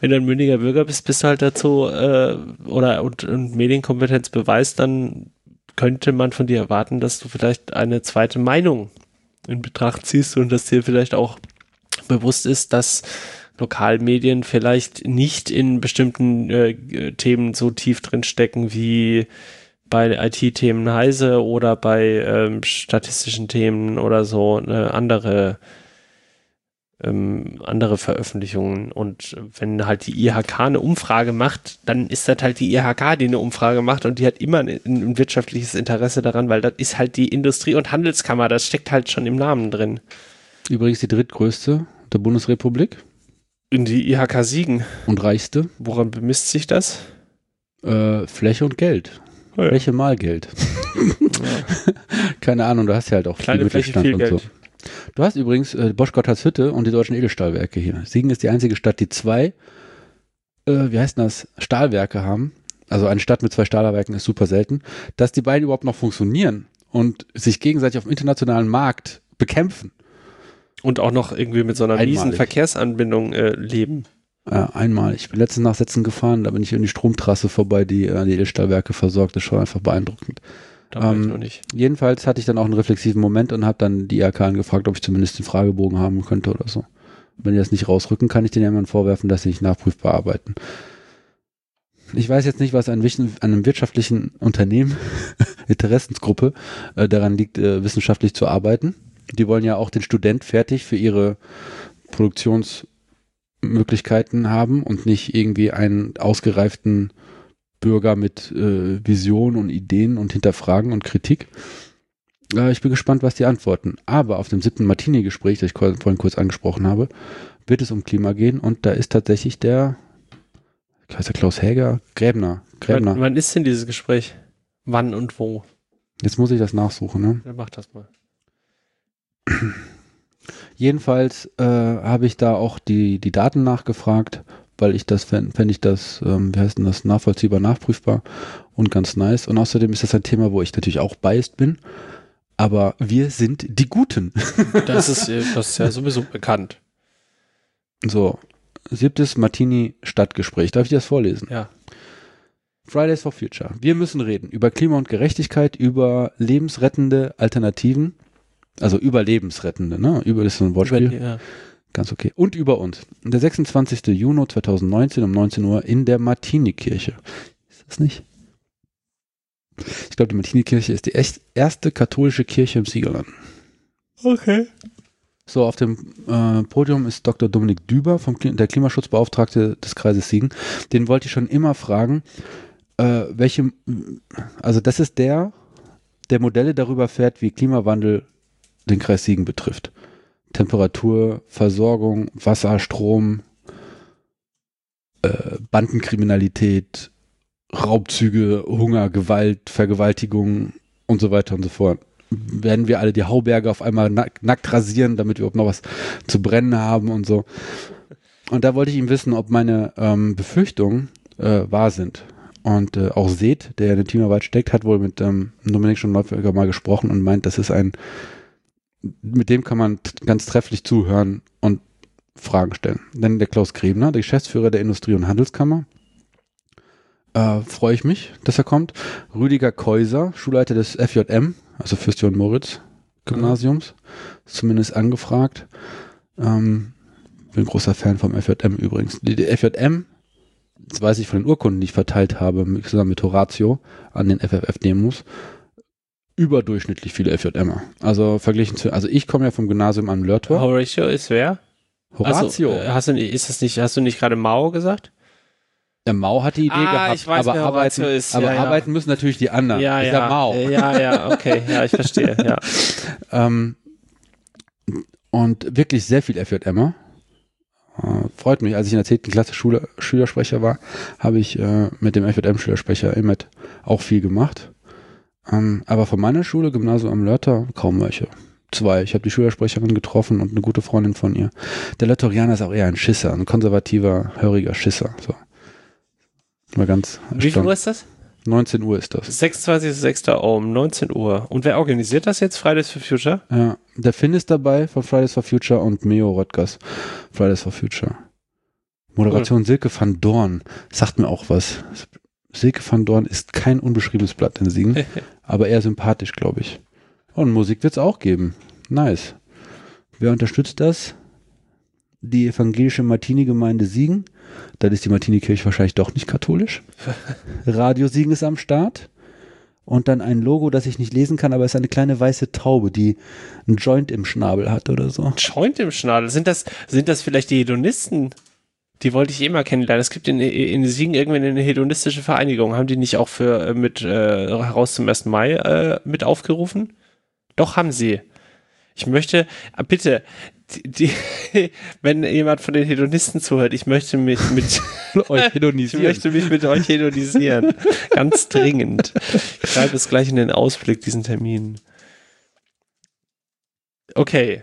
wenn du ein mündiger Bürger bist, bist du halt dazu äh, oder und, und Medienkompetenz beweist, dann könnte man von dir erwarten, dass du vielleicht eine zweite Meinung in Betracht ziehst und dass dir vielleicht auch bewusst ist, dass Lokalmedien vielleicht nicht in bestimmten äh, Themen so tief drin stecken wie bei IT-Themen Heise oder bei ähm, statistischen Themen oder so eine andere ähm, andere Veröffentlichungen. Und wenn halt die IHK eine Umfrage macht, dann ist das halt die IHK, die eine Umfrage macht und die hat immer ein, ein wirtschaftliches Interesse daran, weil das ist halt die Industrie- und Handelskammer, das steckt halt schon im Namen drin. Übrigens die drittgrößte der Bundesrepublik In die IHK Siegen, und reichste. woran bemisst sich das? Äh, Fläche und Geld. Ja. Fläche mal Geld. Keine Ahnung, du hast ja halt auch Kleine viel Fläche, Mittelstand viel und Geld. so. Du hast übrigens äh, Bosch Gotthardshütte und die deutschen Edelstahlwerke hier. Siegen ist die einzige Stadt, die zwei, äh, wie heißt das, Stahlwerke haben. Also eine Stadt mit zwei Stahlwerken ist super selten. Dass die beiden überhaupt noch funktionieren und sich gegenseitig auf dem internationalen Markt bekämpfen. Und auch noch irgendwie mit so einer Einmalig. miesen Verkehrsanbindung äh, leben. Ja, einmal. Ich bin letztens nach Setzen gefahren, da bin ich in die Stromtrasse vorbei, die äh, die Edelstahlwerke versorgt. Das ist schon einfach beeindruckend. Ähm. Jedenfalls hatte ich dann auch einen reflexiven Moment und habe dann die IHK angefragt, ob ich zumindest den Fragebogen haben könnte oder so. Wenn die das nicht rausrücken, kann ich ja immer vorwerfen, dass sie nicht nachprüfbar arbeiten. Ich weiß jetzt nicht, was an, einem wirtschaftlichen Unternehmen, Interessensgruppe, äh, daran liegt, äh, wissenschaftlich zu arbeiten. Die wollen ja auch den Student fertig für ihre Produktionsmöglichkeiten haben und nicht irgendwie einen ausgereiften Bürger mit äh, Vision und Ideen und Hinterfragen und Kritik. Äh, ich bin gespannt, was die antworten. Aber auf dem siebten Martini-Gespräch, das ich vorhin kurz angesprochen habe, wird es um Klima gehen und da ist tatsächlich der, heißt der Klaus Häger? Gräbner. Gräbner. Wann, wann ist denn dieses Gespräch? Wann und wo? Jetzt muss ich das nachsuchen, ne? Dann mach das mal. Jedenfalls äh, habe ich da auch die, die Daten nachgefragt, weil ich das fände fänd ich das, ähm, wie heißt denn das, nachvollziehbar, nachprüfbar und ganz nice. Und außerdem ist das ein Thema, wo ich natürlich auch biased bin. Aber wir sind die Guten. Das ist, äh, das ist ja sowieso bekannt. So, siebtes Martini-Stadtgespräch. Darf ich das vorlesen? Ja. Fridays for Future. Wir müssen reden über Klima und Gerechtigkeit, über lebensrettende Alternativen. Also überlebensrettende, ne? Über das ist so ein Über Wortspiel. die, ja. Ganz okay. Und über uns. Der 26. Juni 2019 um 19 Uhr in der Martini-Kirche. Ist das nicht? Ich glaube, die Martini-Kirche ist die echt erste katholische Kirche im Siegerland. Okay. So, auf dem äh, Podium ist Dr. Dominik Düber, vom, der Klimaschutzbeauftragte des Kreises Siegen. Den wollte ich schon immer fragen, äh, welche, also das ist der, der Modelle darüber fährt, wie Klimawandel den Kreis Siegen betrifft. Temperatur, Versorgung, Wasser, Strom, äh, Bandenkriminalität, Raubzüge, Hunger, Gewalt, Vergewaltigung und so weiter und so fort. Werden wir alle die Hauberge auf einmal nack, nackt rasieren, damit wir überhaupt noch was zu brennen haben und so. Und da wollte ich ihm wissen, ob meine ähm, Befürchtungen äh, wahr sind. Und äh, auch Seth, der in der Teamarbeit steckt, hat wohl mit ähm, Dominik schon mal gesprochen und meint, das ist ein, mit dem kann man ganz trefflich zuhören und Fragen stellen. Denn der Klaus Grebner, der Geschäftsführer der Industrie- und Handelskammer, äh, freue ich mich, dass er kommt. Rüdiger Käuser, Schulleiter des FJM, also Fürst Johann Moritz Gymnasiums, ist zumindest angefragt. Ähm, bin großer Fan vom FJM übrigens. Die, die FJM, das weiß ich von den Urkunden, die ich verteilt habe, zusammen mit Horatio an den FFF-Demos, überdurchschnittlich viele FJMer. Also verglichen zu, also ich komme ja vom Gymnasium am Lörtor. Horatio ist wer? Horatio. Also, hast du, ist das nicht, hast du nicht gerade Mao gesagt? Der Mao hat die Idee Ah, gehabt, ich weiß, aber, arbeiten, ist. aber Ja, ja. arbeiten müssen natürlich die anderen. Ja, ist ja. der Mao. Äh, Ja, ja, okay. Ja, ich verstehe. Ja. Ähm, und wirklich sehr viel FJMer. Äh, freut mich, als ich in der 10. Klasse Schule, Schülersprecher war, habe ich äh, mit dem FJM-Schülersprecher Emmet auch viel gemacht. Ähm, aber von meiner Schule, Gymnasium am Lörter, kaum welche. Zwei. Ich habe die Schülersprecherin getroffen und eine gute Freundin von ihr. Der Lörtorianer ist auch eher ein Schisser, ein konservativer, höriger Schisser. So. Mal ganz Wie viel. Uhr ist das? 19 Uhr ist das. 26.06. um 19 Uhr. Und wer organisiert das jetzt? Fridays for Future? Ja, der Finn ist dabei von Fridays for Future und Meo Röttgers Fridays for Future. Moderation Silke van Dorn sagt mir auch was. Silke van Dorn ist kein unbeschriebenes Blatt in Siegen, aber eher sympathisch, glaube ich. Und Musik wird es auch geben. Nice. Wer unterstützt das? Die evangelische Martini-Gemeinde Siegen. Dann ist die Martini-Kirche wahrscheinlich doch nicht katholisch. Radio Siegen ist am Start. Und dann ein Logo, das ich nicht lesen kann, aber es ist eine kleine weiße Taube, die einen Joint im Schnabel hat oder so. Joint im Schnabel. Sind das, sind das vielleicht die Hedonisten? Die wollte ich eh mal kennenlernen. Es gibt in, in Siegen irgendwie eine hedonistische Vereinigung. Haben die nicht auch für äh, mit äh, heraus zum 1. Mai äh, mit aufgerufen? Doch, haben sie. Ich möchte, ah, bitte, die, die, wenn jemand von den Hedonisten zuhört, ich möchte mich mit Euch ich hedonisieren. möchte mich mit euch hedonisieren. Ganz dringend. Ich schreibe es gleich in den Ausblick, diesen Termin. Okay,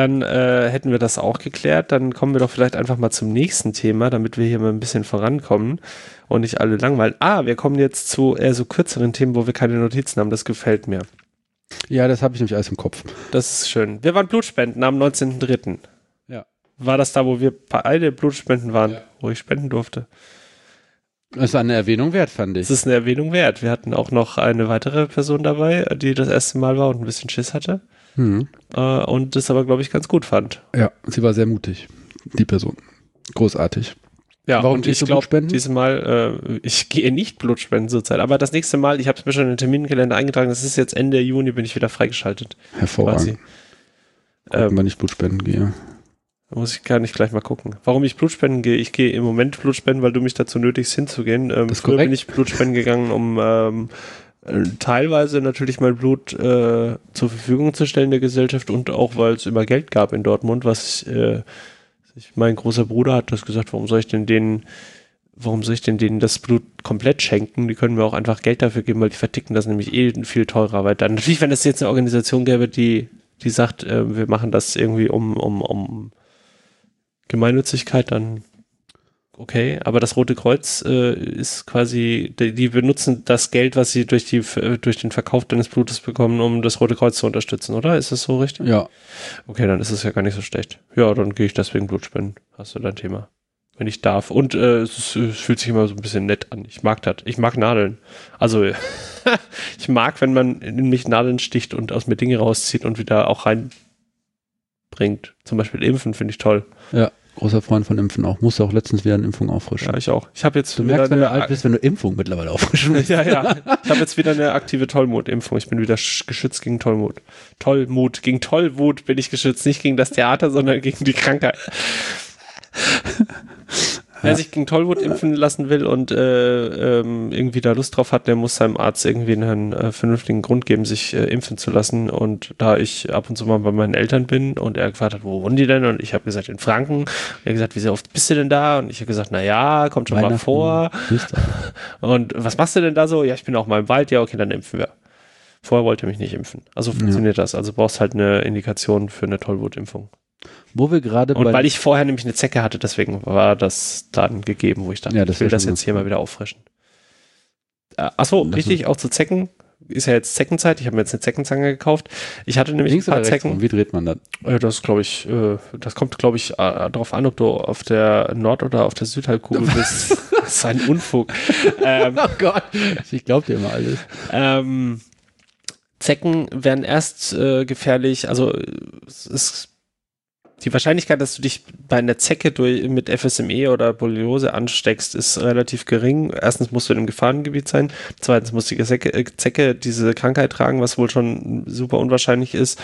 dann äh, hätten wir das auch geklärt. Dann kommen wir doch vielleicht einfach mal zum nächsten Thema, damit wir hier mal ein bisschen vorankommen und nicht alle langweilen. Ah, wir kommen jetzt zu eher so kürzeren Themen, wo wir keine Notizen haben. Das gefällt mir. Ja, das habe ich nämlich alles im Kopf. Das ist schön. Wir waren Blutspenden am 19.03. Ja. War das da, wo wir beide Blutspenden waren, Ja. wo ich spenden durfte? Das war eine Erwähnung wert, fand ich. Das ist eine Erwähnung wert. Wir hatten auch noch eine weitere Person dabei, die das erste Mal war und ein bisschen Schiss hatte. Hm. Äh, und das aber, glaube ich, ganz gut fand. Ja, sie war sehr mutig, die Person. Großartig. Ja, Warum und ich glaube, Blutspenden? dieses Mal, äh, ich gehe nicht Blutspenden zurzeit, aber das nächste Mal, ich habe es mir schon in den Terminkalender eingetragen, das ist jetzt Ende Juni, bin ich wieder freigeschaltet. Hervorragend. Quasi. Gucken, wann ich Blut spenden gehe. Da muss ich gar nicht gleich mal gucken. Warum ich Blutspenden gehe? Ich gehe im Moment Blutspenden, weil du mich dazu nötigst, hinzugehen. Ähm, Das ist früher bin korrekt. ich Blutspenden gegangen, um ähm, äh, teilweise natürlich mein Blut äh, zur Verfügung zu stellen der Gesellschaft und auch, weil es immer Geld gab in Dortmund, was äh, ich, mein großer Bruder hat das gesagt, warum soll ich denn denen Warum soll ich denn denen das Blut komplett schenken? Die können mir auch einfach Geld dafür geben, weil die verticken das nämlich eh viel teurer. Dann natürlich, wenn es jetzt eine Organisation gäbe, die, die sagt, äh, wir machen das irgendwie um, um, um Gemeinnützigkeit, dann okay. Aber das Rote Kreuz äh, ist quasi, die, die benutzen das Geld, was sie durch, die, äh, durch den Verkauf deines Blutes bekommen, um das Rote Kreuz zu unterstützen, oder? Ist das so richtig? Ja, Okay, dann ist es ja gar nicht so schlecht. Ja, dann gehe ich deswegen Blutspenden. Hast du dein Thema. Wenn ich darf. Und äh, es, es fühlt sich immer so ein bisschen nett an. Ich mag das. Ich mag Nadeln. Also, ich mag, wenn man in mich Nadeln sticht und aus mir Dinge rauszieht und wieder auch rein bringt. Zum Beispiel Impfen finde ich toll. Ja, großer Freund von Impfen auch. Musste auch letztens wieder eine Impfung auffrischen. Ja, ich auch. Ich habe jetzt Du merkst, wenn du alt bist, wenn du Impfung mittlerweile auffrischen willst. ja, ja. Ich habe jetzt wieder eine aktive Tollmut-Impfung. Ich bin wieder sch- geschützt gegen Tollmut. Tollmut. Gegen Tollwut bin ich geschützt. Nicht gegen das Theater, sondern gegen die Krankheit. Wer sich gegen Tollwut impfen lassen will und äh, ähm, irgendwie da Lust drauf hat, der muss seinem Arzt irgendwie einen äh, vernünftigen Grund geben, sich äh, impfen zu lassen. Und da ich ab und zu mal bei meinen Eltern bin und er gefragt hat, wo wohnen die denn? Und ich habe gesagt, in Franken. Und er hat gesagt, wie sehr oft bist du denn da? Und ich habe gesagt, na ja, kommt schon mal vor. Und was machst du denn da so? Ja, ich bin auch mal im Wald. Ja, okay, dann impfen wir. Vorher wollte er mich nicht impfen. Also funktioniert das. Also brauchst halt eine Indikation für eine Tollwutimpfung. Wo wir gerade Und weil ich vorher nämlich eine Zecke hatte, deswegen war das dann gegeben, wo ich dachte, Ja, das ich will das jetzt hier mal wieder auffrischen. Äh, achso, Das richtig, auch zu Zecken. Ist ja jetzt Zeckenzeit. Ich habe mir jetzt eine Zeckenzange gekauft. Ich hatte nämlich links ein paar Zecken. rum? Wie dreht man das? Äh, Das glaube ich, äh, das kommt, glaube ich, darauf an, ob du auf der Nord- oder auf der Südhalbkugel bist. das ist ein Unfug. ähm, Oh Gott. Ich glaube dir immer alles. ähm, Zecken werden erst äh, gefährlich, also es ist die Wahrscheinlichkeit, dass du dich bei einer Zecke durch, mit FSME oder Borreliose ansteckst, ist relativ gering. Erstens musst du in einem Gefahrengebiet sein. Zweitens muss die Zecke, äh, Zecke diese Krankheit tragen, was wohl schon super unwahrscheinlich ist.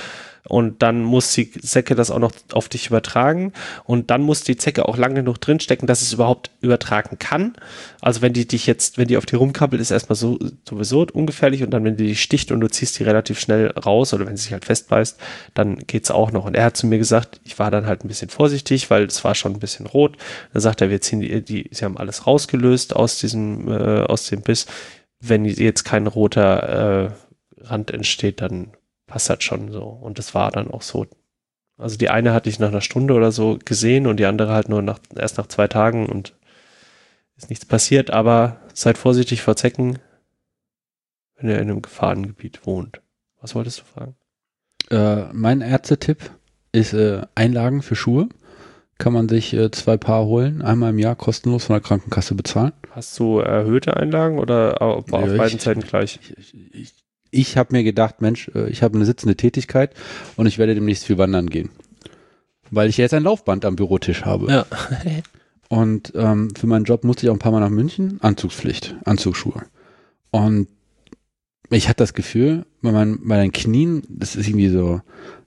Und dann muss die Zecke das auch noch auf dich übertragen. Und dann muss die Zecke auch lang genug drinstecken, dass es überhaupt übertragen kann. Also wenn die dich jetzt, wenn die auf dir rumkrabbelt, ist erstmal so, sowieso ungefährlich. Und dann, wenn die dich sticht und du ziehst die relativ schnell raus oder wenn sie sich halt festbeißt, dann geht's auch noch. Und er hat zu mir gesagt, ich war dann halt ein bisschen vorsichtig, weil es war schon ein bisschen rot. Dann sagt er, wir ziehen die, die sie haben alles rausgelöst aus diesem, äh, aus dem Biss. Wenn jetzt kein roter äh, Rand entsteht, dann passt das schon so. Und das war dann auch so. Also die eine hatte ich nach einer Stunde oder so gesehen und die andere halt nur nach, erst nach zwei Tagen und ist nichts passiert, aber seid vorsichtig vor Zecken, wenn ihr in einem Gefahrengebiet wohnt. Was wolltest du fragen? Äh, mein Ärztetipp ist äh, Einlagen für Schuhe. Kann man sich äh, zwei Paar holen, einmal im Jahr kostenlos von der Krankenkasse bezahlen. Hast du erhöhte Einlagen oder auf, auf Ja, ich- beiden Seiten gleich? Ich, ich, ich, habe mir gedacht, Mensch, äh, ich habe eine sitzende Tätigkeit und ich werde demnächst viel wandern gehen. Weil ich jetzt ein Laufband am Bürotisch habe. Ja. Und ähm, für meinen Job musste ich auch ein paar Mal nach München. Anzugspflicht, Anzugsschuhe. Und ich hatte das Gefühl, bei, meinen, bei den Knien, das ist irgendwie so,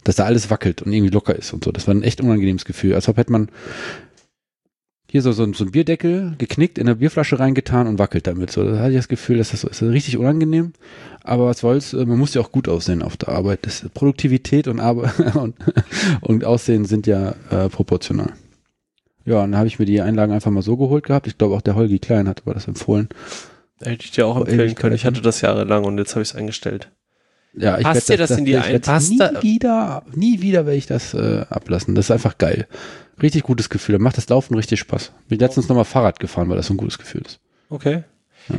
dass da alles wackelt und irgendwie locker ist und so. Das war ein echt unangenehmes Gefühl. Als ob hätte man hier so, so, ein- so ein Bierdeckel geknickt, in eine Bierflasche reingetan und wackelt damit. So, da hatte ich das Gefühl, dass das so ist. Das ist richtig unangenehm. Aber was soll's, äh, man muss ja auch gut aussehen auf der Arbeit. Das, Produktivität und, Arbeit und, und Aussehen sind ja äh, proportional. Ja, und dann habe ich mir die Einlagen einfach mal so geholt gehabt. Ich glaube auch der Holgi Klein hat aber das empfohlen. Hätte ich dir auch empfehlen können. Ich hatte das jahrelang und jetzt habe ich es eingestellt. Ja, ich Passt dir das in die ein- passt Nie wieder, nie wieder werde ich das äh, ablassen. Das ist einfach geil. Richtig gutes Gefühl. Da macht das Laufen richtig Spaß. Bin letztens nochmal Fahrrad gefahren, weil das so ein gutes Gefühl ist. Okay.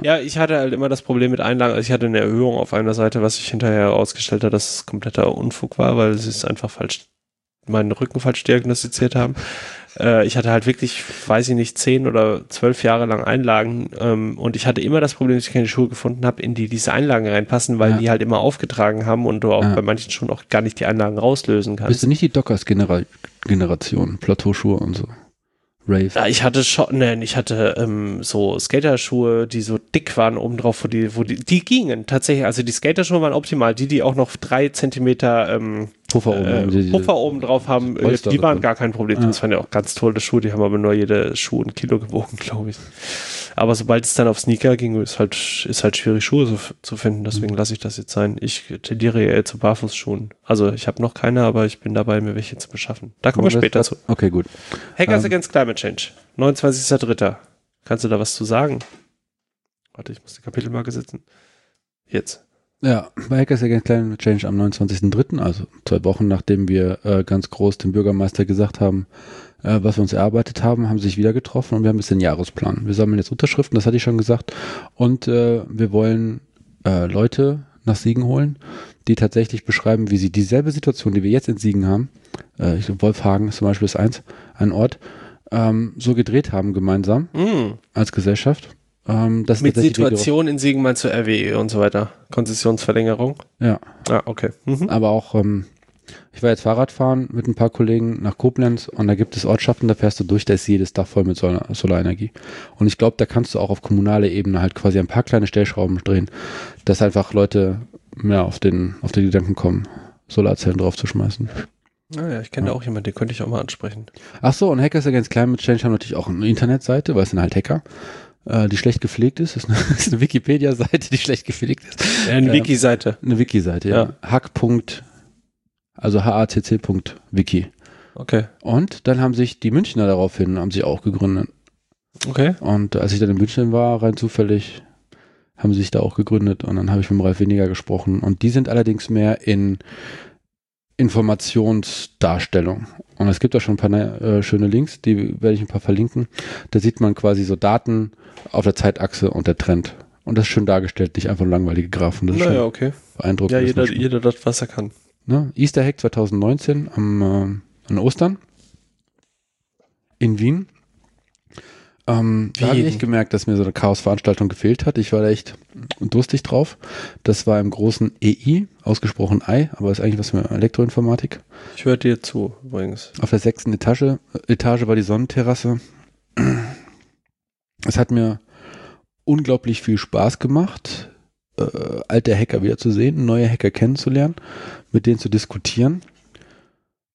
Ja. ich hatte halt immer das Problem mit Einlagen. Also ich hatte eine Erhöhung auf einer Seite, was sich hinterher herausgestellt hat, dass es kompletter Unfug war, weil sie es einfach falsch, meinen Rücken falsch diagnostiziert haben. Äh, ich hatte halt wirklich, weiß ich nicht, zehn oder zwölf Jahre lang Einlagen ähm, und ich hatte immer das Problem, dass ich keine Schuhe gefunden habe, in die diese Einlagen reinpassen, weil Ja. die halt immer aufgetragen haben und du auch Ja. bei manchen Schuhen auch gar nicht die Einlagen rauslösen kannst. Bist du nicht die Dockers-Generation? Plateauschuhe und so. Rave. Ja, ich hatte schon, nein, ich hatte ähm, so Skaterschuhe, die so dick waren obendrauf, wo die, wo die, die gingen tatsächlich. Also die Skaterschuhe waren optimal. Die, die auch noch drei Zentimeter ähm, Puffer oben. äh, diese- diese- Puffer oben drauf haben, äh, Polster die waren gar kein Problem. Ja. Das waren ja auch ganz tolle Schuhe. Die haben aber nur jede Schuh ein Kilo gewogen, glaube ich. Aber sobald es dann auf Sneaker ging, ist halt, ist halt schwierig, Schuhe zu, zu finden. Deswegen lasse ich das jetzt sein. Ich tendiere eher zu Barfußschuhen. Also ich habe noch keine, aber ich bin dabei, mir welche zu beschaffen. Da kommen wir das- später zu. Okay, gut. Hackers Ähm. Against Climate Change, 29.03. Kannst du da was zu sagen? Warte, ich muss die Kapitelmarke setzen. Jetzt. Ja, bei Hackers Against Climate Change am 29.03., also zwei Wochen nachdem wir äh, ganz groß dem Bürgermeister gesagt haben, äh, was wir uns erarbeitet haben, haben sie sich wieder getroffen und wir haben jetzt den Jahresplan. Wir sammeln jetzt Unterschriften, das hatte ich schon gesagt, und äh, wir wollen äh, Leute nach Siegen holen, die tatsächlich beschreiben, wie sie dieselbe Situation, die wir jetzt in Siegen haben, äh, ich glaube Wolfhagen ist zum Beispiel das eins, ein Ort, ähm, so gedreht haben gemeinsam Mm. als Gesellschaft. Ähm, das Mit Situation in Siegen meinst du RWE und so weiter. Konzessionsverlängerung. Ja, Ah, okay. Mhm. aber auch ähm, Ich war jetzt Fahrradfahren mit ein paar Kollegen nach Koblenz und da gibt es Ortschaften, da fährst du durch, da ist jedes Dach voll mit Solar Solarenergie. Und ich glaube, da kannst du auch auf kommunaler Ebene halt quasi ein paar kleine Stellschrauben drehen, dass einfach Leute mehr auf den, auf den Gedanken kommen, Solarzellen draufzuschmeißen. Naja, ich kenne ja. auch jemanden, den könnte ich auch mal ansprechen. Ach so, und Hackers Against Climate Change haben natürlich auch eine Internetseite, weil es sind halt Hacker, äh, die schlecht gepflegt ist. Das ist eine, eine Wikipedia-Seite, die schlecht gepflegt ist. Eine ähm, Wiki-Seite. Eine Wiki-Seite, ja. ja. Hack. Also hacc.wiki. Okay. Und dann haben sich die Münchner daraufhin, haben sich auch gegründet. Okay. Und als ich dann in München war, rein zufällig, haben sie sich da auch gegründet und dann habe ich mit dem Ralf weniger gesprochen. Und die sind allerdings mehr in Informationsdarstellung. Und es gibt da schon ein paar äh, schöne Links, die werde ich ein paar verlinken. Da sieht man quasi so Daten auf der Zeitachse und der Trend. Und das ist schön dargestellt, nicht einfach langweilige Graphen. Das ist naja, okay. Beeindruckend. Ja, jeder, jeder das, was er kann. Ne? Easter Hack 2019 am, äh, an Ostern in Wien. Ähm, da habe ich gemerkt, dass mir so eine Chaos-Veranstaltung gefehlt hat. Ich war da echt durstig drauf. Das war im großen EI, ausgesprochen I, aber ist eigentlich was für Elektroinformatik. Ich höre dir zu, übrigens. Auf der sechsten Etage, Etage war die Sonnenterrasse. Es hat mir unglaublich viel Spaß gemacht, äh, alte Hacker wieder zu sehen, neue Hacker kennenzulernen, mit denen zu diskutieren.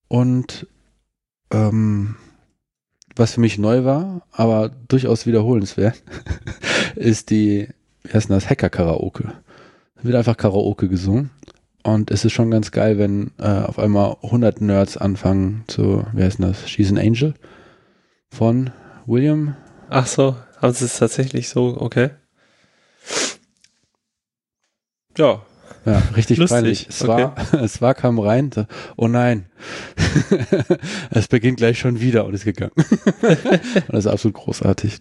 Und ähm, was für mich neu war, aber durchaus wiederholenswert, ist die, wie heißt denn das, Hacker-Karaoke. Wird einfach Karaoke gesungen. Und es ist schon ganz geil, wenn äh, auf einmal 100 Nerds anfangen zu, wie heißt denn das, She's an Angel von William. Ach so, haben sie es tatsächlich so, okay. Ja, ja, richtig Lustig. peinlich. Es, okay. war, es war, kam rein, so, oh nein, es beginnt gleich schon wieder und ist gegangen. und das ist absolut großartig.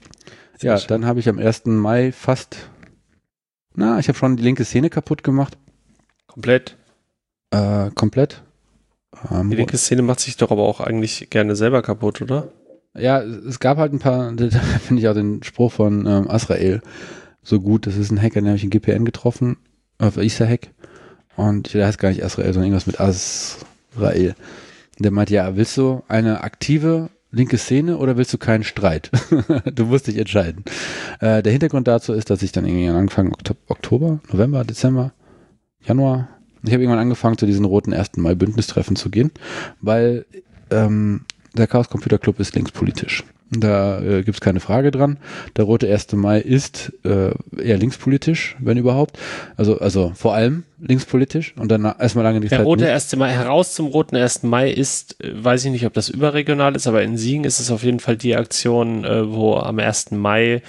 Sehr ja, schön. dann habe ich am 1. Mai fast, na, ich habe schon die linke Szene kaputt gemacht. Komplett? Äh, komplett. Ähm, die linke Szene macht sich doch aber auch eigentlich gerne selber kaputt, oder? Ja, es gab halt ein paar, da finde ich auch den Spruch von ähm, Asrael so gut. Das ist ein Hacker, den habe ich in GPN getroffen auf Hack. Und der heißt gar nicht Israel, sondern irgendwas mit Azrael. Der meint, ja, willst du eine aktive linke Szene oder willst du keinen Streit? du musst dich entscheiden. Äh, der Hintergrund dazu ist, dass ich dann irgendwie Anfang Oktober, November, Dezember, Januar, ich habe irgendwann angefangen, zu diesen roten 1. Mai Bündnistreffen zu gehen, weil ähm, der Chaos Computer Club ist linkspolitisch. Da äh, gibt es keine Frage dran. Der rote 1. Mai ist äh, eher linkspolitisch, wenn überhaupt. Also, also vor allem linkspolitisch und dann erstmal lange die Der Zeit rote nicht. 1. Mai, heraus zum roten 1. Mai ist, äh, weiß ich nicht, ob das überregional ist, aber in Siegen ist es auf jeden Fall die Aktion, äh, wo am 1. Mai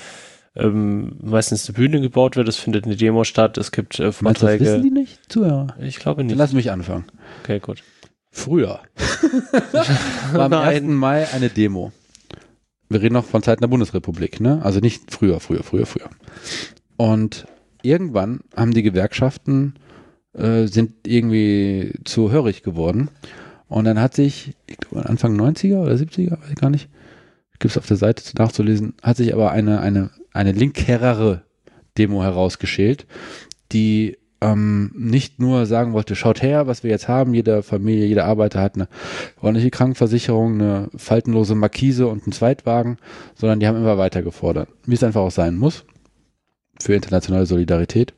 ähm, meistens eine Bühne gebaut wird. Es findet eine Demo statt. Es gibt äh, Vorträge. Meinst, wissen die nicht? Zuhörer? Ich glaube nicht. Dann lass mich anfangen. Okay, gut. Früher war am 1. Mai eine Demo wir reden noch von Zeiten der Bundesrepublik, ne? Also nicht früher, früher, früher, früher. Und irgendwann haben die Gewerkschaften äh, sind irgendwie zu hörig geworden. Und dann hat sich, ich glaube Anfang 90er oder 70er, weiß ich gar nicht, gibt es auf der Seite nachzulesen, hat sich aber eine, eine, eine linkerere Demo herausgeschält, die ähm, nicht nur sagen wollte, schaut her, was wir jetzt haben, jede Familie, jeder Arbeiter hat eine ordentliche Krankenversicherung, eine faltenlose Markise und einen Zweitwagen, sondern die haben immer weiter gefordert, wie es einfach auch sein muss für internationale Solidarität.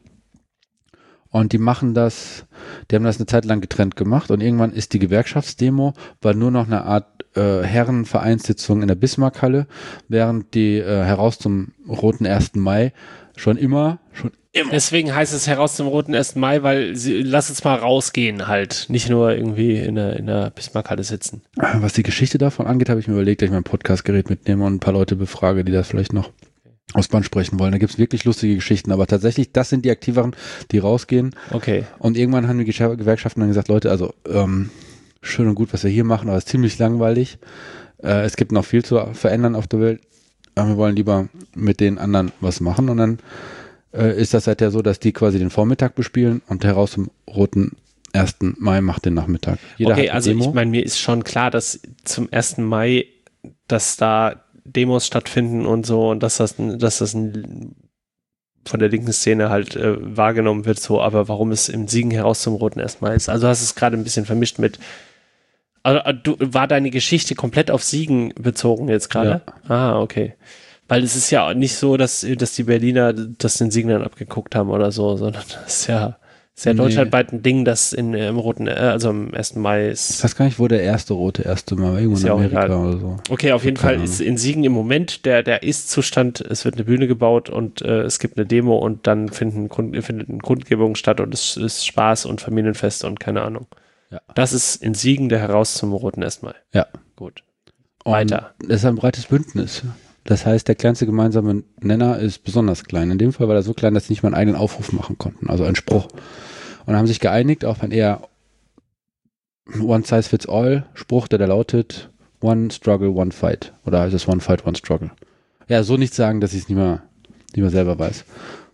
Und die machen das, die haben das eine Zeit lang getrennt gemacht und irgendwann ist die Gewerkschaftsdemo, war nur noch eine Art äh, Herrenvereinssitzung in der Bismarckhalle, während die äh, heraus zum roten 1. Mai schon immer, schon Immer. Deswegen heißt es heraus zum roten 1. Mai, weil sie, lass uns mal rausgehen halt. Nicht nur irgendwie in der, in der Bismarckhalle sitzen. Was die Geschichte davon angeht, habe ich mir überlegt, dass ich mein Podcastgerät mitnehme und ein paar Leute befrage, die das vielleicht noch aus Band sprechen wollen. Da gibt es wirklich lustige Geschichten, aber tatsächlich, das sind die Aktiveren, die rausgehen. Okay. Und irgendwann haben die Gewerkschaften dann gesagt, Leute, also ähm, schön und gut, was wir hier machen, aber es ist ziemlich langweilig. Äh, es gibt noch viel zu verändern auf der Welt. Aber wir wollen lieber mit den anderen was machen und dann äh, ist das seither so, dass die quasi den Vormittag bespielen und heraus zum roten 1. Mai macht den Nachmittag. Jeder okay, also Demo. ich meine, mir ist schon klar, dass zum 1. Mai, dass da Demos stattfinden und so und dass das, dass das ein von der linken Szene halt äh, wahrgenommen wird, so, aber warum es im Siegen heraus zum Roten erstmal ist. Also hast es gerade ein bisschen vermischt mit. Also, äh, du, war deine Geschichte komplett auf Siegen bezogen jetzt gerade? Ja. Ah, okay. Weil es ist ja nicht so, dass, dass die Berliner das den Siegen dann abgeguckt haben oder so, sondern das ist ja ist ja nee. deutschlandweit ein Ding, das in, im roten, äh, also am 1. Mai ist. Ich weiß gar nicht, wo der erste rote erste Mal irgendwo in Amerika oder so. Okay, auf jeden Fall ist in Siegen im Moment der, der Ist-Zustand, es wird eine Bühne gebaut und äh, es gibt eine Demo und dann finden, findet eine Kundgebung statt und es ist Spaß und Familienfest und keine Ahnung. Ja. Das ist in Siegen der Heraus zum roten 1. Mai. Ja. Gut. Weiter. Und es ist ein breites Bündnis. Das heißt, der kleinste gemeinsame Nenner ist besonders klein. In dem Fall war er so klein, dass sie nicht mal einen eigenen Aufruf machen konnten, also einen Spruch und haben sich geeinigt auf ein eher One Size Fits All Spruch, der da lautet One Struggle, One Fight. Oder heißt es One Fight, One Struggle? Ja, so nicht sagen, dass ich es nicht mehr, nicht mehr selber weiß.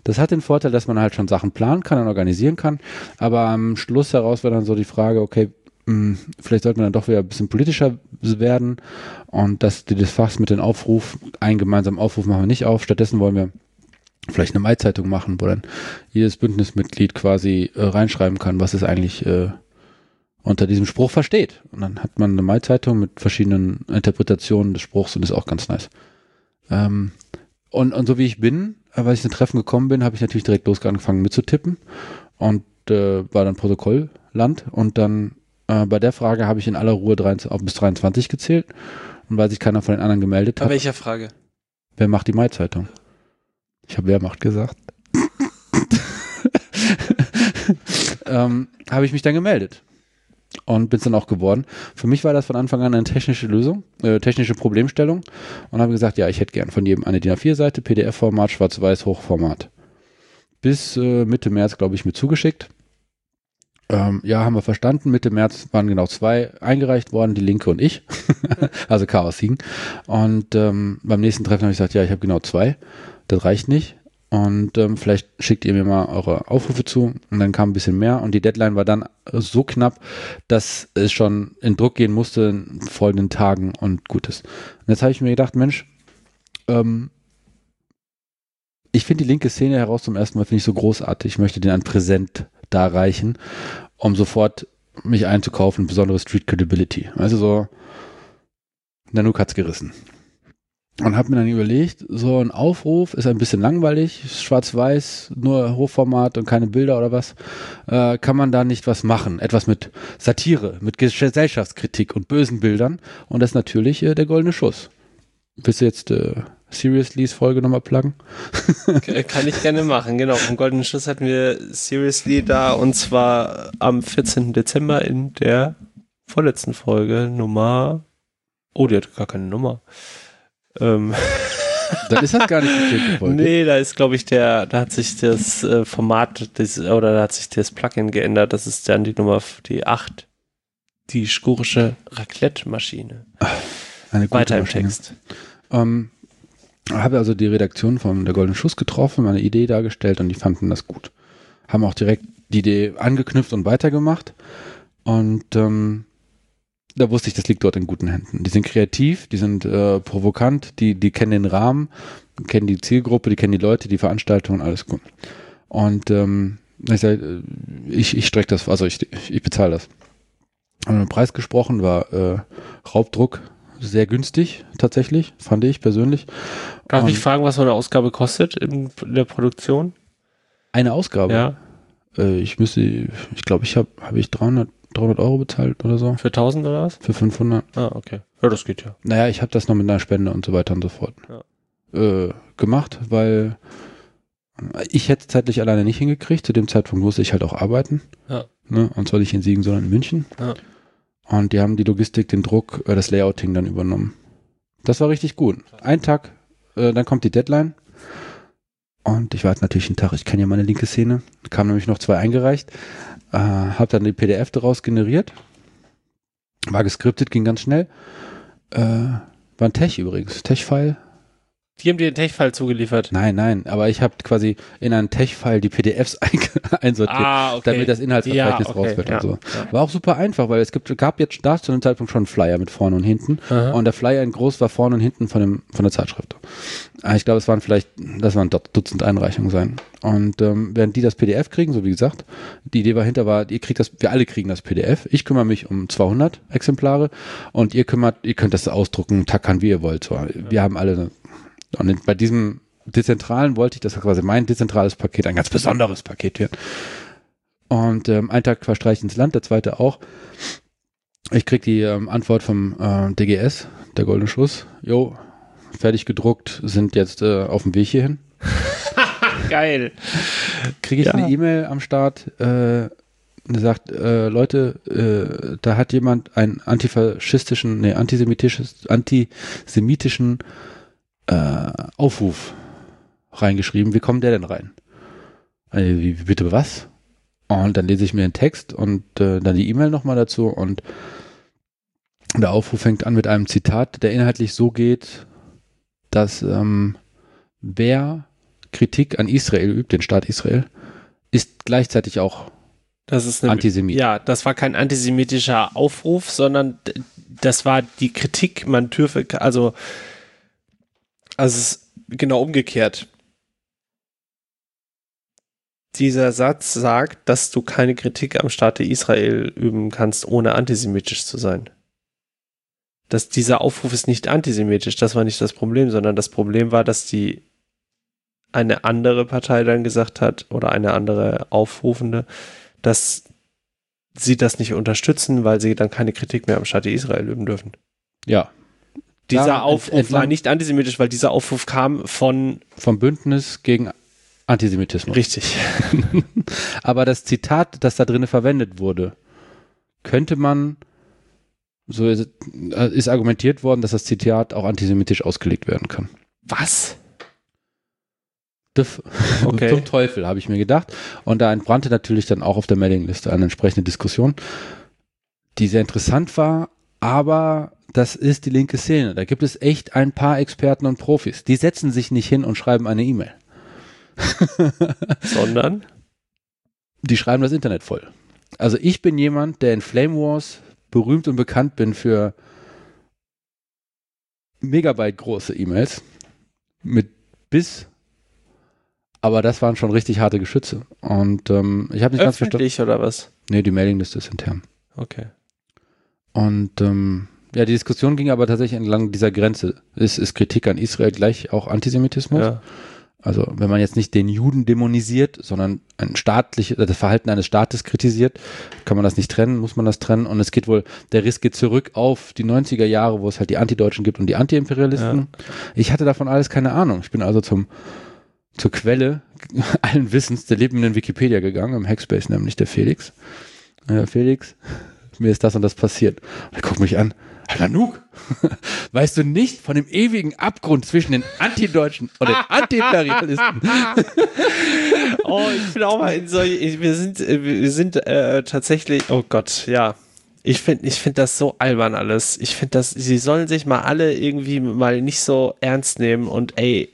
Das hat den Vorteil, dass man halt schon Sachen planen kann und organisieren kann. Aber am Schluss heraus war dann so die Frage, okay, mh, hm, vielleicht sollte man dann doch wieder ein bisschen politischer werden und dass die das Fachs mit dem Aufruf, einen gemeinsamen Aufruf machen wir nicht auf. Stattdessen wollen wir vielleicht eine Mai-Zeitung machen, wo dann jedes Bündnismitglied quasi äh, reinschreiben kann, was es eigentlich äh, unter diesem Spruch versteht. Und dann hat man eine Mai-Zeitung mit verschiedenen Interpretationen des Spruchs und ist auch ganz nice. Ähm, und, und so wie ich bin, äh, weil ich in Treffen gekommen bin, habe ich natürlich direkt losgefangen mitzutippen und äh, war dann Protokollland und dann äh, bei der Frage habe ich in aller Ruhe 23, auf bis 23 gezählt und weil sich keiner von den anderen gemeldet hat. Bei welcher Frage? Wer macht die Mai-Zeitung? Ich habe Wehrmacht gesagt. ähm, habe ich mich dann gemeldet und bin es dann auch geworden. Für mich war das von Anfang an eine technische Lösung, äh, technische Problemstellung und habe gesagt, ja, ich hätte gern von jedem eine DIN A4-Seite, PDF-Format, schwarz-weiß, Hochformat. Bis äh, Mitte März, glaube ich, mir zugeschickt. Ähm, ja, haben wir verstanden. Mitte März waren genau zwei eingereicht worden, die Linke und ich. also Chaos Siegen. Und ähm, beim nächsten Treffen habe ich gesagt, ja, ich habe genau zwei das reicht nicht. Und ähm, vielleicht schickt ihr mir mal eure Aufrufe zu. Und dann kam ein bisschen mehr. Und die Deadline war dann so knapp, dass es schon in Druck gehen musste in folgenden Tagen und Gutes. Und jetzt habe ich mir gedacht, Mensch, ähm, ich finde die linke Szene heraus zum ersten Mal finde ich so großartig. Ich möchte den ein Präsent darreichen, um sofort mich einzukaufen, besondere Street Credibility. Also so, Nanook hat's gerissen. Und habe mir dann überlegt, so ein Aufruf ist ein bisschen langweilig, schwarz-weiß, nur Hochformat und keine Bilder oder was. Äh, kann man da nicht was machen? Etwas mit Satire, mit Gesellschaftskritik und bösen Bildern. Und das ist natürlich äh, der goldene Schuss. Willst du jetzt äh, Seriouslys Folge nochmal pluggen? Kann ich gerne machen, genau. Vom goldenen Schuss hatten wir Seriously da und zwar am 14. Dezember in der vorletzten Folge Nummer. Oh, die hat gar keine Nummer. Ähm. Dann ist das gar nicht die vierte Folge. Nee, da ist, glaube ich, der, da hat sich das äh, Format des, oder da hat sich das Plugin geändert. Das ist dann die Nummer, die 8. Die skurische Raclette-Maschine. Weiter im Maschine. Text. Ähm, habe also die Redaktion von der Goldenen Schuss getroffen, meine Idee dargestellt und die fanden das gut. Haben auch direkt die Idee angeknüpft und weitergemacht. Und ähm, da wusste ich, das liegt dort in guten Händen. Die sind kreativ, die sind äh, provokant, die, die kennen den Rahmen, kennen die Zielgruppe, die kennen die Leute, die Veranstaltungen, alles gut. Und ähm, ich, sag, äh, ich, ich strecke das, also ich, ich bezahle das. Haben den Preis gesprochen, war äh, Raubdruck sehr günstig, tatsächlich, fand ich persönlich. Darf Und ich fragen, was so eine Ausgabe kostet in, in der Produktion? Eine Ausgabe? Ja. Äh, ich müsste, ich glaube, ich habe hab ich 300 300 Euro bezahlt oder so. Für 1000 oder was? Für 500. Ah, okay. Ja, das geht ja. Naja, ich habe das noch mit einer Spende und so weiter und so fort ja. äh, gemacht, weil ich hätte zeitlich alleine nicht hingekriegt. Zu dem Zeitpunkt musste ich halt auch arbeiten. Ja. Ne? Und zwar nicht in Siegen, sondern in München. Ja. Und die haben die Logistik, den Druck, äh, das Layouting dann übernommen. Das war richtig gut. Ein Tag, äh, dann kommt die Deadline. Und ich warte natürlich einen Tag. Ich kenne ja meine linke Szene. Kam nämlich noch zwei eingereicht. Äh, habe dann die PDF daraus generiert. War geskriptet, ging ganz schnell. Äh, war ein Tech übrigens. Tech-File. Die haben dir den Tech-File zugeliefert. Nein, nein, aber ich habe quasi in einen Tech-File die PDFs ein einsortiert, Ah, okay. damit das Inhaltsverzeichnis Ja, okay, raus wird ja, und so. ja. War auch super einfach, weil es gibt, gab jetzt da zu dem Zeitpunkt schon einen Flyer mit vorne und hinten. Aha. Und der Flyer in groß war vorne und hinten von, dem, von der Zeitschrift. Ah, Ich glaube, es waren vielleicht, das waren dort Dutzend Einreichungen sein. Und ähm, während die das PDF kriegen, so wie gesagt, die Idee dahinter war, ihr kriegt das, wir alle kriegen das PDF. Ich kümmere mich um 200 Exemplare und ihr kümmert, ihr könnt das ausdrucken, tackern, wie ihr wollt. So, wir haben alle und bei diesem dezentralen wollte ich, dass quasi mein dezentrales Paket ein ganz besonderes Paket wird. Und ähm, ein Tag verstreicht ins Land, der zweite auch. Ich krieg die ähm, Antwort vom äh, DGS, der Goldene Schuss. Jo, fertig gedruckt, sind jetzt äh, auf dem Weg hierhin. Geil. Kriege ich Ja. eine E-Mail am Start, äh, die sagt, äh, Leute, äh, da hat jemand einen antifaschistischen, nee, antisemitisches, antisemitischen äh, Aufruf reingeschrieben. Wie kommt der denn rein? Äh, wie, bitte was? Und dann lese ich mir den Text und äh, dann die E-Mail nochmal dazu und der Aufruf fängt an mit einem Zitat, der inhaltlich so geht, dass ähm, wer Kritik an Israel übt, den Staat Israel, ist gleichzeitig auch Das ist eine, Antisemit. Ja, das war kein antisemitischer Aufruf, sondern das war die Kritik, man dürfe, also, also es ist genau umgekehrt. Dieser Satz sagt, dass du keine Kritik am Staate Israel üben kannst, ohne antisemitisch zu sein. Dass dieser Aufruf ist nicht antisemitisch, das war nicht das Problem, sondern das Problem war, dass die eine andere Partei dann gesagt hat oder eine andere Aufrufende, dass sie das nicht unterstützen, weil sie dann keine Kritik mehr am Staate Israel üben dürfen. Ja, Dieser Ja, Aufruf entlang- war nicht antisemitisch, weil dieser Aufruf kam von vom Bündnis gegen Antisemitismus. richtig. Aber das Zitat, das da drin verwendet wurde, könnte man, so ist, äh, ist argumentiert worden, dass das Zitat auch antisemitisch ausgelegt werden kann. Was? Okay. Zum Teufel, habe ich mir gedacht. Und da entbrannte natürlich dann auch auf der Mailingliste eine entsprechende Diskussion, die sehr interessant war, aber das ist die linke Szene. Da gibt es echt ein paar Experten und Profis. Die setzen sich nicht hin und schreiben eine E-Mail. Sondern? Die schreiben das Internet voll. Also ich bin jemand, der in Flame Wars berühmt und bekannt bin für Megabyte große E-Mails mit bis, aber das waren schon richtig harte Geschütze. Und ähm, ich habe nicht ganz verstanden. Öffentlich oder was? Nee, die Mailingliste ist intern. Okay. Und ähm, ja, die Diskussion ging aber tatsächlich entlang dieser Grenze. Ist, ist Kritik an Israel gleich auch Antisemitismus? Ja. Also wenn man jetzt nicht den Juden dämonisiert, sondern ein staatlich, das Verhalten eines Staates kritisiert, kann man das nicht trennen, muss man das trennen. Und es geht wohl, der Riss geht zurück auf die 90er Jahre, wo es halt die Antideutschen gibt und die Antiimperialisten. Ich hatte davon alles keine Ahnung. Ich bin also zum zur Quelle allen Wissens der lebenden Wikipedia gegangen, im Hackspace nämlich, der Felix. Äh, Felix, mir ist das und das passiert. Und er guckt mich an. Nuk, weißt du nicht von dem ewigen Abgrund zwischen den Antideutschen und den Antiimperialisten? Oh, ich bin auch mal in solche, wir sind, äh, wir sind äh, tatsächlich, oh Gott, ja. Ich finde ich find das so albern alles. Ich finde das, sie sollen sich mal alle irgendwie mal nicht so ernst nehmen und ey,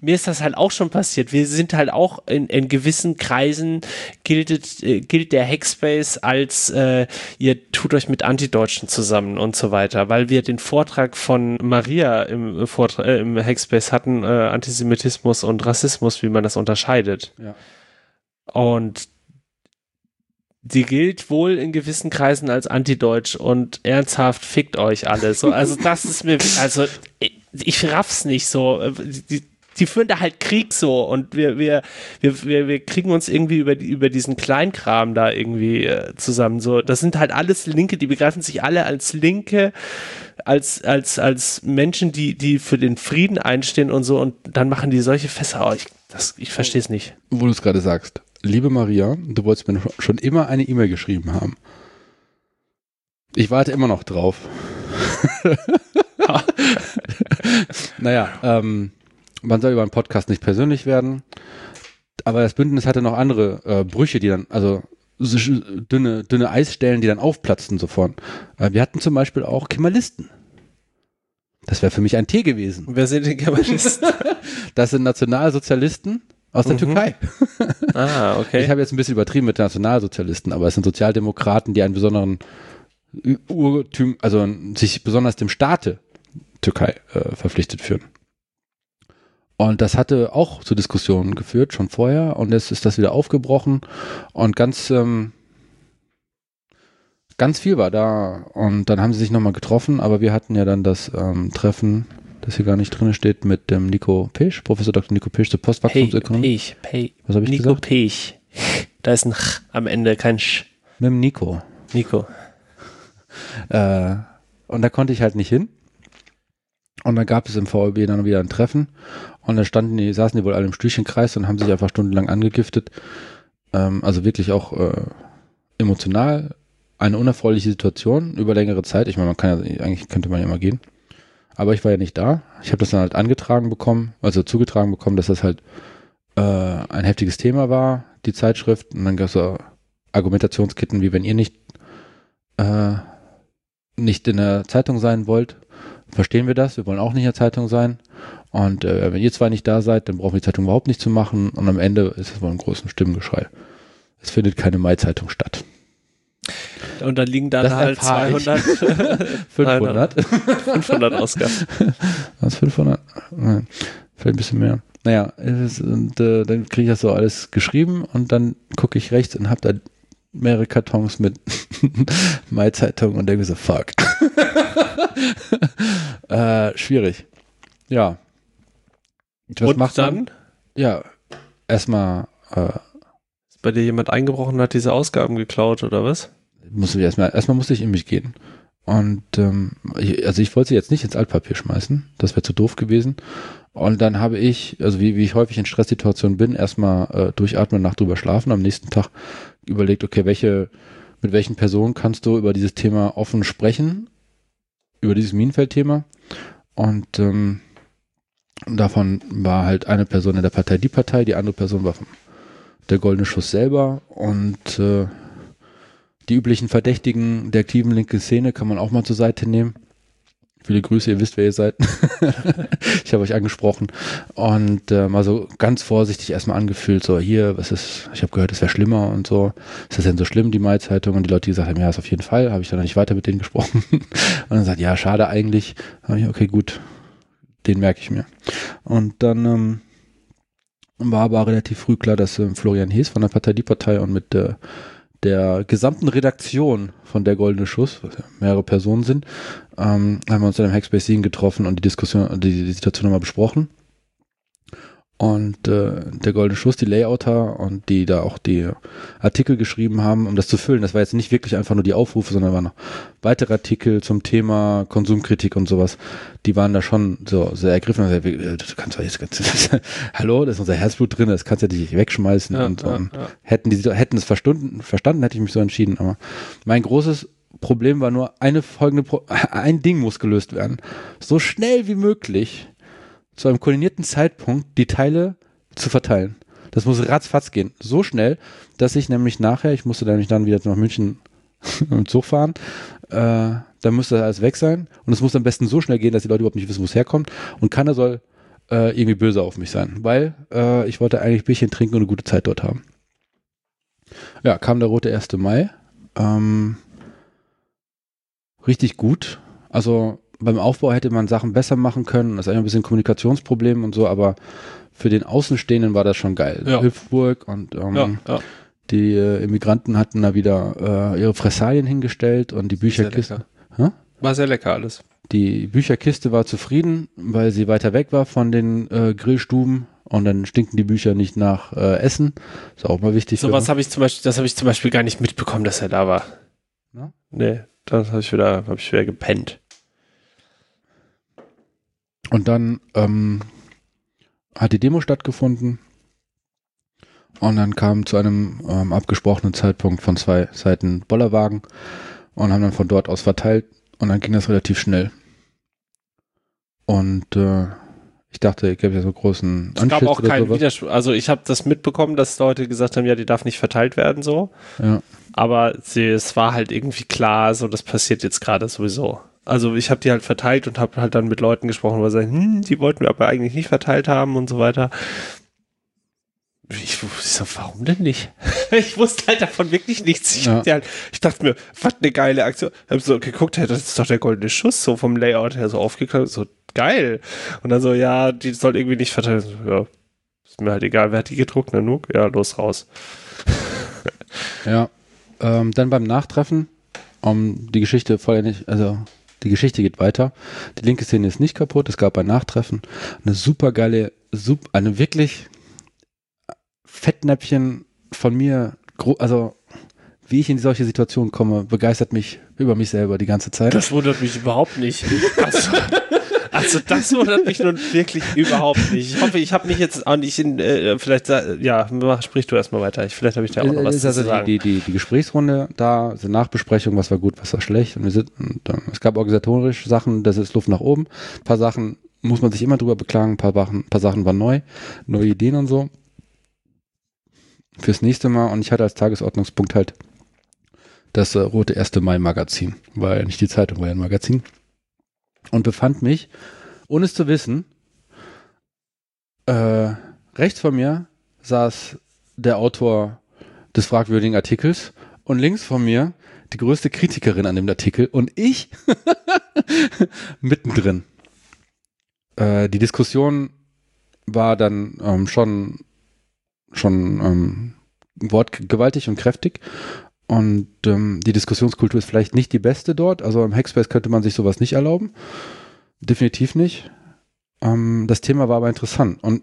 mir ist das halt auch schon passiert. Wir sind halt auch in, in gewissen Kreisen gilt, äh, gilt der Hackspace als äh, ihr tut euch mit Antideutschen zusammen und so weiter, weil wir den Vortrag von Maria im, Vortrag, äh, im Hackspace hatten, äh, Antisemitismus und Rassismus, wie man das unterscheidet. Ja. Und die gilt wohl in gewissen Kreisen als antideutsch und ernsthaft fickt euch alle. So, also das ist mir, also ich, ich raff's nicht so. Die, die führen da halt Krieg so und wir, wir, wir, wir, wir kriegen uns irgendwie über, über diesen Kleinkram da irgendwie äh, zusammen. So, das sind halt alles Linke, die begreifen sich alle als Linke, als, als, als Menschen, die, die für den Frieden einstehen und so und dann machen die solche Fässer. Oh, ich, das, ich verstehe es nicht. Wo du es gerade sagst. Liebe Maria, du wolltest mir schon immer eine E-Mail geschrieben haben. Ich warte immer noch drauf. naja, ähm, man soll über einen Podcast nicht persönlich werden. Aber das Bündnis hatte noch andere äh, Brüche, die dann, also dünne, dünne Eisstellen, die dann aufplatzten sofort. Äh, wir hatten zum Beispiel auch Kemalisten. Das wäre für mich ein T gewesen. Wer sind die Kemalisten? Das sind Nationalsozialisten aus der Mhm. Türkei. ah, okay. Ich habe jetzt ein bisschen übertrieben mit Nationalsozialisten, aber es sind Sozialdemokraten, die einen besonderen Urtüm, also sich besonders dem Staate Türkei äh, verpflichtet fühlen. Und das hatte auch zu Diskussionen geführt, schon vorher. Und jetzt ist das wieder aufgebrochen. Und ganz, ähm, ganz viel war da. Und dann haben sie sich nochmal getroffen. Aber wir hatten ja dann das ähm, Treffen, das hier gar nicht drin steht, mit dem Nico Pisch, Professor Dr. Nico Pisch zur Postwachstumsökonomie. Pech, Pech. Was habe ich Nico gesagt? Pech. Da ist ein Ch am Ende, kein Sch. Mit dem Nico. Nico. Äh, und da konnte ich halt nicht hin. Und dann gab es im VLB dann wieder ein Treffen. Und da standen die, saßen die wohl alle im Stühlchenkreis und haben sich einfach stundenlang angegiftet. Ähm, also wirklich auch äh, emotional. Eine unerfreuliche Situation über längere Zeit. Ich meine, man kann ja, eigentlich könnte man ja mal gehen. Aber ich war ja nicht da. Ich habe das dann halt angetragen bekommen, also zugetragen bekommen, dass das halt äh, ein heftiges Thema war, die Zeitschrift. Und dann gab es so Argumentationsketten, wie wenn ihr nicht äh, nicht in der Zeitung sein wollt, verstehen wir das. Wir wollen auch nicht in der Zeitung sein. Und äh, wenn ihr zwei nicht da seid, dann brauchen wir die Zeitung überhaupt nicht zu machen. Und am Ende ist es wohl ein großen Stimmengeschrei. Es findet keine Mai-Zeitung statt. Und dann liegen da Das halt erfahr ich. 200, 500? 500 Ausgaben. Was, 500? Nein, vielleicht ein bisschen mehr. Naja, ist, und äh, dann kriege ich das so alles geschrieben und dann gucke ich rechts und habe da mehrere Kartons mit Mai-Zeitung und denke so, fuck. äh, schwierig. Ja. Was Und macht dann man? Ja, erstmal äh, ist bei dir jemand eingebrochen und hat diese Ausgaben geklaut, oder was? musste ich erstmal, erstmal musste ich in mich gehen. Und ähm, ich, also ich wollte sie jetzt nicht ins Altpapier schmeißen, das wäre zu doof gewesen. Und dann habe ich, also wie, wie ich häufig in Stresssituationen bin, erstmal äh, durchatmen, Nacht drüber schlafen, am nächsten Tag überlegt, okay, welche, mit welchen Personen kannst du über dieses Thema offen sprechen, über dieses Minenfeld-Thema. Und ähm, davon war halt eine Person in der Partei die Partei, die andere Person war vom, der Goldene Schuss selber und äh, die üblichen Verdächtigen der aktiven linken Szene kann man auch mal zur Seite nehmen. Viele Grüße, ihr wisst, wer ihr seid. ich habe euch angesprochen. Und äh, mal so ganz vorsichtig erstmal angefühlt, so hier, was ist, ich habe gehört, es wäre schlimmer und so. Ist das denn so schlimm, die Mai-Zeitung? Und die Leute, die gesagt haben, ja, ist auf jeden Fall, habe ich dann nicht weiter mit denen gesprochen. und dann sagt, ja, schade eigentlich. Ich, okay, gut, den merke ich mir. Und dann ähm, war aber relativ früh klar, dass ähm, Florian Hees von der Partei Die Partei und mit äh, der gesamten Redaktion von der Goldene Schuss, was ja mehrere Personen sind, ähm, haben wir uns dann im Hackspace Scene getroffen und die Diskussion, die, die Situation nochmal besprochen. Und äh, der Goldene Schuss, die Layouter und die da auch die Artikel geschrieben haben, um das zu füllen. Das war jetzt nicht wirklich einfach nur die Aufrufe, sondern waren noch weitere Artikel zum Thema Konsumkritik und sowas. Die waren da schon so sehr ergriffen. Also, äh, Du kannst doch jetzt, hallo, da ist unser Herzblut drin, das kannst du ja nicht wegschmeißen und so. Und ja. hätten die hätten es verstanden, verstanden, hätte ich mich so entschieden. Aber mein großes Problem war nur eine folgende, Pro ein Ding muss gelöst werden. So schnell wie möglich zu einem koordinierten Zeitpunkt die Teile zu verteilen. Das muss ratzfatz gehen. So schnell, dass ich nämlich nachher, ich musste nämlich dann wieder nach München im Zug fahren, äh, dann müsste alles weg sein. Und es muss am besten so schnell gehen, dass die Leute überhaupt nicht wissen, wo es herkommt. Und keiner soll äh, irgendwie böse auf mich sein, weil äh, ich wollte eigentlich Bierchen trinken und eine gute Zeit dort haben. Ja, kam der rote 1. Mai. Ähm, richtig gut. Also beim Aufbau hätte man Sachen besser machen können. Das ist eigentlich ein bisschen Kommunikationsproblem und so, aber für den Außenstehenden war das schon geil. Ja. Hüpfburg und ähm, Ja, ja. die äh, Immigranten hatten da wieder äh, ihre Fressalien hingestellt und die Bücherkiste. War sehr lecker alles. Die Bücherkiste war zufrieden, weil sie weiter weg war von den äh, Grillstuben und dann stinken die Bücher nicht nach äh, Essen. Ist auch mal wichtig. So was habe ich zum Beispiel, das habe ich zum Beispiel gar nicht mitbekommen, dass er da war. Na? Nee, das habe ich wieder, habe ich wieder gepennt. Und dann ähm, hat die Demo stattgefunden. Und dann kam zu einem ähm, abgesprochenen Zeitpunkt von zwei Seiten Bollerwagen und haben dann von dort aus verteilt. Und dann ging das relativ schnell. Und äh, ich dachte, ich gäbe ja so großen Es gab auch keinen. Widerspruch. Also ich habe das mitbekommen, dass Leute gesagt haben, ja, die darf nicht verteilt werden so. Ja. Aber sie, es war halt irgendwie klar, so das passiert jetzt gerade sowieso. Also ich habe die halt verteilt und habe halt dann mit Leuten gesprochen, weil sie hm, die wollten wir aber eigentlich nicht verteilt haben und so weiter. Ich, ich so, warum denn nicht? ich wusste halt davon wirklich nichts. Ich, Ja. halt, ich dachte mir, was eine geile Aktion. Ich habe so geguckt, hey, das ist doch der goldene Schuss, so vom Layout her so aufgeklappt, so geil. Und dann so, ja, die soll irgendwie nicht verteilt. So, Ja, ist mir halt egal, wer hat die gedruckt, ne, Nuk? Ja, los raus. Ja. Ähm, dann beim Nachtreffen, um die Geschichte vollendig, also die Geschichte geht weiter. Die linke Szene ist nicht kaputt. Es gab ein Nachtreffen. Eine super geile, sup, eine wirklich Fettnäpfchen von mir, also wie ich in solche Situationen komme, begeistert mich über mich selber die ganze Zeit. Das wundert mich überhaupt nicht. Also, also das wundert mich nun wirklich überhaupt nicht. Ich hoffe, ich habe mich jetzt auch nicht in, äh, vielleicht, ja, mach, sprich du erstmal weiter. Ich, vielleicht habe ich da auch noch was ist zu also sagen. die, die, die, Gesprächsrunde da, diese Nachbesprechung, was war gut, was war schlecht. Und wir sind, und, ähm, es gab organisatorische Sachen, das ist Luft nach oben. Ein paar Sachen muss man sich immer drüber beklagen, ein paar, Sachen- ein paar Sachen waren neu, neue Ideen und so. Fürs nächste Mal, und ich hatte als Tagesordnungspunkt halt das äh, rote 1. Mai-Magazin. War ja nicht die Zeitung, war ja ein Magazin. Und befand mich, ohne es zu wissen, äh, rechts von mir saß der Autor des fragwürdigen Artikels und links von mir die größte Kritikerin an dem Artikel und ich mittendrin. Äh, die Diskussion war dann ähm, schon schon ähm, wortgewaltig und kräftig und ähm, die Diskussionskultur ist vielleicht nicht die beste dort. Also im Hackspace könnte man sich sowas nicht erlauben. Definitiv nicht. Ähm, das Thema war aber interessant und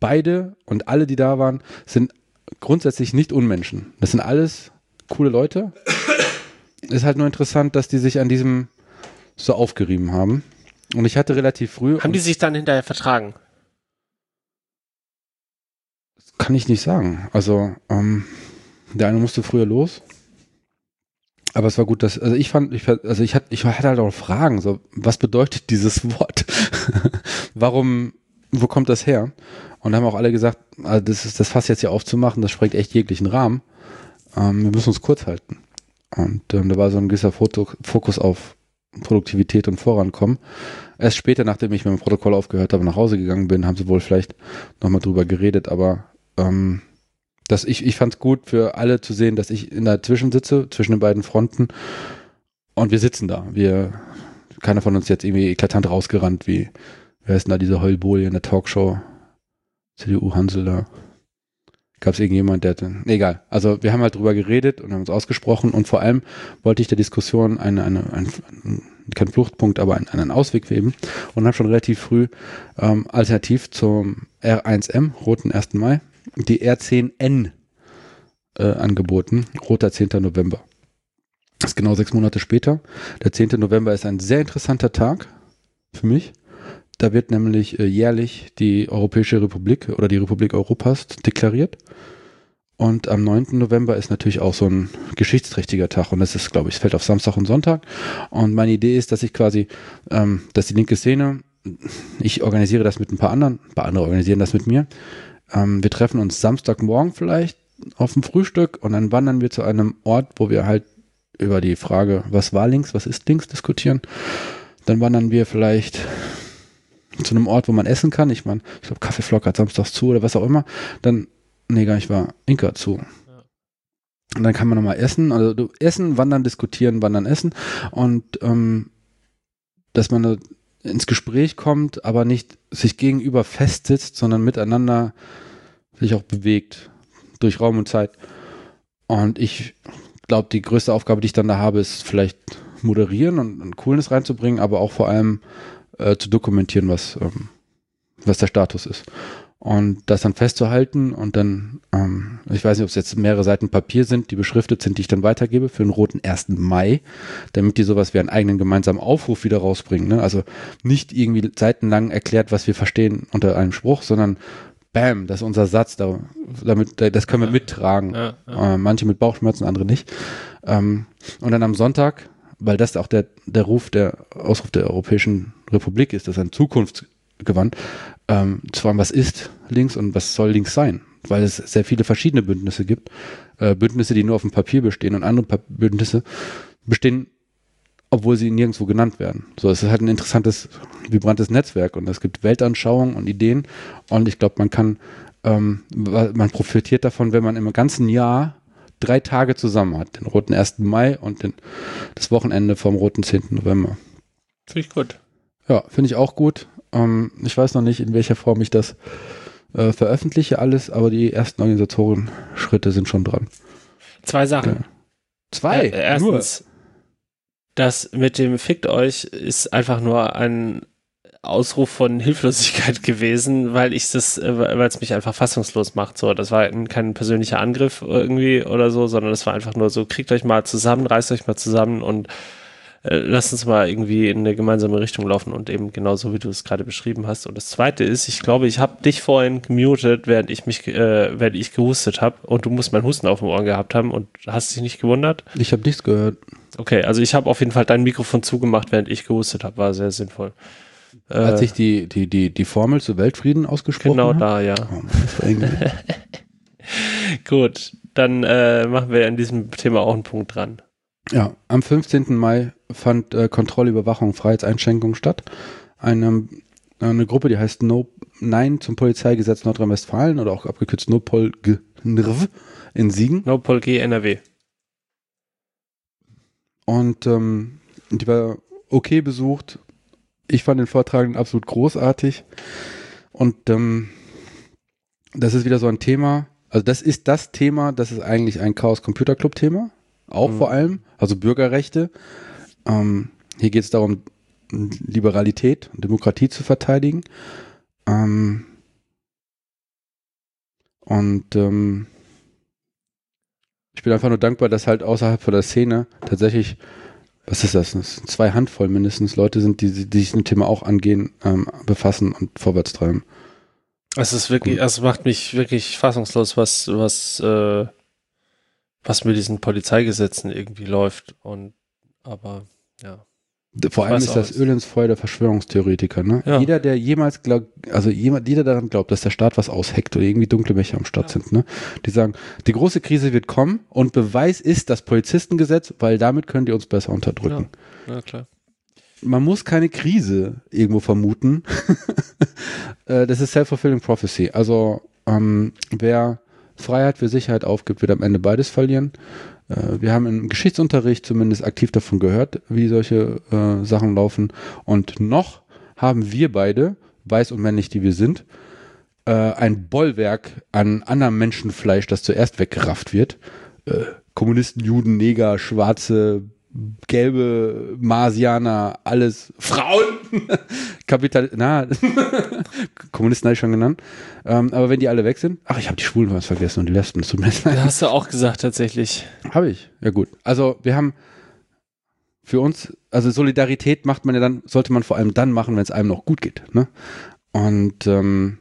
beide und alle, die da waren, sind grundsätzlich nicht Unmenschen. Das sind alles coole Leute. Ist halt nur interessant, dass die sich an diesem so aufgerieben haben. Und ich hatte relativ früh. Haben die sich dann hinterher vertragen? Kann ich nicht sagen. Also, ähm, der eine musste früher los. Aber es war gut, dass, also ich fand, ich, also ich hatte, ich hatte halt auch Fragen, so, was bedeutet dieses Wort? Warum, wo kommt das her? Und haben auch alle gesagt, also das ist, das Fass jetzt hier aufzumachen, das sprengt echt jeglichen Rahmen. Ähm, wir müssen uns kurz halten. Und ähm, da war so ein gewisser Fokus auf Produktivität und Vorankommen. Erst später, nachdem ich mit dem Protokoll aufgehört habe, nach Hause gegangen bin, haben sie wohl vielleicht nochmal drüber geredet, aber ähm, dass ich, ich fand es gut für alle zu sehen, dass ich in der Zwischen sitze, zwischen den beiden Fronten und wir sitzen da. Wir, keiner von uns jetzt irgendwie eklatant rausgerannt, wie, wer ist denn da diese Heulbolie in der Talkshow? CDU Hansel da. Gab es irgendjemand, der, hatte- nee, egal. Also wir haben halt drüber geredet und haben uns ausgesprochen und vor allem wollte ich der Diskussion eine, eine, ein, kein Fluchtpunkt, aber einen, einen Ausweg geben und habe schon relativ früh ähm, alternativ zum R1M, roten 1. Mai, die R10N äh, angeboten, roter 10. November. Das ist genau sechs Monate später. Der 10. November ist ein sehr interessanter Tag für mich. Da wird nämlich äh, jährlich die Europäische Republik oder die Republik Europas deklariert. Und am 9. November ist natürlich auch so ein geschichtsträchtiger Tag. Und das ist, glaube ich, es fällt auf Samstag und Sonntag. Und meine Idee ist, dass ich quasi, ähm, dass die linke Szene, ich organisiere das mit ein paar anderen, ein paar andere organisieren das mit mir. Ähm, wir treffen uns Samstagmorgen vielleicht auf dem Frühstück und dann wandern wir zu einem Ort, wo wir halt über die Frage, was war links, was ist links, diskutieren. Dann wandern wir vielleicht zu einem Ort, wo man essen kann. Ich meine, ich glaube, Kaffeeflock hat samstags zu oder was auch immer. Dann, nee, gar nicht war Inka zu. Und dann kann man nochmal essen, also du, essen, wandern, diskutieren, wandern, essen. Und ähm, dass man ins Gespräch kommt, aber nicht sich gegenüber festsitzt, sondern miteinander sich auch bewegt durch Raum und Zeit. Und ich glaube, die größte Aufgabe, die ich dann da habe, ist vielleicht moderieren und, und Coolness reinzubringen, aber auch vor allem äh, zu dokumentieren, was, ähm, was der Status ist. Und das dann festzuhalten und dann, ähm, ich weiß nicht, ob es jetzt mehrere Seiten Papier sind, die beschriftet sind, die ich dann weitergebe für den roten 1. Mai, damit die sowas wie einen eigenen gemeinsamen Aufruf wieder rausbringen. Ne? Also nicht irgendwie seitenlang erklärt, was wir verstehen unter einem Spruch, sondern bam, das ist unser Satz, da, damit, das können wir mittragen. Ja, ja. Äh, manche mit Bauchschmerzen, andere nicht. Ähm, und dann am Sonntag, weil das auch der, der Ruf, der Ausruf der Europäischen Republik ist, das ist ein Zukunftsgewand, ähm, zu fragen, was ist links und was soll links sein? Weil es sehr viele verschiedene Bündnisse gibt. Äh, Bündnisse, die nur auf dem Papier bestehen und andere pa Bündnisse bestehen obwohl sie nirgendwo genannt werden. So, es ist halt ein interessantes, vibrantes Netzwerk und es gibt Weltanschauungen und Ideen und ich glaube, man kann, ähm, man profitiert davon, wenn man im ganzen Jahr drei Tage zusammen hat. Den roten 1. Mai und den, das Wochenende vom roten 10. November. Finde ich gut. Ja, finde ich auch gut. Ähm, ich weiß noch nicht, in welcher Form ich das äh, veröffentliche alles, aber die ersten Organisatoren-Schritte sind schon dran. Zwei Sachen. Ja. Zwei? Äh, erstens, das mit dem Fickt euch ist einfach nur ein Ausruf von Hilflosigkeit gewesen, weil ich das, äh, weil es mich einfach fassungslos macht. So, das war kein persönlicher Angriff irgendwie oder so, sondern das war einfach nur so, kriegt euch mal zusammen, reißt euch mal zusammen und äh, lasst uns mal irgendwie in eine gemeinsame Richtung laufen und eben genauso wie du es gerade beschrieben hast. Und das zweite ist, ich glaube, ich habe dich vorhin gemutet, während ich mich, äh, während ich gehustet habe und du musst meinen Husten auf dem Ohr gehabt haben und hast dich nicht gewundert? Ich habe nichts gehört. Okay, also ich habe auf jeden Fall dein Mikrofon zugemacht, während ich gehustet habe, war sehr sinnvoll. Als ich die, die, die, die Formel zu Weltfrieden ausgesprochen Genau da, ja. Oh, Gut, dann äh, machen wir an diesem Thema auch einen Punkt dran. Ja, am 15. Mai fand äh, Kontrolle, Überwachung, Freiheitseinschränkung statt. Eine, eine Gruppe, die heißt no, Nein zum Polizeigesetz Nordrhein-Westfalen oder auch abgekürzt NOPOL in Siegen. Nopol NRW. Und ähm, die war okay besucht. Ich fand den Vortragenden absolut großartig. Und ähm, das ist wieder so ein Thema. Also das ist das Thema, das ist eigentlich ein Chaos Computer Club Thema. Auch Mhm. vor allem, also Bürgerrechte. Ähm, hier geht es darum, Liberalität und Demokratie zu verteidigen. Ähm, und ähm, ich bin einfach nur dankbar, dass halt außerhalb von der Szene tatsächlich, was ist das, das sind zwei Handvoll mindestens Leute sind, die, die sich mit dem Thema auch angehen, ähm, befassen und vorwärts treiben. Es ist wirklich, es macht mich wirklich fassungslos, was, was, äh, was mit diesen Polizeigesetzen irgendwie läuft. Und aber ja. Vor allem ist das Öl ins Feuer der Verschwörungstheoretiker. Ne? Ja. Jeder, der jemals glaubt, also jemand, jeder daran glaubt, dass der Staat was ausheckt oder irgendwie dunkle Mächte am Start Ja. sind, ne? die sagen, die große Krise wird kommen und Beweis ist das Polizistengesetz, weil damit können die uns besser unterdrücken. Ja, klar. Man muss keine Krise irgendwo vermuten. Äh, das ist self-fulfilling prophecy. Also ähm, wer Freiheit für Sicherheit aufgibt, wird am Ende beides verlieren. Äh, wir haben im Geschichtsunterricht zumindest aktiv davon gehört, wie solche äh, Sachen laufen. Und noch haben wir beide, weiß und männlich, die wir sind, äh, ein Bollwerk an anderem Menschenfleisch, das zuerst weggerafft wird. Äh, Kommunisten, Juden, Neger, Schwarze, gelbe Marsianer, alles Frauen, Kapital, na, Kommunisten habe ich schon genannt. Ähm, aber wenn die alle weg sind, ach, ich habe die Schwulen was vergessen und die Lesben, das tut mir leid. Das hast du auch gesagt, tatsächlich. Habe ich. Ja gut. Also wir haben für uns, also Solidarität macht man ja dann, sollte man vor allem dann machen, wenn es einem noch gut geht. Ne? Und ähm,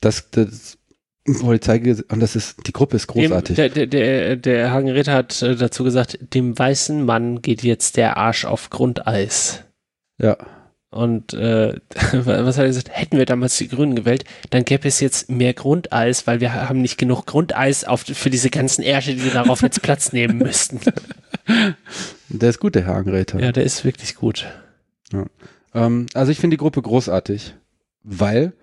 das, das Polizeigesetz, und das ist, die Gruppe ist großartig. Dem, der, der, der, der Hagen Ritter hat äh, dazu gesagt, dem weißen Mann geht jetzt der Arsch auf Grundeis. ja. Und äh, was hat er gesagt? Hätten wir damals die Grünen gewählt, dann gäbe es jetzt mehr Grundeis, weil wir haben nicht genug Grundeis auf, für diese ganzen Ärsche, die darauf jetzt Platz nehmen müssten. Der ist gut, der Herr Angräter. Ja, der ist wirklich gut. Ähm, also ich finde die Gruppe großartig, weil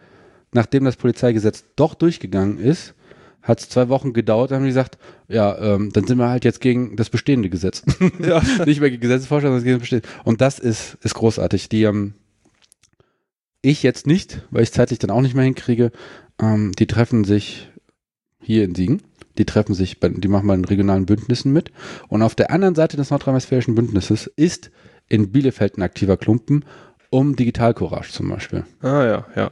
nachdem das Polizeigesetz doch durchgegangen ist, hat es zwei Wochen gedauert, dann haben die gesagt, ja, ähm, dann sind wir halt jetzt gegen das bestehende Gesetz. Ja. Nicht mehr gegen Gesetzesvorschlag, sondern gegen das bestehende. Und das ist, ist großartig. Die, ähm, ich jetzt nicht, weil ich zeitlich dann auch nicht mehr hinkriege, ähm, die treffen sich hier in Siegen. Die treffen sich, bei, die machen bei den regionalen Bündnissen mit. Und auf der anderen Seite des nordrhein-westfälischen Bündnisses ist in Bielefeld ein aktiver Klumpen um Digitalcourage zum Beispiel. Ah ja, ja.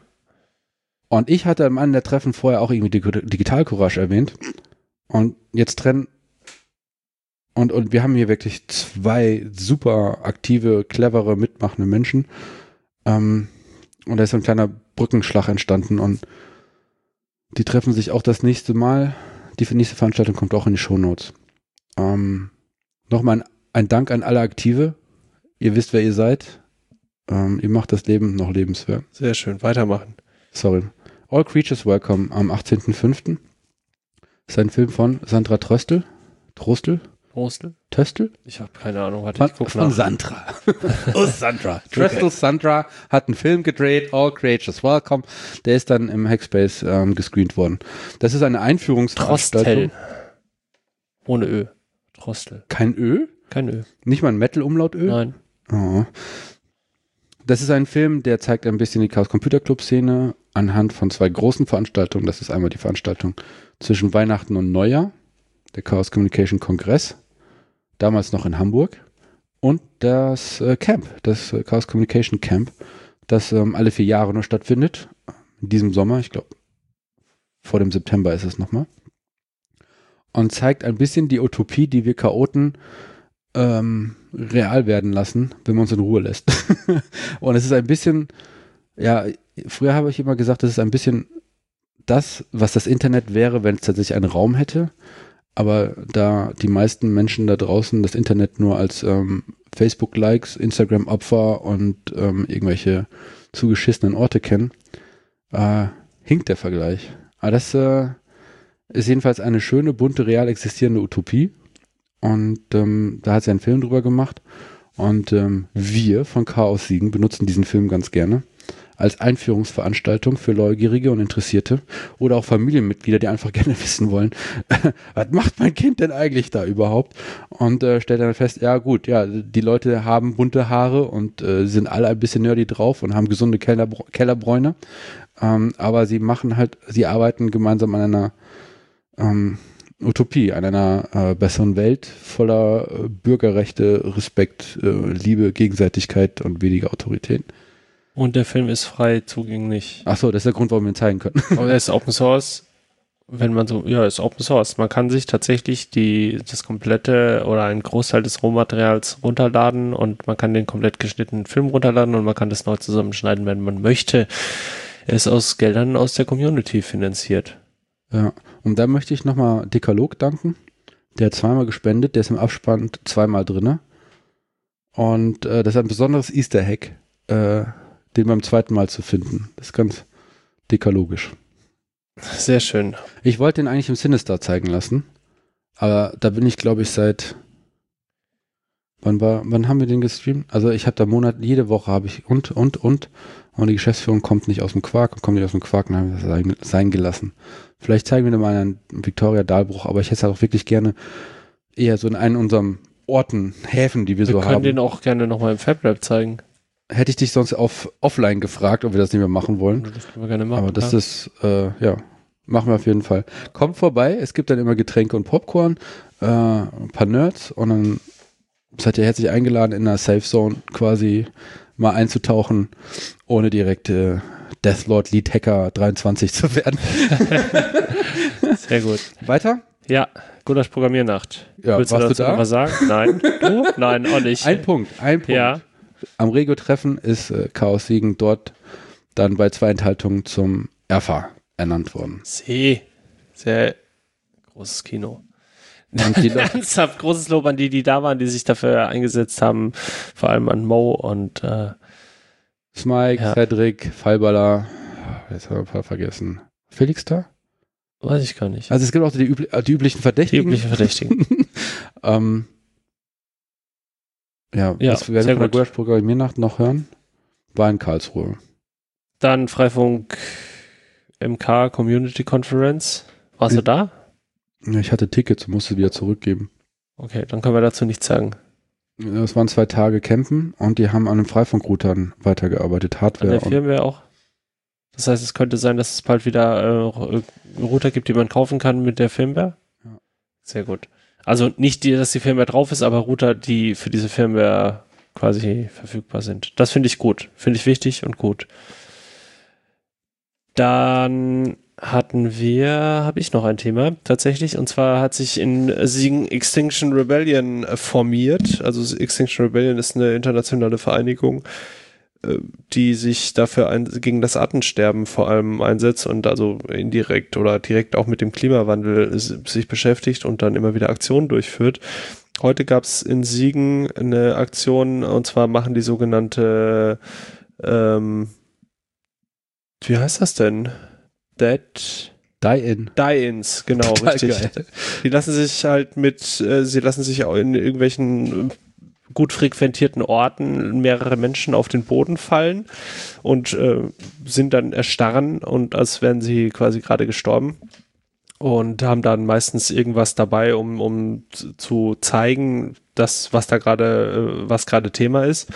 Und ich hatte am Ende der Treffen vorher auch irgendwie Dig- Digitalcourage erwähnt. Und jetzt trennen. Und, und wir haben hier wirklich zwei super aktive, clevere, mitmachende Menschen. Ähm, und da ist so ein kleiner Brückenschlag entstanden. Und die treffen sich auch das nächste Mal. Die nächste Veranstaltung kommt auch in die Shownotes. Ähm, Nochmal ein, ein Dank an alle Aktive. Ihr wisst, wer ihr seid. Ähm, ihr macht das Leben noch lebenswert. Sehr schön. Weitermachen. Sorry. All Creatures Welcome am 18.05. ist ein Film von Sandra Tröstel. Trostel. Trostel? Töstel? Ich habe keine Ahnung. Warte, Von, ich guck von nach. Sandra. oh, Sandra. Trestle Sandra hat einen Film gedreht, All Creatures Welcome. Der ist dann im Hackspace ähm, gescreent worden. Das ist eine Trostel. Einführungsveranstaltung. Ohne Ö. Trostel. Kein Ö? Kein Ö. Nicht mal ein Metal-Umlaut Ö? Nein. Oh. Das ist ein Film, der zeigt ein bisschen die Chaos Computer Club Szene anhand von zwei großen Veranstaltungen. Das ist einmal die Veranstaltung zwischen Weihnachten und Neujahr, der Chaos Communication Kongress, damals noch in Hamburg, und das äh, Camp, das äh, Chaos Communication Camp, das ähm, alle vier Jahre nur stattfindet. In diesem Sommer, ich glaube, vor dem September ist es nochmal. Und zeigt ein bisschen die Utopie, die wir Chaoten ähm, real werden lassen, wenn man uns in Ruhe lässt. und es ist ein bisschen, ja, früher habe ich immer gesagt, es ist ein bisschen das, was das Internet wäre, wenn es tatsächlich einen Raum hätte. Aber da die meisten Menschen da draußen das Internet nur als ähm, Facebook-Likes, Instagram-Opfer und ähm, irgendwelche zugeschissenen Orte kennen, äh, hinkt der Vergleich. Aber das äh, ist jedenfalls eine schöne, bunte, real existierende Utopie. Und ähm, da hat sie einen Film drüber gemacht. Und ähm, wir von Chaos Siegen benutzen diesen Film ganz gerne als Einführungsveranstaltung für Neugierige und Interessierte oder auch Familienmitglieder, die einfach gerne wissen wollen, was macht mein Kind denn eigentlich da überhaupt? Und äh, stellt dann fest, ja gut, ja, die Leute haben bunte Haare und äh, sind alle ein bisschen nerdy drauf und haben gesunde Keller, Kellerbräune. Ähm, aber sie machen halt, sie arbeiten gemeinsam an einer ähm, Utopie, an einer äh, besseren Welt voller äh, Bürgerrechte, Respekt, äh, Liebe, Gegenseitigkeit und weniger Autorität. Und der Film ist frei zugänglich. Ach so, das ist der Grund, warum wir ihn zeigen können. Aber er ist Open Source. Wenn man so, ja, ist Open Source. Man kann sich tatsächlich die, das komplette oder einen Großteil des Rohmaterials runterladen und man kann den komplett geschnittenen Film runterladen und man kann das neu zusammenschneiden, wenn man möchte. Er ist aus Geldern aus der Community finanziert. Ja, und da möchte ich nochmal Dekalog danken. Der hat zweimal gespendet, der ist im Abspann zweimal drinne. Und äh, das ist ein besonderes Easter Hack, äh, den beim zweiten Mal zu finden. Das ist ganz dekalogisch. Sehr schön. Ich wollte den eigentlich im Sinister zeigen lassen, aber da bin ich, glaube ich, seit wann war, wann haben wir den gestreamt? Also ich habe da Monat, jede Woche habe ich und, und, und und die Geschäftsführung kommt nicht aus dem Quark und kommt nicht aus dem Quark und haben wir das sein, sein gelassen. Vielleicht zeigen wir dann mal einen Victoria Dahlbruch, aber ich hätte es halt auch wirklich gerne eher so in einen unserem Orten, Häfen, die wir, Wir so können haben. den auch gerne nochmal im FabLab zeigen. Hätte ich dich sonst auf offline gefragt, ob wir das nicht mehr machen wollen. Das können wir gerne machen. Aber das ja. ist, äh, ja, machen wir auf jeden Fall. Kommt vorbei, es gibt dann immer Getränke und Popcorn, äh, ein paar Nerds und dann seid ihr herzlich eingeladen, in einer Safe Zone quasi mal einzutauchen, ohne direkt äh, Deathlord Lead Hacker 23 zu werden. Sehr gut. Weiter? Ja, Gulasch Programmiernacht. Ja, Willst du du dazu da? noch was sagen? Nein. Du? Nein, auch nicht. Ein Punkt, ein Punkt. Ja. Am Regio-Treffen ist äh, Chaos Siegen dort dann bei zwei Enthaltungen zum ERFA ernannt worden. See. Sehr großes Kino. Die Ernsthaft großes Lob an die, die da waren, die sich dafür eingesetzt haben. Vor allem an Mo und äh, Smike, Ja. Cedric, Fallballer, jetzt haben wir ein paar vergessen. Felix da? weiß ich gar nicht. Also es gibt auch die, übli die üblichen Die Verdächtigen. üblichen Verdächtigen. ähm, ja, Ja, wir sehr werden von der Programmiernacht noch hören, war in Karlsruhe. Dann Freifunk MK Community Conference. Warst du Ja. da? Ich hatte Tickets und musste wieder zurückgeben. Okay, dann können wir dazu nichts sagen. Es waren zwei Tage Campen und die haben an den Freifunkroutern weitergearbeitet, An Hardware der und Firmware auch. Das heißt, es könnte sein, dass es bald wieder äh, Router gibt, die man kaufen kann mit der Firmware. Ja. Sehr gut. Also nicht, die, dass die Firmware drauf ist, aber Router, die für diese Firmware quasi verfügbar sind. Das finde ich gut. Finde ich wichtig und gut. Dann hatten wir, habe ich noch ein Thema tatsächlich, und zwar hat sich in Siegen Extinction Rebellion formiert. Also Extinction Rebellion ist eine internationale Vereinigung, die sich dafür ein, gegen das Artensterben vor allem einsetzt und also indirekt oder direkt auch mit dem Klimawandel sich beschäftigt und dann immer wieder Aktionen durchführt. Heute gab es in Siegen eine Aktion und zwar machen die sogenannte ähm, wie heißt das denn? Dead Die-In. Die-Ins, genau, Total richtig. geil. Die lassen sich halt mit, äh, sie lassen sich auch in irgendwelchen äh, gut frequentierten Orten mehrere Menschen auf den Boden fallen und äh, sind dann erstarren und als wären sie quasi gerade gestorben und haben dann meistens irgendwas dabei, um, um zu- zeigen, dass was da gerade, äh, was gerade Thema ist.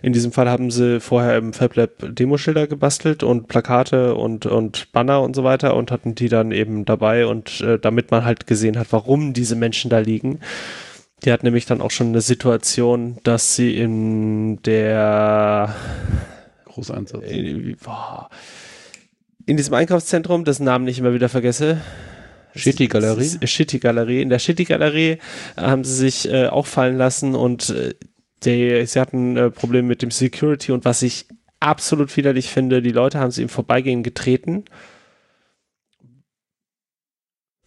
In diesem Fall haben sie vorher im FabLab Demoschilder gebastelt und Plakate und, und Banner und so weiter und hatten die dann eben dabei und äh, damit man halt gesehen hat, warum diese Menschen da liegen. Die hat nämlich dann auch schon eine Situation, dass sie in der Großer Einsatz. äh, in diesem Einkaufszentrum, dessen Namen ich immer wieder vergesse. Shitty Galerie? Shitty Galerie. In der Shitty Galerie haben sie sich äh, auch fallen lassen und äh, die, sie hatten äh, Probleme mit dem Security und was ich absolut widerlich finde, die Leute haben sie im Vorbeigehen getreten.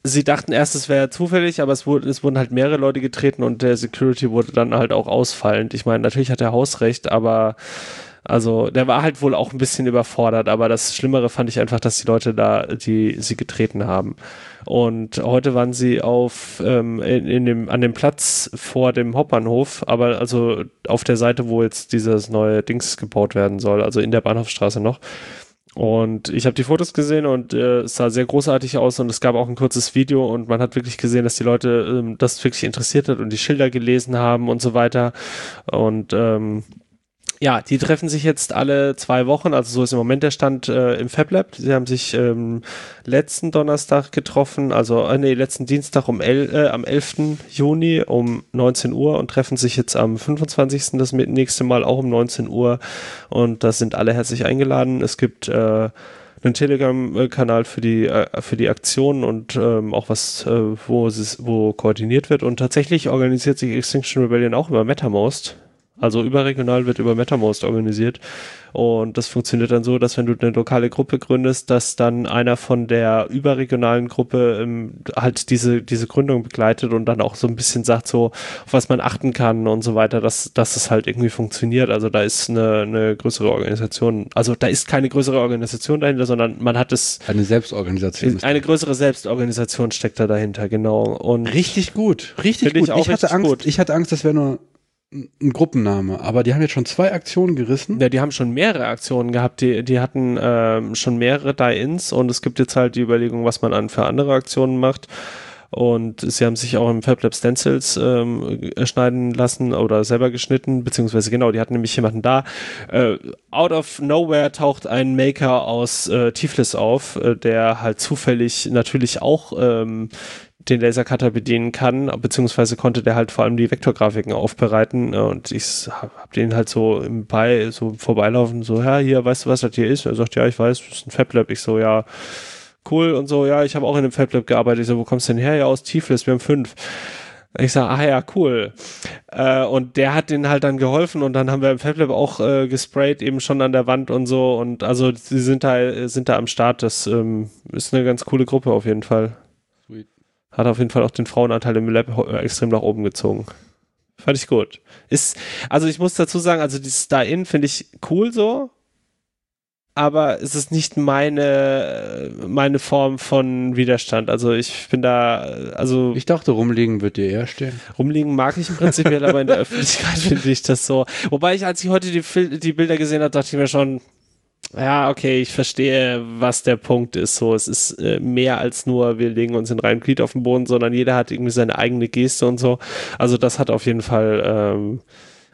Sie dachten erst, es wäre zufällig, aber es, wurde, es wurden halt mehrere Leute getreten und der Security wurde dann halt auch ausfallend. Ich meine, natürlich hat er Hausrecht, aber also der war halt wohl auch ein bisschen überfordert, aber das Schlimmere fand ich einfach, dass die Leute da, die sie getreten haben. Und heute waren sie auf ähm, in, in dem, an dem Platz vor dem Hauptbahnhof, aber also auf der Seite, wo jetzt dieses neue Dings gebaut werden soll, also in der Bahnhofstraße noch. Und ich habe die Fotos gesehen und äh, es sah sehr großartig aus und es gab auch ein kurzes Video und man hat wirklich gesehen, dass die Leute ähm, das wirklich interessiert hat und die Schilder gelesen haben und so weiter. Und ähm, ja, die treffen sich jetzt alle zwei Wochen, also so ist im Moment der Stand äh, im FabLab. Sie haben sich ähm, letzten Donnerstag getroffen, also äh, nee, letzten Dienstag um el äh, am 11. Juni um 19 Uhr und treffen sich jetzt am 25. das nächste Mal auch um 19 Uhr und da sind alle herzlich eingeladen. Es gibt äh, einen Telegram-Kanal für die äh, für die Aktion und ähm, auch was, äh, wo es wo koordiniert wird und tatsächlich organisiert sich Extinction Rebellion auch über MetaMost. Also überregional wird über MetaMost organisiert. Und das funktioniert dann so, dass wenn du eine lokale Gruppe gründest, dass dann einer von der überregionalen Gruppe ähm, halt diese, diese Gründung begleitet und dann auch so ein bisschen sagt, so, auf was man achten kann und so weiter, dass, dass es halt irgendwie funktioniert. Also da ist eine, eine größere Organisation, also da ist keine größere Organisation dahinter, sondern man hat es, Eine Selbstorganisation. eine größere Selbstorganisation steckt da dahinter, genau. Und Richtig gut, richtig gut. ich auch hatte Angst, gut. ich hatte Angst, das wäre nur ein Gruppenname, aber die haben jetzt schon zwei Aktionen gerissen. Ja, die haben schon mehrere Aktionen gehabt. Die, die hatten ähm, schon mehrere Die-Ins und es gibt jetzt halt die Überlegung, was man an für andere Aktionen macht. Und sie haben sich auch im FabLab Stencils ähm, schneiden lassen oder selber geschnitten, beziehungsweise genau, die hatten nämlich jemanden da. Äh, out of nowhere taucht ein Maker aus äh, Tiflis auf, äh, der halt zufällig natürlich auch ähm, den Lasercutter bedienen kann, beziehungsweise konnte der halt vor allem die Vektorgrafiken aufbereiten äh, und ich hab, hab den halt so im Bei, so vorbeilaufen, so, ja, hier, weißt du, was das hier ist? Er sagt, ja, ich weiß, das ist ein FabLab. Ich so, ja, cool und so, ja, ich habe auch in einem FabLab gearbeitet. Ich so, wo kommst du denn her? Ja, aus Tiflis, wir haben fünf. Ich sage, ah ja, cool. Äh, und der hat denen halt dann geholfen und dann haben wir im FabLab auch äh, gesprayt, eben schon an der Wand und so. Und also sie sind da, sind da am Start. Das ähm, ist eine ganz coole Gruppe auf jeden Fall. Sweet. Hat auf jeden Fall auch den Frauenanteil im Lab äh, extrem nach oben gezogen. Fand ich gut. Ist, also ich muss dazu sagen, also dieses Da-In finde ich cool so, aber es ist nicht meine, meine Form von Widerstand. Also ich bin da, also Ich dachte, rumliegen wird dir eher stehen. rumliegen mag ich im Prinzipiell, aber in der Öffentlichkeit finde ich das so. Wobei ich, als ich heute die, die Bilder gesehen habe, dachte ich mir schon, ja, okay, ich verstehe, was der Punkt ist. So, es ist äh, mehr als nur, wir legen uns in reinem Glied auf den Boden, sondern jeder hat irgendwie seine eigene Geste und so. Also das hat auf jeden Fall, ähm,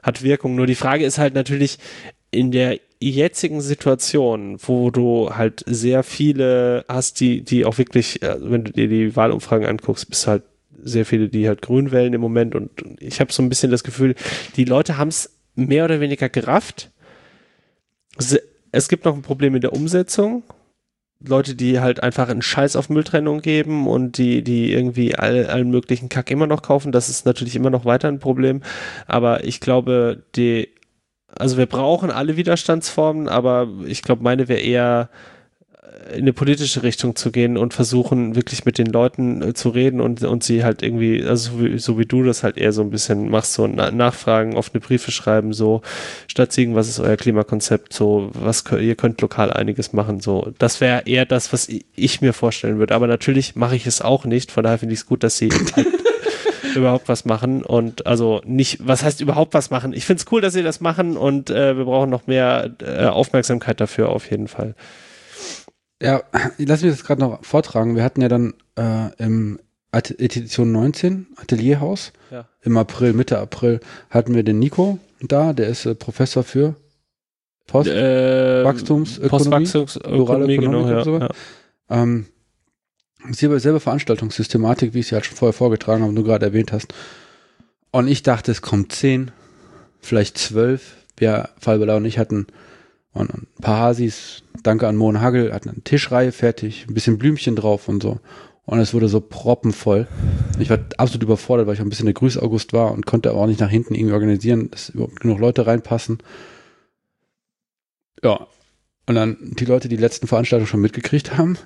hat Wirkung. Nur die Frage ist halt natürlich, in der jetzigen Situation, wo du halt sehr viele hast, die, die auch wirklich, äh, wenn du dir die Wahlumfragen anguckst, bist halt sehr viele, die halt grün wählen im Moment und ich habe so ein bisschen das Gefühl, die Leute haben es mehr oder weniger gerafft. Se- Es gibt noch ein Problem in der Umsetzung. Leute, die halt einfach einen Scheiß auf Mülltrennung geben und die, die irgendwie all, allen möglichen Kack immer noch kaufen, das ist natürlich immer noch weiter ein Problem. Aber ich glaube, die, also wir brauchen alle Widerstandsformen, aber ich glaube, meine wäre eher in eine politische Richtung zu gehen und versuchen, wirklich mit den Leuten äh, zu reden und, und sie halt irgendwie, also so wie, so wie du das halt eher so ein bisschen machst, so na, nachfragen, offene Briefe schreiben, so statt ziehen, was ist euer Klimakonzept, so was ihr könnt lokal einiges machen, so das wäre eher das, was ich, ich mir vorstellen würde. Aber natürlich mache ich es auch nicht, von daher finde ich es gut, dass sie halt überhaupt was machen und also nicht, was heißt überhaupt was machen? Ich finde es cool, dass sie das machen und äh, wir brauchen noch mehr äh, Aufmerksamkeit dafür auf jeden Fall. Ja, lass mich das gerade noch vortragen. Wir hatten ja dann äh, im Edition 19, Atelierhaus, ja. im April, Mitte April, hatten wir den Nico da, der ist äh, Professor für Post äh, Wachstumsökonomie, Postwachstumsökonomie, genau, ja, so. ja. Ähm, selber, Veranstaltungssystematik, wie ich sie halt schon vorher vorgetragen habe, du gerade erwähnt hast. Und ich dachte, es kommt zehn, vielleicht zwölf. Wir, Fallbelau und ich hatten und ein paar Hasis, danke an Moen Hagel, hatten eine Tischreihe fertig, ein bisschen Blümchen drauf und so. Und es wurde so proppenvoll. Ich war absolut überfordert, weil ich auch ein bisschen der Grüß-August war und konnte aber auch nicht nach hinten irgendwie organisieren, dass überhaupt genug Leute reinpassen. Ja. Und dann die Leute, die, die letzten Veranstaltungen schon mitgekriegt haben,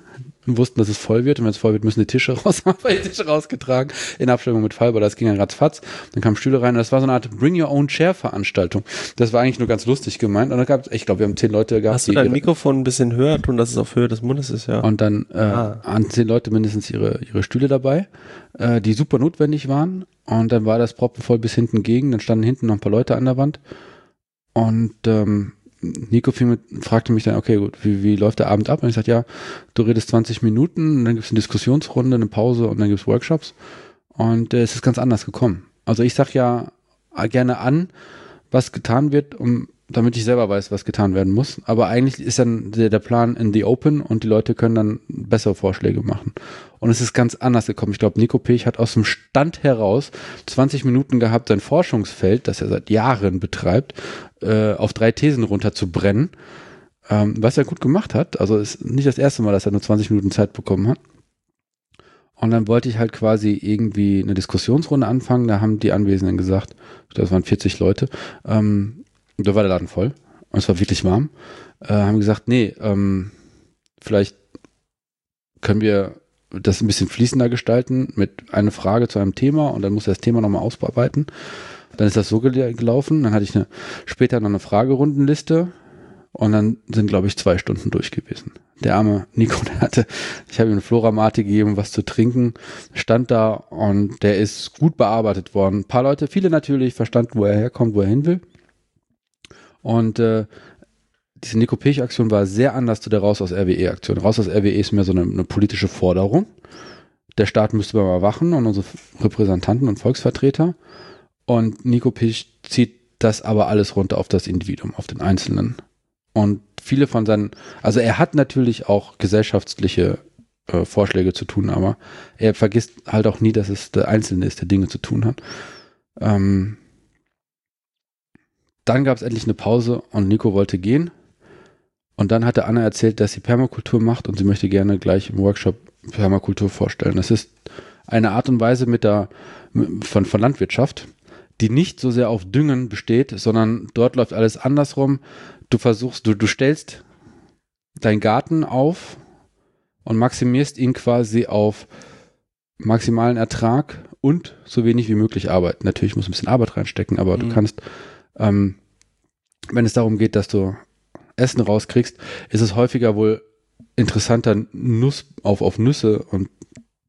und wussten, dass es voll wird. Und wenn es voll wird, müssen die Tische raus, haben wir die Tische rausgetragen in Abstimmung mit Fallbar. Das ging dann ratzfatz. Dann kamen Stühle rein. Und das war so eine Art Bring Your Own Chair Veranstaltung. Das war eigentlich nur ganz lustig gemeint. Und dann gab es, ich glaube, wir haben zehn Leute gehabt. Hast du dein Mikrofon ein bisschen höher tun, dass es auf Höhe des Mundes ist, ja. Und dann äh, ah. an zehn Leute mindestens ihre, ihre Stühle dabei, äh, die super notwendig waren. Und dann war das proppenvoll bis hinten gegen. Dann standen hinten noch ein paar Leute an der Wand. Und ähm, Nico fragte mich dann, okay, gut, wie, wie läuft der Abend ab? Und ich sagte, ja, du redest 20 Minuten, dann gibt es eine Diskussionsrunde, eine Pause und dann gibt es Workshops. Und äh, es ist ganz anders gekommen. Also ich sag ja gerne an, was getan wird, um damit ich selber weiß, was getan werden muss. Aber eigentlich ist dann der, der, Plan in the open und die Leute können dann bessere Vorschläge machen. Und es ist ganz anders gekommen. Ich glaube, Nico Pech hat aus dem Stand heraus 20 Minuten gehabt, sein Forschungsfeld, das er seit Jahren betreibt, äh, auf drei Thesen runterzubrennen. Ähm, was er gut gemacht hat. Also ist nicht das erste Mal, dass er nur 20 Minuten Zeit bekommen hat. Und dann wollte ich halt quasi irgendwie eine Diskussionsrunde anfangen. Da haben die Anwesenden gesagt, das waren 40 Leute, ähm, da war der Laden voll und es war wirklich warm. Äh, haben gesagt, nee, ähm, vielleicht können wir das ein bisschen fließender gestalten mit einer Frage zu einem Thema und dann muss er das Thema nochmal ausbearbeiten. Dann ist das so gelaufen. Dann hatte ich eine, später noch eine Fragerundenliste und dann sind, glaube ich, zwei Stunden durch gewesen. Der arme Nico, der hatte, ich habe ihm eine Floramate gegeben, was zu trinken, stand da und der ist gut bearbeitet worden. Ein paar Leute, viele natürlich verstanden, wo er herkommt, wo er hin will. Und äh, diese Nico Pech-Aktion war sehr anders zu der Raus aus RWE-Aktion. Raus aus RWE ist mehr so eine, eine, politische Forderung. Der Staat müsste mal überwachen und unsere Repräsentanten und Volksvertreter. Und Nico Pech zieht das aber alles runter auf das Individuum, auf den Einzelnen. Und viele von seinen, also er hat natürlich auch gesellschaftliche äh, Vorschläge zu tun, aber er vergisst halt auch nie, dass es der Einzelne ist, der Dinge zu tun hat. Ähm, dann gab es endlich eine Pause und Nico wollte gehen. Und dann hatte Anna erzählt, dass sie Permakultur macht und sie möchte gerne gleich im Workshop Permakultur vorstellen. Das ist eine Art und Weise mit der, von, von Landwirtschaft, die nicht so sehr auf Düngen besteht, sondern dort läuft alles andersrum. Du versuchst, du, du stellst deinen Garten auf und maximierst ihn quasi auf maximalen Ertrag und so wenig wie möglich Arbeit. Natürlich muss ein bisschen Arbeit reinstecken, aber mhm. du kannst ähm, wenn es darum geht, dass du Essen rauskriegst, ist es häufiger wohl interessanter, Nuss auf, auf Nüsse und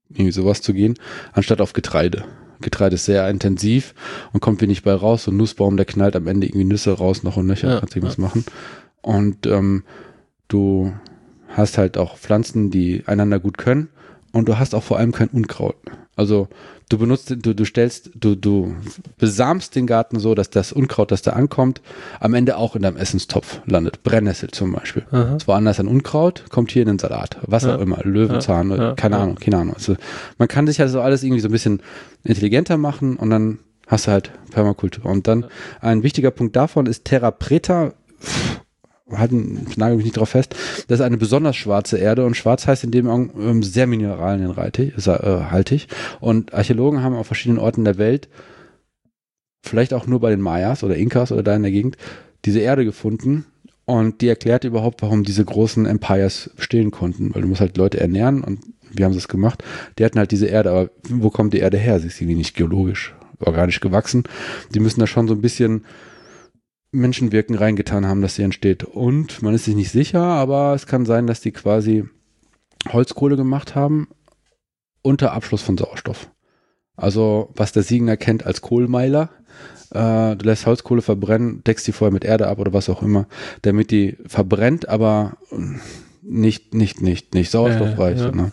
irgendwie sowas zu gehen, anstatt auf Getreide. Getreide ist sehr intensiv und kommt wenig bei raus. So ein Nussbaum, der knallt am Ende irgendwie Nüsse raus, noch und nöcher, ja, kannst irgendwas ja. machen. Und ähm, du hast halt auch Pflanzen, die einander gut können und du hast auch vor allem kein Unkraut. Also du benutzt, du, du stellst, du, du besamst den Garten so, dass das Unkraut, das da ankommt, am Ende auch in deinem Essenstopf landet. Brennnessel zum Beispiel. Aha. Das woanders ein Unkraut, kommt hier in den Salat. Was ja. auch immer. Löwenzahn, ja. keine ja. Ahnung, keine Ahnung. Also man kann sich also alles irgendwie so ein bisschen intelligenter machen und dann hast du halt Permakultur. Und dann ein wichtiger Punkt davon ist Terra Preta. Pff, halten, nagel mich nicht drauf fest, das ist eine besonders schwarze Erde und schwarz heißt in dem ähm, sehr mineralienhaltig äh, und Archäologen haben auf verschiedenen Orten der Welt, vielleicht auch nur bei den Mayas oder Inkas oder da in der Gegend, diese Erde gefunden Und die erklärt überhaupt, warum diese großen Empires bestehen konnten, weil du musst halt Leute ernähren und wie haben sie es gemacht? Die hatten halt diese Erde, aber wo kommt die Erde her? Sie ist irgendwie nicht geologisch, organisch gewachsen. Die müssen da schon so ein bisschen Menschenwirken reingetan haben, dass sie entsteht. Und man ist sich nicht sicher, aber es kann sein, dass die quasi Holzkohle gemacht haben unter Abschluss von Sauerstoff. Also was der Siegner kennt als Kohlmeiler. Äh, du lässt Holzkohle verbrennen, deckst die vorher mit Erde ab oder was auch immer, damit die verbrennt, aber nicht, nicht, nicht, nicht sauerstoffreich. Äh, ja. ne?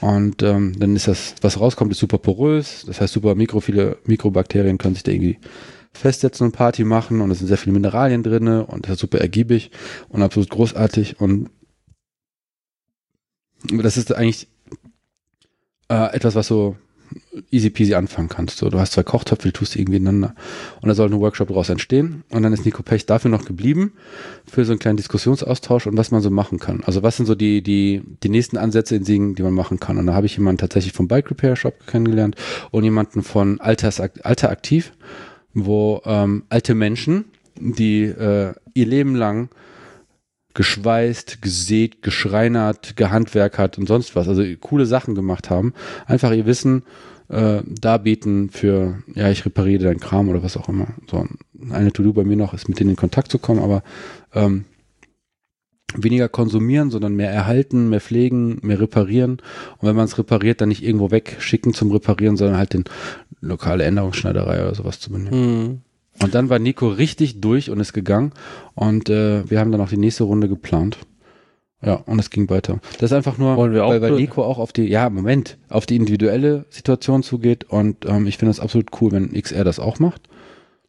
Und ähm, dann ist das, was rauskommt, ist super porös. Das heißt, super mikrophile Mikrobakterien können sich da irgendwie festsetzen und Party machen und es sind sehr viele Mineralien drin und das ist super ergiebig und absolut großartig und das ist eigentlich äh, etwas, was so easy peasy anfangen kannst. So, du hast zwei Kochtöpfe, die tust du irgendwie ineinander. Und da soll ein Workshop daraus entstehen. Und dann ist Nico Pech dafür noch geblieben, für so einen kleinen Diskussionsaustausch und was man so machen kann. Also was sind so die, die, die nächsten Ansätze in Siegen, die man machen kann. Und da habe ich jemanden tatsächlich vom Bike Repair Shop kennengelernt und jemanden von Alters, Alter Aktiv, wo ähm, alte Menschen, die äh, ihr Leben lang geschweißt, gesät, geschreinert, gehandwerkert und sonst was, also coole Sachen gemacht haben, einfach ihr Wissen äh, darbieten für, ja, ich repariere deinen Kram oder was auch immer. So, eine To-Do bei mir noch ist, mit denen in Kontakt zu kommen, aber ähm, weniger konsumieren, sondern mehr erhalten, mehr pflegen, mehr reparieren. Und wenn man es repariert, dann nicht irgendwo wegschicken zum Reparieren, sondern halt den lokale Änderungsschneiderei oder sowas zu benehmen. Mhm. Und dann war Nico richtig durch und ist gegangen. Und äh, wir haben dann auch die nächste Runde geplant. Ja, und es ging weiter. Das ist einfach nur, weil, weil Nico auch auf die, ja, Moment, auf die individuelle Situation zugeht. Und ähm, ich finde das absolut cool, wenn XR das auch macht.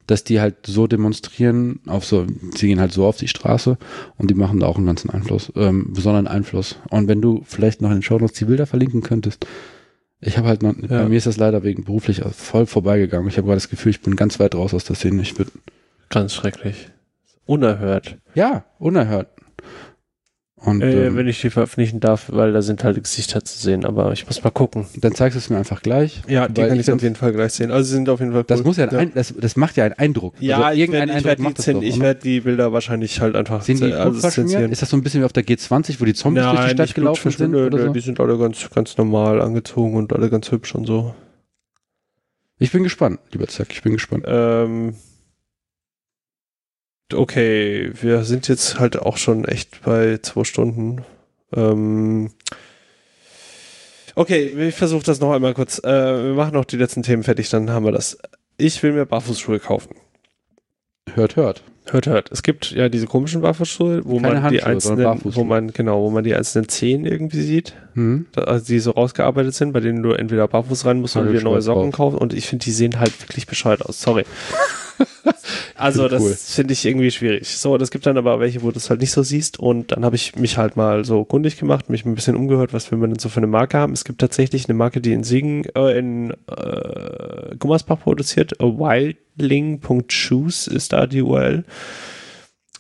Dass die halt so demonstrieren, auf so, sie gehen halt so auf die Straße und die machen da auch einen ganzen Einfluss, ähm, besonderen Einfluss. Und wenn du vielleicht noch in den Show Notes die Bilder verlinken könntest, ich habe halt noch, ja. bei mir ist das leider wegen beruflich voll vorbeigegangen. Ich habe gerade das Gefühl, ich bin ganz weit raus aus der Szene. Ich bin ganz schrecklich. Unerhört. Ja, unerhört. Und, äh, ähm, wenn ich die veröffentlichen darf, weil da sind halt Gesichter zu sehen, aber ich muss mal gucken. Dann zeigst du es mir einfach gleich. Ja, die kann ich, ich auf jeden Fall gleich sehen. Also sie sind auf jeden Fall cool. Das muss ja, ja. Ein, das, das macht ja einen Eindruck. Ja, also irgendein ich werde werd die, werd die Bilder wahrscheinlich halt einfach Sind die also Ist das so ein bisschen wie auf der G20, wo die Zombies Nein, durch die Stadt gelaufen sind? Oder so? Die sind alle ganz, ganz normal angezogen und alle ganz hübsch und so. Ich bin gespannt, lieber Zack, ich bin gespannt. Ähm, okay, wir sind jetzt halt auch schon echt bei zwei Stunden. Ähm, okay, ich versuche das noch einmal kurz. Äh, wir machen noch die letzten Themen fertig, dann haben wir das. Ich will mir Barfußschuhe kaufen. Hört, hört. Hört, hört. Es gibt ja diese komischen Barfußschuhe, wo Keine man die einzelnen, wo man, genau, wo man die einzelnen Zehen irgendwie sieht, hm. also die so rausgearbeitet sind, bei denen du entweder barfuß rein musst oder dir neue Socken kaufen und ich finde, die sehen halt wirklich bescheuert aus. Sorry. also das cool. finde ich irgendwie schwierig. So, das gibt dann aber welche, wo du es halt nicht so siehst und dann habe ich mich halt mal so kundig gemacht, mich ein bisschen umgehört, was wir denn so für eine Marke haben. Es gibt tatsächlich eine Marke, die in Siegen, äh, in äh, Gummersbach produziert, wildling.shoes ist da die URL.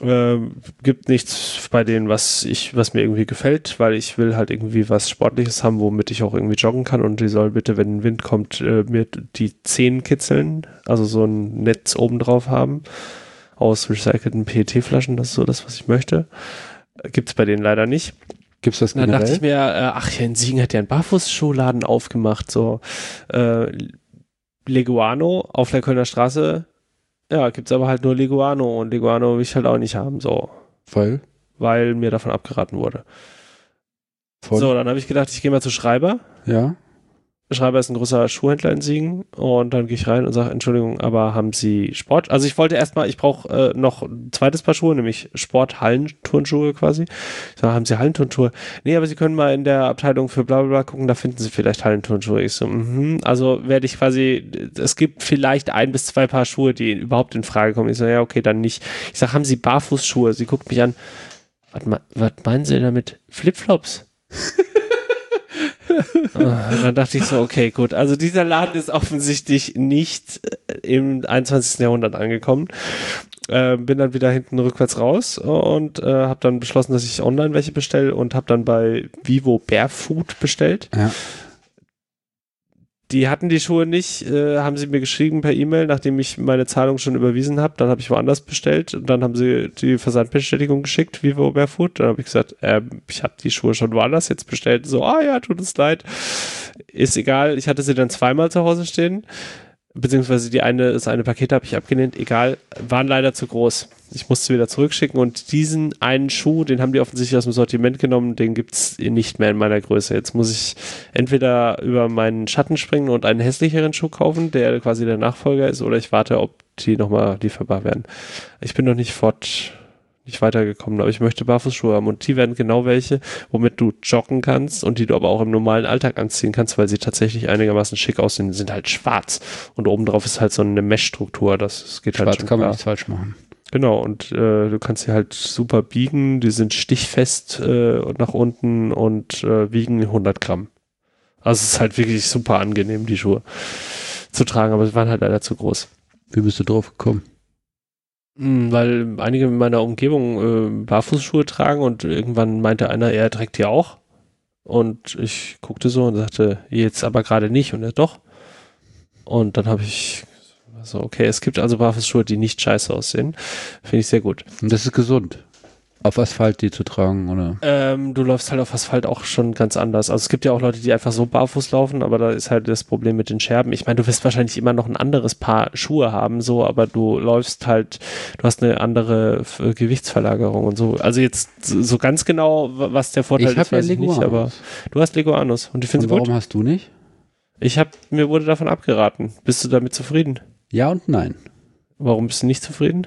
Äh, gibt nichts bei denen, was ich, was mir irgendwie gefällt, weil ich will halt irgendwie was Sportliches haben, womit ich auch irgendwie joggen kann und die soll bitte, wenn Wind kommt, äh, mir die Zehen kitzeln, also so ein Netz oben drauf haben aus recycelten PET-Flaschen, das ist so das, was ich möchte. Gibt es bei denen leider nicht. Gibt's das generell? Dann dachte ich mir, äh, ach, hier in Siegen hat ja einen Barfußschuhladen aufgemacht, so äh, Leguano auf der Kölner Straße ja, gibt's aber halt nur Leguano und Leguano will ich halt auch nicht haben, so. Weil? Weil mir davon abgeraten wurde. Von? So, dann habe ich gedacht, ich gehe mal zu Schreiber. Ja. Schreiber ist ein großer Schuhhändler in Siegen und dann gehe ich rein und sage, Entschuldigung, aber haben Sie Sport? Also ich wollte erstmal, ich brauche äh, noch ein zweites Paar Schuhe, nämlich Sport-Hallenturnschuhe quasi. Ich sage, haben Sie Hallenturnschuhe? Nee, aber Sie können mal in der Abteilung für bla bla bla gucken, da finden Sie vielleicht Hallenturnschuhe. Ich so, mhm. Also werde ich quasi, es gibt vielleicht ein bis zwei Paar Schuhe, die überhaupt in Frage kommen. Ich so, ja, okay, dann nicht. Ich sage, haben Sie Barfußschuhe? Sie guckt mich an, was, meinen Sie damit? Flipflops? dann dachte ich so, okay, gut. Also dieser Laden ist offensichtlich nicht äh, im 21. Jahrhundert angekommen. Äh, bin dann wieder hinten rückwärts raus und äh, habe dann beschlossen, dass ich online welche bestelle und habe dann bei Vivo Barefoot bestellt. Ja. Die hatten die Schuhe nicht, äh, haben sie mir geschrieben per E-Mail, nachdem ich meine Zahlung schon überwiesen habe. Dann habe ich woanders bestellt und dann haben sie die Versandbestätigung geschickt, Vivo Barefoot. Dann habe ich gesagt, äh, ich habe die Schuhe schon woanders jetzt bestellt. So, ah ja, tut uns leid. Ist egal, ich hatte sie dann zweimal zu Hause stehen beziehungsweise die eine, das eine Paket habe ich abgelehnt, egal, waren leider zu groß. Ich musste wieder zurückschicken und diesen einen Schuh, den haben die offensichtlich aus dem Sortiment genommen, den gibt es nicht mehr in meiner Größe. Jetzt muss ich entweder über meinen Schatten springen und einen hässlicheren Schuh kaufen, der quasi der Nachfolger ist, oder ich warte, ob die nochmal lieferbar werden. Ich bin noch nicht fort nicht weitergekommen, aber ich möchte Barfußschuhe haben und die werden genau welche, womit du joggen kannst und die du aber auch im normalen Alltag anziehen kannst, weil sie tatsächlich einigermaßen schick aussehen, sind halt schwarz und obendrauf ist halt so eine Mesh-Struktur, das, das geht Schwarz halt schon kann man klar. nichts falsch machen. Genau, und äh, du kannst sie halt super biegen, die sind stichfest äh, nach unten und äh, wiegen 100 Gramm. Also es ist halt wirklich super angenehm, die Schuhe zu tragen, aber sie waren halt leider zu groß. Wie bist du drauf gekommen? Mm, Weil einige in meiner Umgebung äh, Barfußschuhe tragen und irgendwann meinte einer, er trägt die auch. Und ich guckte so und sagte, jetzt aber gerade nicht und er doch. Und dann habe ich so, okay, es gibt also Barfußschuhe, die nicht scheiße aussehen. Finde ich sehr gut. Und das ist gesund. Auf Asphalt die zu tragen, oder? Ähm, du läufst halt auf Asphalt auch schon ganz anders. Also es gibt ja auch Leute, die einfach so barfuß laufen, aber da ist halt das Problem mit den Scherben. Ich meine, du wirst wahrscheinlich immer noch ein anderes Paar Schuhe haben, so, aber du läufst halt, du hast eine andere äh, Gewichtsverlagerung und so. Also jetzt so ganz genau, wa- was der Vorteil ich ist, ja weiß ich nicht, aber du hast Leguanus und ich finde warum gut. hast du nicht? Ich habe, mir wurde davon abgeraten. Bist du damit zufrieden? Ja und nein. Warum bist du nicht zufrieden?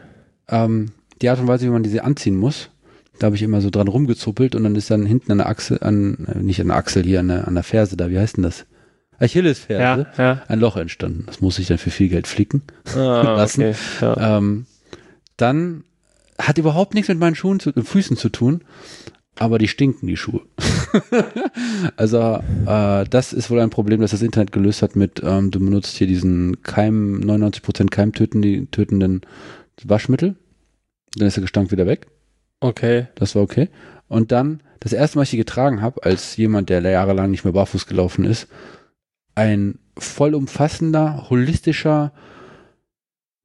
Ähm, die Art und Weise, wie man diese anziehen muss, da habe ich immer so dran rumgezuppelt und dann ist dann hinten an der Achsel, an, äh, nicht an der Achsel, hier an der, an der Ferse da, wie heißt denn das? Achillesferse. ja. Ein Loch entstanden. Das muss ich dann für viel Geld flicken. Ah, Lassen. okay. Ja. Ähm, dann hat überhaupt nichts mit meinen Schuhen zu, Füßen zu tun, aber die stinken, die Schuhe. also äh, das ist wohl ein Problem, das das Internet gelöst hat mit, ähm, du benutzt hier diesen Keim, 99% keimtötenden tötenden Waschmittel. Dann ist der Gestank wieder weg. Okay. Das war okay. Und dann, das erste Mal, ich die getragen habe, als jemand, der jahrelang nicht mehr barfuß gelaufen ist, ein vollumfassender, holistischer,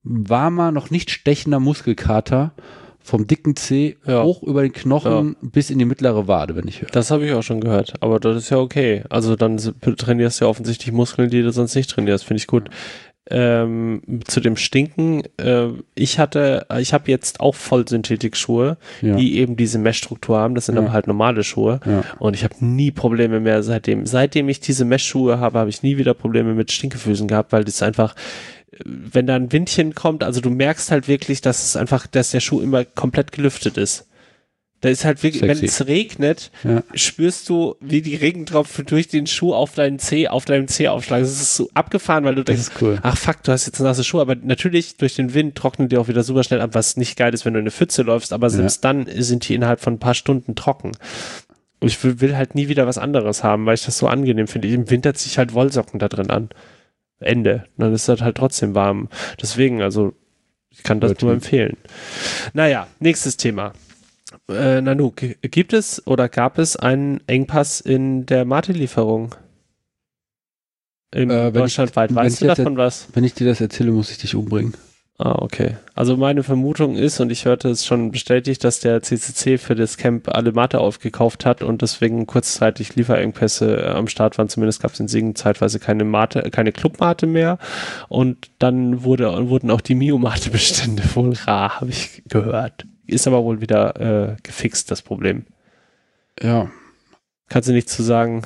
warmer, noch nicht stechender Muskelkater vom dicken Zeh Ja. hoch über den Knochen bis in die mittlere Wade, wenn ich höre. Das habe ich auch schon gehört, aber das ist ja okay. Also dann trainierst du ja offensichtlich Muskeln, die du sonst nicht trainierst, finde ich gut. Ähm, zu dem Stinken, äh, ich hatte, ich habe jetzt auch Vollsynthetikschuhe, Ja. die eben diese Mesh-Struktur haben, das sind Ja. aber halt normale Schuhe Ja. und ich habe nie Probleme mehr seitdem. Seitdem ich diese Mesh-Schuhe habe, habe ich nie wieder Probleme mit Stinkefüßen gehabt, weil das einfach wenn da ein Windchen kommt, also du merkst halt wirklich, dass es einfach, dass der Schuh immer komplett gelüftet ist. Da ist halt wirklich, wenn es regnet, Ja. spürst du, wie die Regentropfen durch den Schuh auf deinen Zeh, auf deinem Zeh aufschlagen. Das ist so abgefahren, weil du denkst, cool. ach fuck, du hast jetzt nasse Schuhe, aber natürlich durch den Wind trocknen die auch wieder super schnell ab, was nicht geil ist, wenn du in eine Pfütze läufst, aber selbst dann sind die innerhalb von ein paar Stunden trocken. Und ich will, will halt nie wieder was anderes haben, weil ich das so angenehm finde. Im Winter ziehe ich halt Wollsocken da drin an. Ende. Dann ist das halt trotzdem warm. Deswegen, also, ich kann das Guter nur empfehlen. Naja, nächstes Thema. Äh, Nanu, gibt es oder gab es einen Engpass in der Mate-Lieferung? Im Äh, ich- Deutschlandweit. Weißt du davon was? Wenn ich dir das erzähle, muss ich dich umbringen. Ah, okay. Also meine Vermutung ist, und ich hörte es schon bestätigt, dass der CCC für das Camp alle Mate aufgekauft hat und deswegen kurzzeitig Lieferengpässe äh, am Start waren. Zumindest gab es in Siegen zeitweise keine Mate, äh, keine Clubmate mehr. Und dann wurde, wurden auch die Mio-Mate-Bestände wohl rar, habe ich gehört. Ist aber wohl wieder äh, gefixt, das Problem. Ja. Kannst du nichts zu sagen?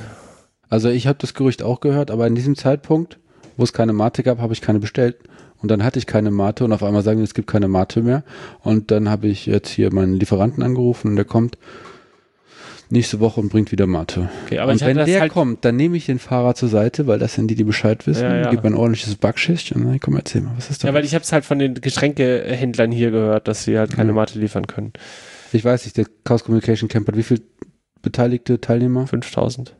Also ich habe das Gerücht auch gehört, aber in diesem Zeitpunkt, wo es keine Mate gab, habe ich keine bestellt. Und dann hatte ich keine Mate und auf einmal sagen, die, es gibt keine Mate mehr. Und dann habe ich jetzt hier meinen Lieferanten angerufen und der kommt nächste Woche und bringt wieder Mate. Okay, aber und wenn das der halt kommt, dann nehme ich den Fahrer zur Seite, weil das sind die, die Bescheid wissen. Ja, ja. Gib ein ordentliches Backschicht und dann komm, erzähl mal, was ist da? Ja, weil ich habe es halt von den Getränkehändlern hier gehört, dass sie halt keine Ja. Mate liefern können. ich weiß nicht, der Chaos Communication Camp hat wie viele beteiligte Teilnehmer? 5000.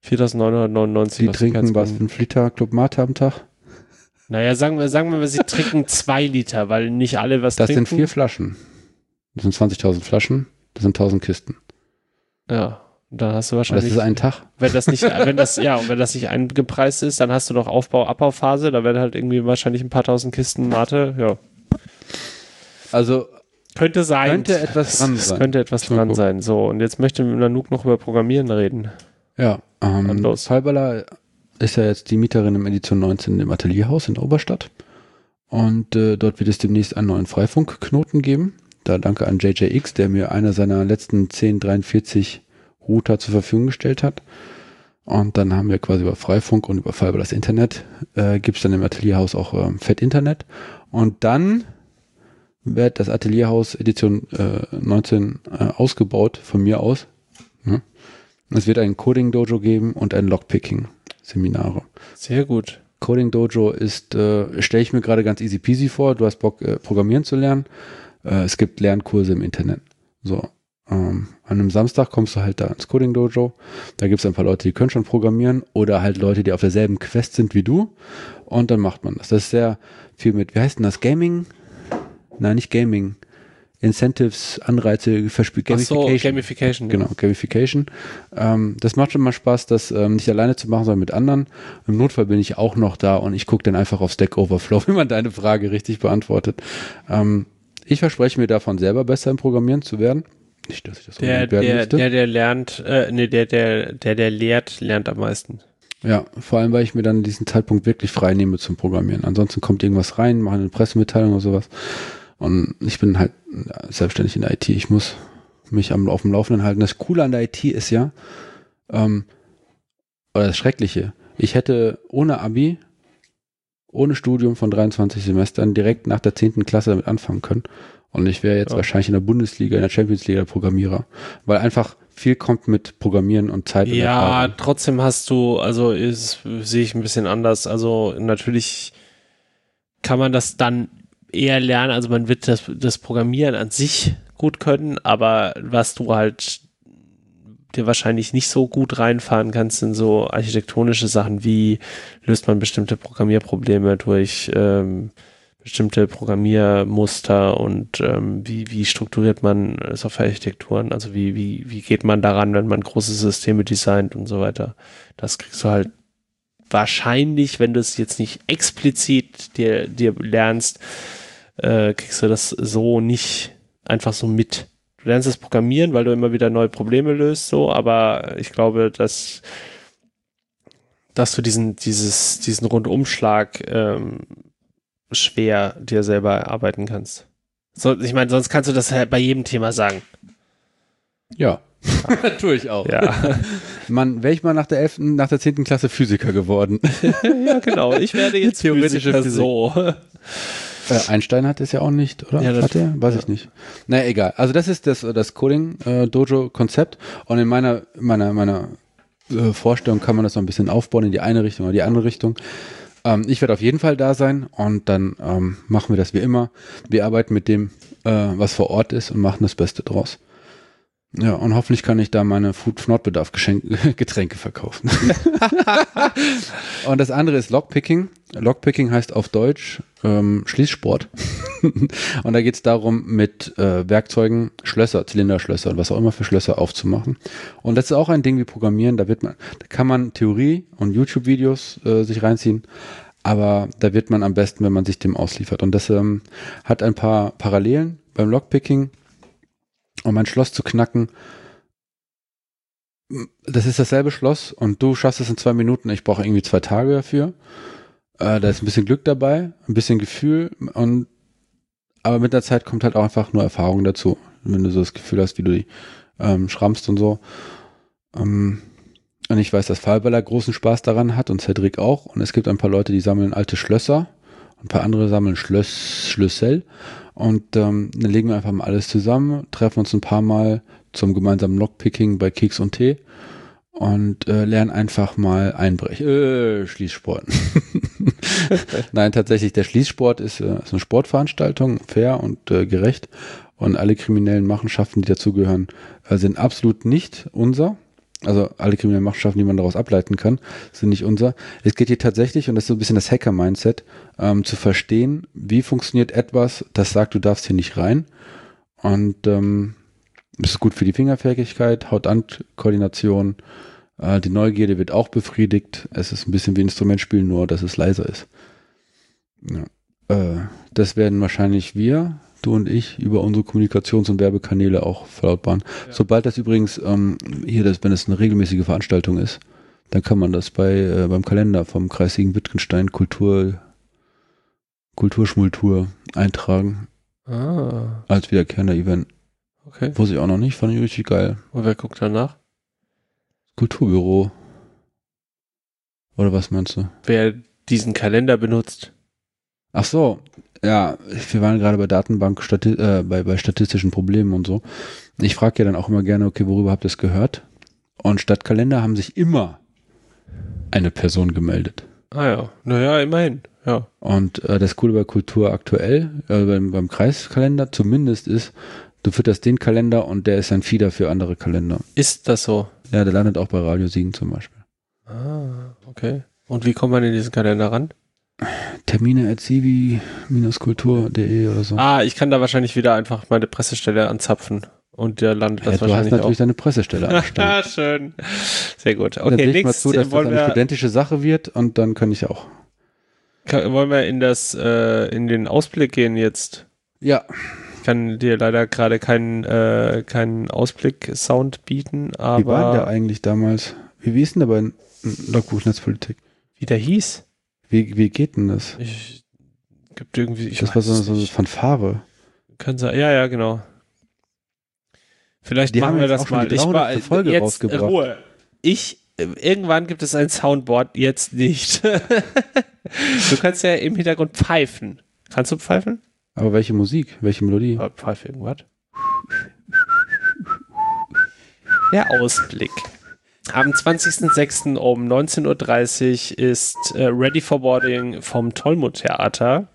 4999. Die was trinken was, Sicherheitsgründen. 5 Liter Club Mate am Tag? Naja, sagen wir, sagen wir mal, sie trinken zwei Liter, weil nicht alle was Das trinken. sind vier Flaschen. Das sind 20.000 Flaschen, das sind 1000 Kisten. Ja. Da hast du Und wahrscheinlich. das ist ein Tag. wenn das nicht, wenn das, ja, und wenn das nicht eingepreist ist, dann hast du noch Aufbau, Abbauphase, da werden halt irgendwie wahrscheinlich ein paar tausend Kisten Mate, ja. Also Könnte sein. Könnte etwas dran Es sein. Könnte etwas dran sein. So, und jetzt möchte Nanook noch über Programmieren reden. Ja, Dann ähm, los. Fallballer ist ja jetzt die Mieterin im Edition 19 im Atelierhaus in der Oberstadt. Und äh, dort wird es demnächst einen neuen Freifunkknoten geben. Da danke an JJX, der mir einer seiner letzten 1043 Router zur Verfügung gestellt hat. Und dann haben wir quasi über Freifunk und über Fiber das Internet, äh, gibt es dann im Atelierhaus auch ähm, Fett Internet. Und dann wird das Atelierhaus Edition äh, 19 äh, ausgebaut von mir aus. Ja. Es wird ein Coding Dojo geben und ein Lockpicking Seminare. Sehr gut. Coding Dojo ist, äh, stelle ich mir gerade ganz easy peasy vor. Du hast Bock, äh, Programmieren zu lernen. Äh, es gibt Lernkurse im Internet. So. Ähm, an einem Samstag kommst du halt da ins Coding Dojo. Da gibt es ein paar Leute, die können schon programmieren oder halt Leute, die auf derselben Quest sind wie du. Und dann macht man das. Das ist sehr viel mit, wie heißt denn das? Gaming? Nein, nicht Gaming. Incentives, Anreize, Verspiel, Ach so, Gamification. Gamification. Genau, Gamification. Ähm, das macht schon mal Spaß, das ähm, nicht alleine zu machen, sondern mit anderen. Im Notfall bin ich auch noch da und ich gucke dann einfach auf Stack Overflow, wie man deine Frage richtig beantwortet. Ähm, ich verspreche mir davon selber besser im Programmieren zu werden. Nicht, dass ich das Der, der, möchte. der, der lernt, äh, nee, der, der, der, der lehrt, lernt am meisten. Ja, vor allem, weil ich mir dann diesen Zeitpunkt wirklich frei nehme zum Programmieren. Ansonsten kommt irgendwas rein, mache eine Pressemitteilung oder sowas. Und ich bin halt ja, selbstständig in der IT. Ich muss mich am, auf dem Laufenden halten. Das Coole an der IT ist ja, ähm, oder das Schreckliche, ich hätte ohne Abi, ohne Studium von 23 Semestern direkt nach der 10. Klasse damit anfangen können. Und ich wäre jetzt Ja. wahrscheinlich in der Bundesliga, in der Champions League der Programmierer. Weil einfach viel kommt mit Programmieren und Zeit und Ja, Erfahrung. trotzdem hast du, also ist, sehe ich ein bisschen anders. Also natürlich kann man das dann eher lernen. Also man wird das, das Programmieren an sich gut können, aber was du halt dir wahrscheinlich nicht so gut reinfahren kannst, sind so architektonische Sachen, wie löst man bestimmte Programmierprobleme durch ähm, bestimmte Programmiermuster und ähm, wie, wie strukturiert man Softwarearchitekturen, also wie, wie, wie geht man daran, wenn man große Systeme designt und so weiter. Das kriegst du halt wahrscheinlich, wenn du es jetzt nicht explizit dir, dir lernst, äh, kriegst du das so nicht einfach so mit. Du lernst das Programmieren, weil du immer wieder neue Probleme löst, so, aber ich glaube, dass, dass du diesen, dieses, diesen Rundumschlag ähm, schwer dir selber erarbeiten kannst. So, ich meine, sonst kannst du das halt bei jedem Thema sagen. Ja. Tue ich auch. Ja, Mann, wäre ich mal nach der 11., nach der 10. Klasse Physiker geworden. ja genau. Ich werde jetzt Theoretische Physiker Physik. so. Äh, Einstein hat es ja auch nicht, oder? Ja, das- hat er? Weiß ich nicht. Naja, egal. Also das ist das, das Coding-Dojo-Konzept. Und in meiner, meiner, meiner äh, Vorstellung kann man das so ein bisschen aufbauen in die eine Richtung oder die andere Richtung. Ähm, ich werde auf jeden Fall da sein und dann ähm, machen wir das wie immer. Wir arbeiten mit dem, äh, was vor Ort ist und machen das Beste draus. Ja, und hoffentlich kann ich da meine Food-Nordbedarf-Getränke verkaufen. und das andere ist Lockpicking. Lockpicking heißt auf Deutsch ähm, Schließsport. und da geht es darum, mit äh, Werkzeugen Schlösser, Zylinderschlösser und was auch immer für Schlösser aufzumachen. Und das ist auch ein Ding wie Programmieren. Da wird man, da kann man Theorie und YouTube-Videos äh, sich reinziehen. Aber da wird man am besten, wenn man sich dem ausliefert. Und das ähm, hat ein paar Parallelen beim Lockpicking um ein Schloss zu knacken. Das ist dasselbe Schloss und du schaffst es in zwei Minuten. Ich brauche irgendwie zwei Tage dafür. Äh, da ist ein bisschen Glück dabei, ein bisschen Gefühl und aber mit der Zeit kommt halt auch einfach nur Erfahrung dazu. Wenn du so das Gefühl hast, wie du die ähm, schrammst und so. Ähm, und ich weiß, dass Fallballer großen Spaß daran hat und Cedric auch. Und es gibt ein paar Leute, die sammeln alte Schlösser. Ein paar andere sammeln Schlöss, Schlüssel. Und ähm, dann legen wir einfach mal alles zusammen, treffen uns ein paar Mal zum gemeinsamen Lockpicking bei Keks und Tee und äh, lernen einfach mal einbrechen. Äh, Schließsport. Nein, tatsächlich, der Schließsport ist, äh, ist eine Sportveranstaltung, fair und äh, gerecht. Und alle kriminellen Machenschaften, die dazugehören, äh, sind absolut nicht unser. Also alle kriminellen Machenschaften, die man daraus ableiten kann, sind nicht unser. Es geht hier tatsächlich, und das ist so ein bisschen das Hacker-Mindset, ähm, zu verstehen, wie funktioniert etwas, das sagt, du darfst hier nicht rein. Und ähm, ist gut für die Fingerfertigkeit, Haut-Hand-Koordination. Äh, die Neugierde wird auch befriedigt. Es ist ein bisschen wie Instrumentspielen, nur dass es leiser ist. Ja. Äh, das werden wahrscheinlich wir, du und ich, über unsere Kommunikations- und Werbekanäle auch verlautbaren. Ja. Sobald das übrigens ähm, hier, das, wenn es eine regelmäßige Veranstaltung ist, dann kann man das bei äh, beim Kalender vom Kreis Siegen-Wittgenstein Kultur Kulturschmultur eintragen. Ah. Als wiederkehrender Event. Okay. Wusste ich auch noch nicht, fand ich richtig geil. Und wer guckt danach? Kulturbüro. Oder was meinst du? Wer diesen Kalender benutzt. Ach so, ja, wir waren gerade bei Datenbank, Stati äh, bei, bei statistischen Problemen und so. Ich frage ja dann auch immer gerne, okay, worüber habt ihr es gehört? Und statt Kalender haben sich immer eine Person gemeldet. Ah ja, naja, immerhin, ja. Und äh, das Coole bei Kultur aktuell, äh, beim, beim Kreiskalender zumindest ist, Du fütterst den Kalender und der ist ein Feeder für andere Kalender. Ist das so? Ja, der landet auch bei Radio Siegen zum Beispiel. Ah, okay. Und wie kommt man in diesen Kalender ran? Termine at kulturde oder so. Ah, ich kann da wahrscheinlich wieder einfach meine Pressestelle anzapfen. Und der landet das ja, wahrscheinlich Du hast natürlich auch. deine Pressestelle Ah, schön. Sehr gut. Okay, dann nächstes, mal zu, dass das eine studentische Sache wird und dann kann ich auch. Kann, wollen wir in das, äh, in den Ausblick gehen jetzt? Ja kann dir leider gerade keinen äh, keinen Ausblick-Sound bieten, aber. Wie war der eigentlich damals? Wie, wie ist denn der bei Logbuch Netzpolitik? Wie der hieß? Wie, wie geht denn das? Ich gibt irgendwie. Ich das war so, so eine Fanfare. Kann sein. Ja, ja, genau. Vielleicht die machen wir das mal. Ich war Folge jetzt rausgebracht. Ruhe. Ich irgendwann gibt es ein Soundboard, jetzt nicht. du kannst ja im Hintergrund pfeifen. Kannst du pfeifen? Aber welche Musik? Welche Melodie? Pfeif irgendwas. Der Ausblick. Am 20.06. um 19.30 Uhr ist äh, Ready for Boarding vom Tollmut Theater.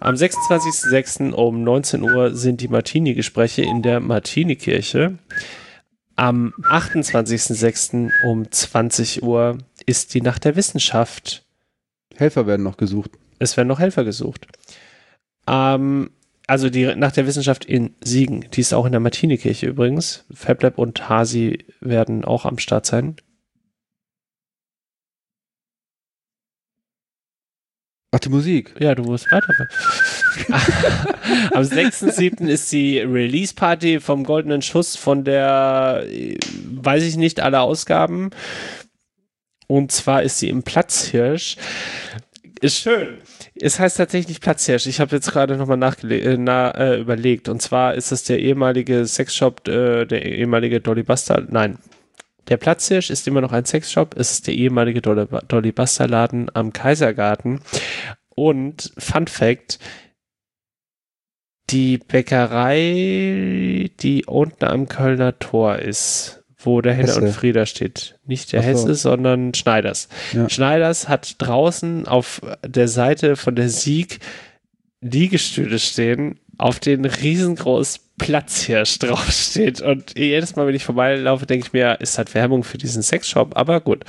Am 26.06. um 19 Uhr sind die Martini-Gespräche in der Martini-Kirche. Am 28.06. um 20 Uhr ist die Nacht der Wissenschaft. Helfer werden noch gesucht. Es werden noch Helfer gesucht. Ähm, also die nach der Wissenschaft in Siegen, die ist auch in der Martinikirche übrigens. FabLab und Hasi werden auch am Start sein. Ach, die Musik. Ja, du musst weiter. Am 6.7. ist die Release-Party vom Goldenen Schuss von der, weiß ich nicht, alle Ausgaben. Und zwar ist sie im Platzhirsch. Ist schön. Es heißt tatsächlich Platzhirsch. Ich habe jetzt gerade nochmal äh, na, äh, überlegt. Und zwar ist es der ehemalige Sexshop, äh, der ehemalige Dolly Buster. Nein. Der Platzhirsch ist immer noch ein Sexshop. Es ist der ehemalige Dolly, Dolly Buster Laden am Kaisergarten. Und Fun Fact: Die Bäckerei, die unten am Kölner Tor ist, wo der Henne Hesse. und Frieda steht. Nicht der so. Hesse, sondern Schneiders. Ja. Schneiders hat draußen auf der Seite von der Sieg Liegestühle stehen, auf denen riesengroß Platzhirsch draufsteht. Und jedes Mal, wenn ich vorbeilaufe, denke ich mir, ist halt Werbung für diesen Sexshop. Aber gut.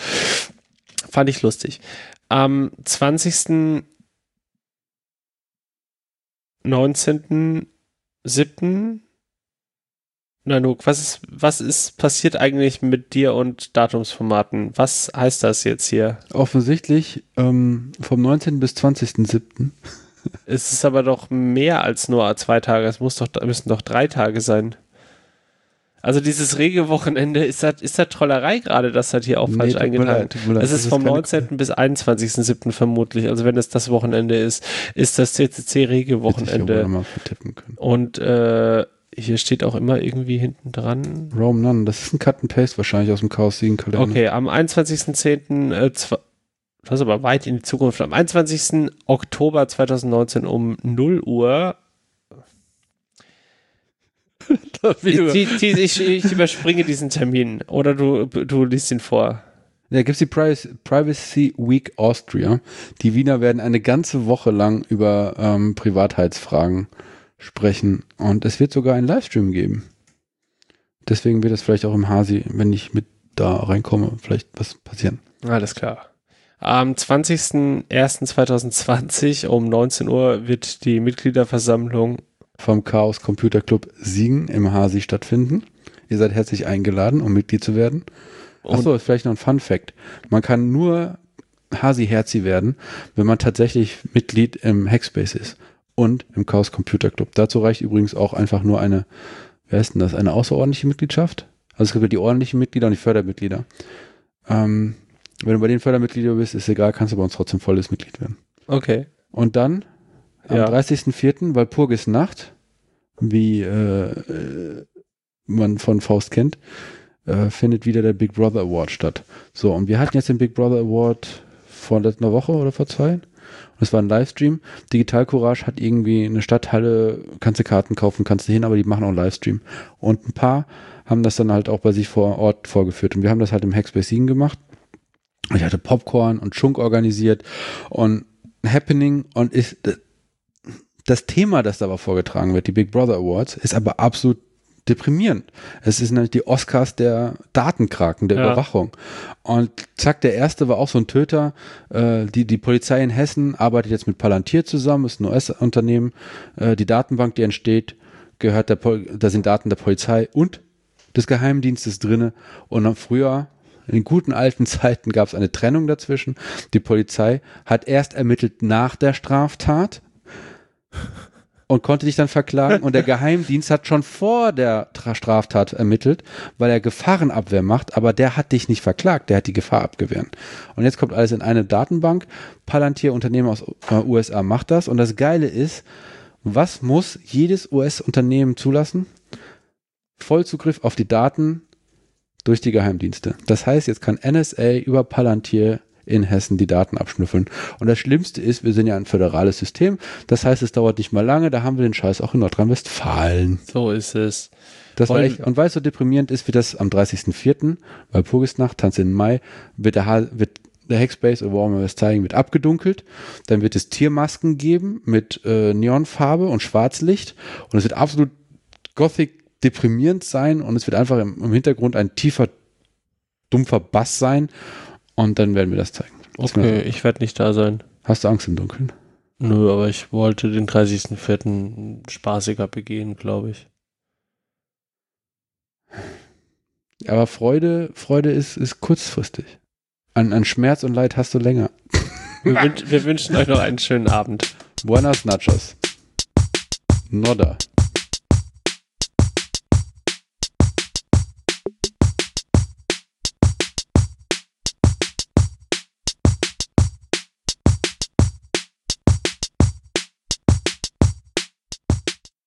Fand ich lustig. Am 20. 19. 7. Nanook, was ist, was ist passiert eigentlich mit dir und Datumsformaten? Was heißt das jetzt hier? Offensichtlich ähm, vom 19. bis 20.07. es ist aber doch mehr als nur zwei Tage. Es muss doch, müssen doch drei Tage sein. Also dieses rege Wochenende, ist das, ist das Trollerei gerade, dass das hier auch falsch nee, eingetragen ist? Es ist vom 19. bis 21.07. vermutlich. Also wenn es das Wochenende ist, ist das CCC rege Wochenende. Und äh, hier steht auch immer irgendwie hinten dran. Rome None, das ist ein Cut and Paste wahrscheinlich aus dem Chaos 7 Kalender. Okay, am 21.10. Äh, das ist aber weit in die Zukunft. Am 21. Oktober 2019 um 0 Uhr. ich, ich, ich, überspringe diesen Termin. Oder du, du liest ihn vor. Da gibt es die Privacy Week Austria. Die Wiener werden eine ganze Woche lang über ähm, Privatheitsfragen sprechen. Und es wird sogar einen Livestream geben. Deswegen wird es vielleicht auch im Hasi, wenn ich mit da reinkomme, vielleicht was passieren. Alles klar. Am 20.01.2020 um 19 Uhr wird die Mitgliederversammlung vom Chaos Computer Club Siegen im Hasi stattfinden. Ihr seid herzlich eingeladen, um Mitglied zu werden. Achso, ist vielleicht noch ein Fun Fact. Man kann nur Hasi-Herzi werden, wenn man tatsächlich Mitglied im Hackspace ist und im Chaos Computer Club. Dazu reicht übrigens auch einfach nur eine, wer ist denn das, eine außerordentliche Mitgliedschaft? Also es gibt ja die ordentlichen Mitglieder und die Fördermitglieder. Ähm, wenn du bei den Fördermitgliedern bist, ist egal, kannst du bei uns trotzdem volles Mitglied werden. Okay. Und dann am Ja. 30.04., weil Purgis Nacht, wie äh, äh, man von Faust kennt, äh, findet wieder der Big Brother Award statt. So, und wir hatten jetzt den Big Brother Award vor einer Woche oder vor zwei. Es war ein Livestream. Digital Courage hat irgendwie eine Stadthalle, kannst du Karten kaufen, kannst du hin, aber die machen auch einen Livestream. Und ein paar haben das dann halt auch bei sich vor Ort vorgeführt. Und wir haben das halt im Hackspace Siegen gemacht. Ich hatte Popcorn und Schunk organisiert und Happening und ist das Thema, das dabei vorgetragen wird, die Big Brother Awards, ist aber absolut deprimierend. Es ist nämlich die Oscars der Datenkraken, der Ja. Überwachung. Und zack, der erste war auch so ein Töter. Äh, die, die Polizei in Hessen arbeitet jetzt mit Palantir zusammen, ist ein US-Unternehmen. Äh, die Datenbank, die entsteht, gehört der Pol da sind Daten der Polizei und des Geheimdienstes drinne. Und dann früher, in den guten alten Zeiten, gab es eine Trennung dazwischen. Die Polizei hat erst ermittelt nach der Straftat und konnte dich dann verklagen. Und der Geheimdienst hat schon vor der Tra Straftat ermittelt, weil er Gefahrenabwehr macht, aber der hat dich nicht verklagt, der hat die Gefahr abgewehrt. Und jetzt kommt alles in eine Datenbank. Palantir Unternehmen aus äh, USA macht das. Und das Geile ist, was muss jedes US-Unternehmen zulassen? Vollzugriff auf die Daten durch die Geheimdienste. Das heißt, jetzt kann NSA über Palantir in Hessen die Daten abschnüffeln. Und das Schlimmste ist, wir sind ja ein föderales System. Das heißt, es dauert nicht mal lange. Da haben wir den Scheiß auch in Nordrhein-Westfalen. So ist es. Das war echt, und weil es so deprimierend ist, wird das am 30.04., bei Purgisnacht, Tanz in Mai, wird der, Ha- wird der Hackspace oder Warhammer Westfalen wird abgedunkelt. Dann wird es Tiermasken geben mit äh, Neonfarbe und Schwarzlicht. Und es wird absolut gothic deprimierend sein und es wird einfach im, im Hintergrund ein tiefer, dumpfer Bass sein. Und dann werden wir das zeigen. Okay, ich werde nicht da sein. Hast du Angst im Dunkeln? Nö, aber ich wollte den 30.04. spaßiger begehen, glaube ich. Aber Freude, Freude ist, ist kurzfristig. An, an Schmerz und Leid hast du länger. Wir, wünsch, wir wünschen euch noch einen schönen Abend. Buenas Nachos. Nodda.